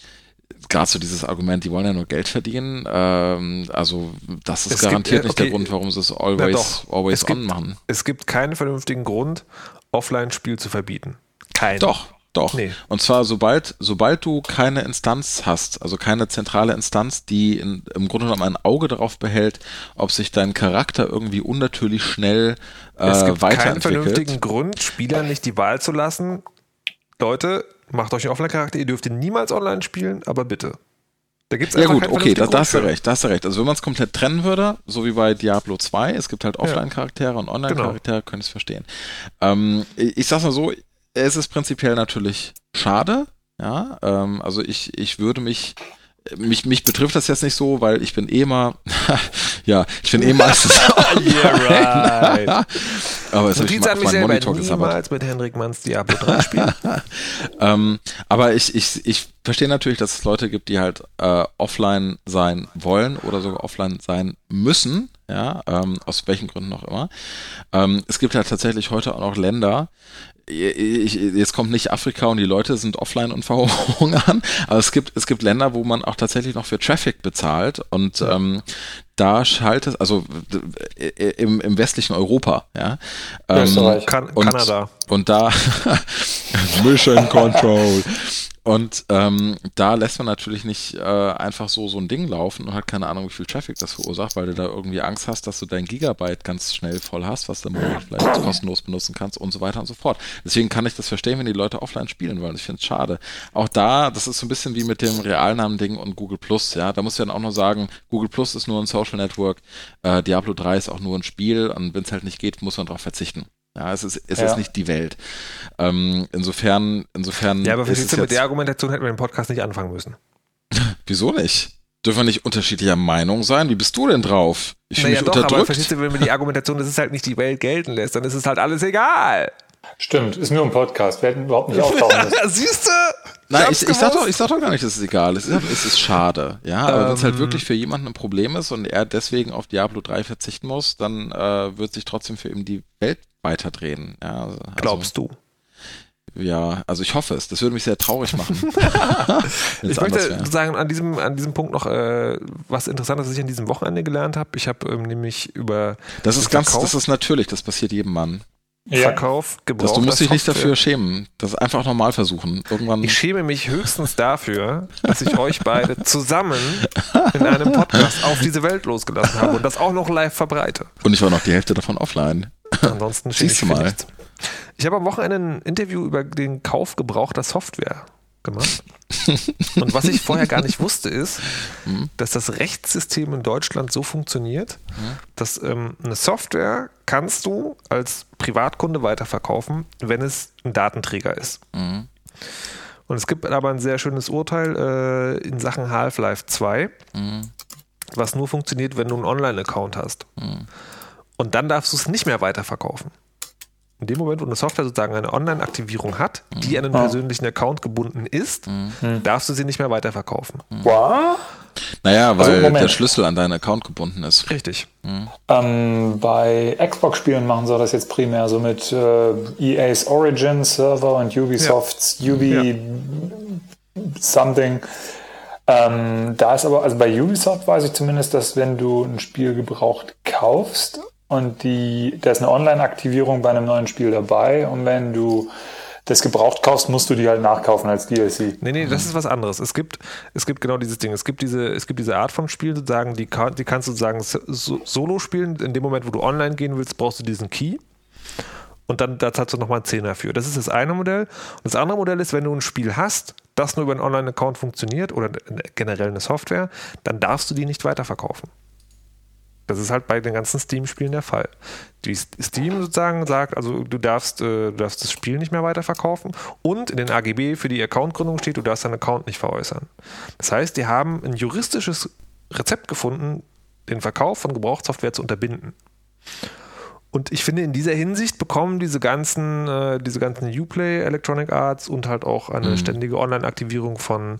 gerade so dieses Argument, die wollen ja nur Geld verdienen, ähm, also das ist es garantiert gibt, okay, nicht der Grund, warum sie es always, doch, always es on gibt, machen. Es gibt keinen vernünftigen Grund, Offline-Spiel zu verbieten. Kein. Doch, doch. Nee. Und zwar sobald, sobald du keine Instanz hast, also keine zentrale Instanz, die in, im Grunde genommen ein Auge darauf behält, ob sich dein Charakter irgendwie unnatürlich schnell äh, es gibt keinen vernünftigen Grund, Spielern nicht die Wahl zu lassen. Leute, macht euch einen Offline-Charakter, ihr dürft ihn niemals online spielen, aber bitte. Da gibt's ja gut, okay, da, da hast du recht, da hast du recht. Also wenn man es komplett trennen würde, so wie bei Diablo 2, es gibt halt Offline-Charaktere und Online-Charaktere, genau. könnte ich es verstehen. Ähm, ich sag's mal so, es ist prinzipiell natürlich schade. Ja, ähm, also ich, ich würde mich mich, mich betrifft das jetzt nicht so, weil ich bin eh mal, ja, ich bin eh meistens yeah, right. aber es ist ich mein, mein Monitor niemals mit Henrik Manns Diablo 3 spielen. ähm, aber ich, ich, ich verstehe natürlich, dass es Leute gibt, die halt äh, offline sein wollen oder sogar offline sein müssen, ja, ähm, aus welchen Gründen auch immer. Ähm, es gibt halt tatsächlich heute auch noch Länder, ich, jetzt kommt nicht Afrika und die Leute sind offline und verhungern, aber es gibt, es gibt Länder, wo man auch tatsächlich noch für Traffic bezahlt und ähm, da schaltet, also im, im westlichen Europa, ja. Ähm, kan und, Kanada. Und da Mission Control. Und ähm, da lässt man natürlich nicht äh, einfach so so ein Ding laufen und hat keine Ahnung, wie viel Traffic das verursacht, weil du da irgendwie Angst hast, dass du dein Gigabyte ganz schnell voll hast, was du Monat vielleicht kostenlos benutzen kannst und so weiter und so fort. Deswegen kann ich das verstehen, wenn die Leute offline spielen wollen. Ich finde es schade. Auch da, das ist so ein bisschen wie mit dem Realnamen-Ding und Google Plus, ja. Da muss ich dann auch noch sagen, Google Plus ist nur ein Social Network, äh, Diablo 3 ist auch nur ein Spiel und wenn es halt nicht geht, muss man darauf verzichten. Ja, es ist, es ja. ist nicht die Welt. Ähm, insofern, insofern. Ja, aber verstehst du, mit der Argumentation hätten wir den Podcast nicht anfangen müssen. Wieso nicht? Dürfen wir nicht unterschiedlicher Meinung sein? Wie bist du denn drauf? Ich fühle naja, mich doch, unterdrückt. Aber verstehst du, wenn wir die Argumentation, dass es halt nicht die Welt gelten lässt, dann ist es halt alles egal. Stimmt, ist nur ein Podcast. Wir hätten überhaupt nicht auftauchen müssen. Siehst du? Nein, ich, ich, sag doch, ich sag doch gar nicht, dass es egal ist. Es ist schade. Ja, aber ähm, wenn es halt wirklich für jemanden ein Problem ist und er deswegen auf Diablo 3 verzichten muss, dann äh, wird sich trotzdem für ihn die Welt weiterdrehen. Ja, also, Glaubst du? Ja, also ich hoffe es. Das würde mich sehr traurig machen. ich möchte sagen, an diesem, an diesem Punkt noch äh, was Interessantes, was ich an diesem Wochenende gelernt habe. Ich habe ähm, nämlich über. Das ist ganz, das ist natürlich, das passiert jedem Mann. Ja. Verkauf gebraucht. Du musst dich nicht dafür schämen. Das einfach normal versuchen. Irgendwann. Ich schäme mich höchstens dafür, dass ich euch beide zusammen in einem Podcast auf diese Welt losgelassen habe und das auch noch live verbreite. Und ich war noch die Hälfte davon offline. Ansonsten schießt du mal. Nichts. Ich habe am Wochenende ein Interview über den Kauf gebrauchter Software gemacht. Und was ich vorher gar nicht wusste, ist, hm? dass das Rechtssystem in Deutschland so funktioniert, hm? dass ähm, eine Software kannst du als Privatkunde weiterverkaufen, wenn es ein Datenträger ist. Mhm. Und es gibt aber ein sehr schönes Urteil äh, in Sachen Half-Life 2, mhm. was nur funktioniert, wenn du einen Online-Account hast. Mhm. Und dann darfst du es nicht mehr weiterverkaufen. In dem Moment, wo eine Software sozusagen eine Online-Aktivierung hat, die an einen oh. persönlichen Account gebunden ist, mhm. darfst du sie nicht mehr weiterverkaufen. Was? Naja, also, weil also, der Schlüssel an deinen Account gebunden ist. Richtig. Mhm. Ähm, bei Xbox-Spielen machen sie das jetzt primär so mit äh, EA's Origin Server und Ubisofts ja. Ubi ja. Something. Ähm, da ist aber, also bei Ubisoft weiß ich zumindest, dass wenn du ein Spiel gebraucht kaufst und die, da ist eine Online-Aktivierung bei einem neuen Spiel dabei und wenn du das gebraucht kaufst, musst du die halt nachkaufen als DLC. Nee, nee, das ist was anderes. Es gibt, es gibt genau dieses Ding. Es gibt diese, es gibt diese Art von Spielen, sozusagen, die, die kannst du sozusagen solo spielen. In dem Moment, wo du online gehen willst, brauchst du diesen Key. Und dann da zahlst du nochmal einen Zehner für. Das ist das eine Modell. Und das andere Modell ist, wenn du ein Spiel hast, das nur über einen Online-Account funktioniert oder generell eine Software, dann darfst du die nicht weiterverkaufen. Das ist halt bei den ganzen Steam-Spielen der Fall. Die Steam sozusagen sagt, also du darfst, äh, du darfst das Spiel nicht mehr weiterverkaufen und in den AGB für die Accountgründung steht, du darfst deinen Account nicht veräußern. Das heißt, die haben ein juristisches Rezept gefunden, den Verkauf von Gebrauchssoftware zu unterbinden. Und ich finde, in dieser Hinsicht bekommen diese ganzen, äh, diese ganzen Uplay Electronic Arts und halt auch eine mhm. ständige Online-Aktivierung von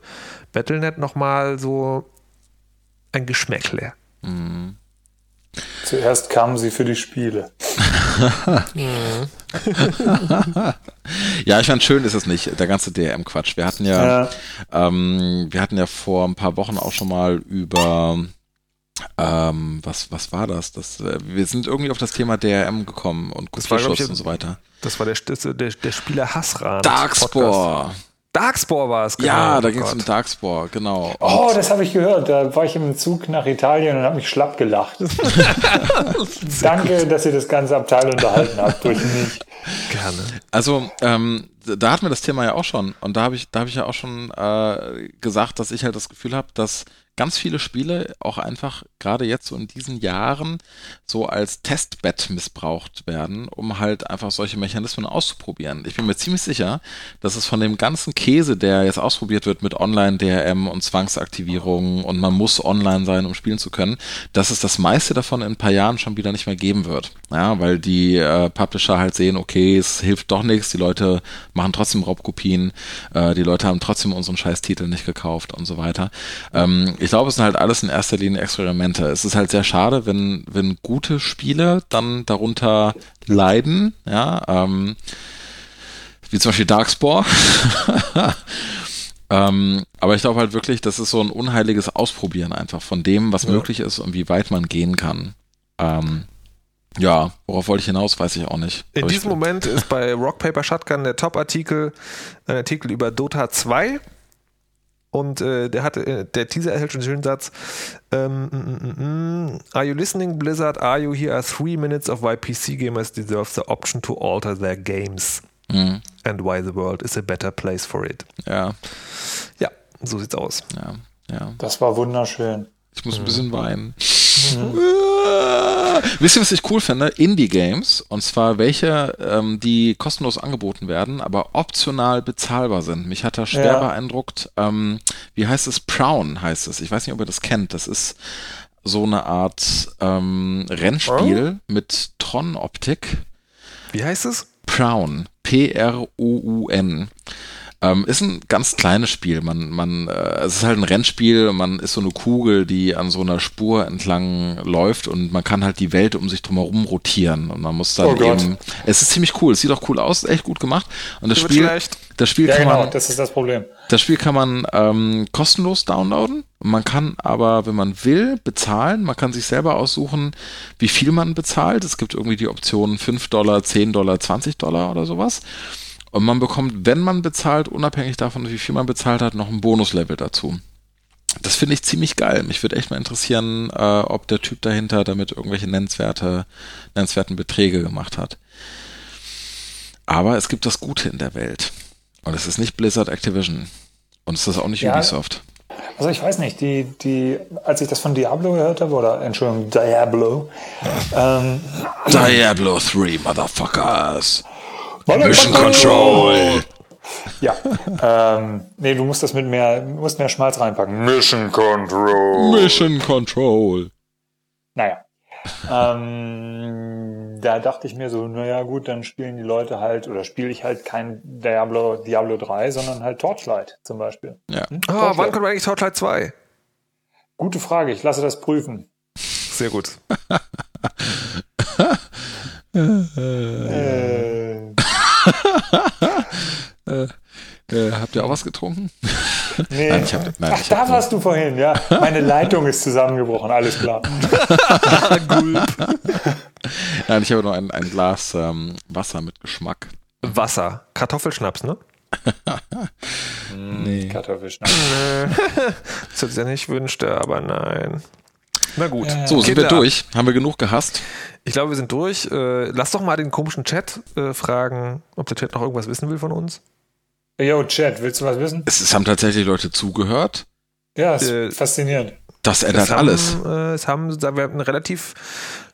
Battlenet nochmal so ein Geschmäckle. Mhm. Zuerst kamen sie für die Spiele. ja, ich fand schön ist es nicht, der ganze DRM-Quatsch. Wir hatten ja, ja. Ähm, wir hatten ja vor ein paar Wochen auch schon mal über ähm, was, was war das? das äh, wir sind irgendwie auf das Thema DRM gekommen und Kopierschutz und so weiter. Das war der, der, der Spieler Hassran. Darkspore. Darkspore war es, genau. Ja, da ging es um Darkspore, genau. Oh, und oh, das habe ich gehört. Da war ich im Zug nach Italien und habe mich schlapp gelacht. Danke, dass ihr das ganze Abteil unterhalten habt durch mich. Gerne. Also, ähm, da hatten wir das Thema ja auch schon. Und da habe ich, da habe ich ja auch schon äh, gesagt, dass ich halt das Gefühl habe, dass ganz viele Spiele auch einfach gerade jetzt so in diesen Jahren so als Testbett missbraucht werden, um halt einfach solche Mechanismen auszuprobieren. Ich bin mir ziemlich sicher, dass es von dem ganzen Käse, der jetzt ausprobiert wird mit Online-DRM und Zwangsaktivierungen und man muss online sein, um spielen zu können, dass es das meiste davon in ein paar Jahren schon wieder nicht mehr geben wird. Ja, weil die äh, Publisher halt sehen, okay, es hilft doch nichts, die Leute machen trotzdem Raubkopien, äh, die Leute haben trotzdem unseren Scheiß-Titel nicht gekauft und so weiter. Ähm, ich glaube, es sind halt alles in erster Linie Experimente. Es ist halt sehr schade, wenn, wenn gute Spiele dann darunter leiden, ja, ähm, wie zum Beispiel Darkspore. ähm, aber ich glaube halt wirklich, das ist so ein unheiliges Ausprobieren einfach von dem, was ja. möglich ist und wie weit man gehen kann. Ähm, Ja, worauf wollte ich hinaus, weiß ich auch nicht. In diesem ich, Moment ist bei Rock Paper Shotgun der Top-Artikel ein Artikel über Dota 2. Und äh, der hatte, äh, der Teaser erhält schon den schönen Satz. Ähm, mm, mm, mm, are you listening, Blizzard? Are you here are three minutes of why PC gamers deserve the option to alter their games Mhm. and why the world is a better place for it. Ja, Ja, so sieht's aus. ja, ja. Das war wunderschön. Ich muss ein bisschen weinen. Wisst ihr, was ich cool finde? Indie-Games. Und zwar welche, ähm, die kostenlos angeboten werden, aber optional bezahlbar sind. Mich hat da schwer Ja. beeindruckt. Ähm, wie heißt es? Prown heißt es. Ich weiß nicht, ob ihr das kennt. Das ist so eine Art ähm, Rennspiel mit Tron-Optik. Wie heißt es? Prown. P-R-O-U-N. Ähm, ist ein ganz kleines Spiel. Man, man, äh, es ist halt ein Rennspiel. Man ist so eine Kugel, die an so einer Spur entlang läuft und man kann halt die Welt um sich drumherum rotieren und man muss dann Oh Gott. eben. Es ist ziemlich cool. Es sieht auch cool aus, echt gut gemacht. Und das Spiel, schlecht. das Spiel Ja, kann genau, man, das ist das Problem. das Spiel kann man ähm, kostenlos downloaden. Man kann aber, wenn man will, bezahlen. Man kann sich selber aussuchen, wie viel man bezahlt. Es gibt irgendwie die Option 5 Dollar, 10 Dollar, 20 Dollar oder sowas. Und man bekommt, wenn man bezahlt, unabhängig davon, wie viel man bezahlt hat, noch ein Bonuslevel dazu. Das finde ich ziemlich geil. Mich würde echt mal interessieren, äh, ob der Typ dahinter damit irgendwelche nennenswerte, nennenswerten Beträge gemacht hat. Aber es gibt das Gute in der Welt. Und es ist nicht Blizzard Activision. Und es ist auch nicht Ja. Ubisoft. Also ich weiß nicht, die, die, als ich das von Diablo gehört habe, oder Entschuldigung, Diablo, ähm, Diablo 3, Motherfuckers. Mission Control. Ja, ähm, nee, du musst das mit mehr, du musst mehr Schmalz reinpacken. Mission Control. Mission Control. Naja. ähm, da dachte ich mir so, naja gut, dann spielen die Leute halt, oder spiele ich halt kein Diablo, Diablo 3, sondern halt Torchlight zum Beispiel. Ja. Hm? Ah, Torchlight. wann kommt eigentlich Torchlight 2? Gute Frage, ich lasse das prüfen. Sehr gut. Äh, Äh, habt ihr auch was getrunken? nee. Nein, ich hab- nein, Ach, ich da hab- warst du vorhin, ja. Meine Leitung ist zusammengebrochen, alles klar. Nein, ich habe nur ein, ein Glas ähm, Wasser mit Geschmack. Wasser. Kartoffelschnaps, ne? Nee. Kartoffelschnaps. Das hätte ich ja nicht wünschte, aber nein. Na gut. So, sind wir Kinder, durch? Haben wir genug gehasst? Ich glaube, wir sind durch. Äh, lass doch mal den komischen Chat äh, fragen, ob der Chat noch irgendwas wissen will von uns. Yo, Chat, willst du was wissen? Es, es haben tatsächlich Leute zugehört. Ja, ist Äh, faszinierend. Das ändert Es haben, alles. Äh, es haben, wir haben einen relativ,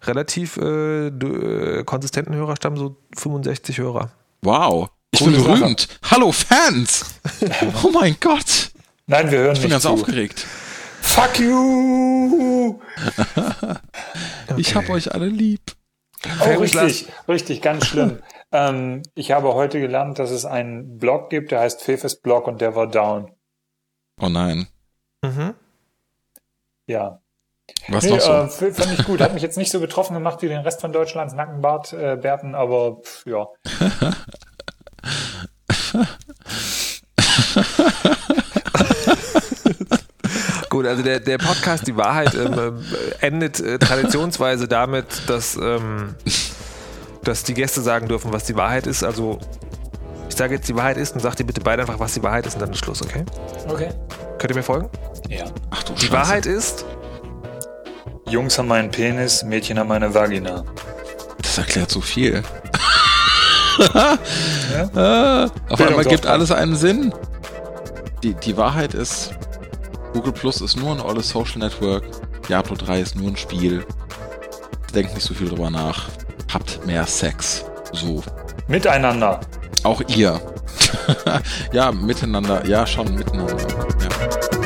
relativ äh, äh, konsistenten Hörerstamm, so 65 Hörer. Wow. Ich Coole bin Sache. berühmt. Hallo Fans. Oh mein Gott. Nein, wir hören Ich bin nicht ganz zu. aufgeregt. Fuck you! Ich hab euch alle lieb. Oh, richtig, richtig, ganz schlimm. ähm, ich habe heute gelernt, dass es einen Blog gibt, der heißt Fefes Blog und der war down. Oh nein. Mhm. Ja. Was Nee, noch so? äh, fand ich gut. Hat mich jetzt nicht so betroffen gemacht wie den Rest von Deutschlands Nackenbart, äh, Bärten, aber pff, ja. Gut, also der, der Podcast Die Wahrheit ähm, äh, endet äh, traditionsweise damit, dass, ähm, dass die Gäste sagen dürfen, was die Wahrheit ist. Also ich sage jetzt, die Wahrheit ist und sagt ihr bitte beide einfach, was die Wahrheit ist und dann ist Schluss, okay? Okay. Könnt ihr mir folgen? Ja. Ach du Die Scheiße. Wahrheit ist, Jungs haben einen Penis, Mädchen haben eine Vagina. Das erklärt so viel. Ja? Ah, auf einmal gibt alles einen Sinn. Die, die Wahrheit ist, Google Plus ist nur ein olles Social Network. Diablo 3 ist nur ein Spiel. Denkt nicht so viel drüber nach. Habt mehr Sex. So. Miteinander. Auch ihr. ja, miteinander. Ja, schon miteinander. Ja.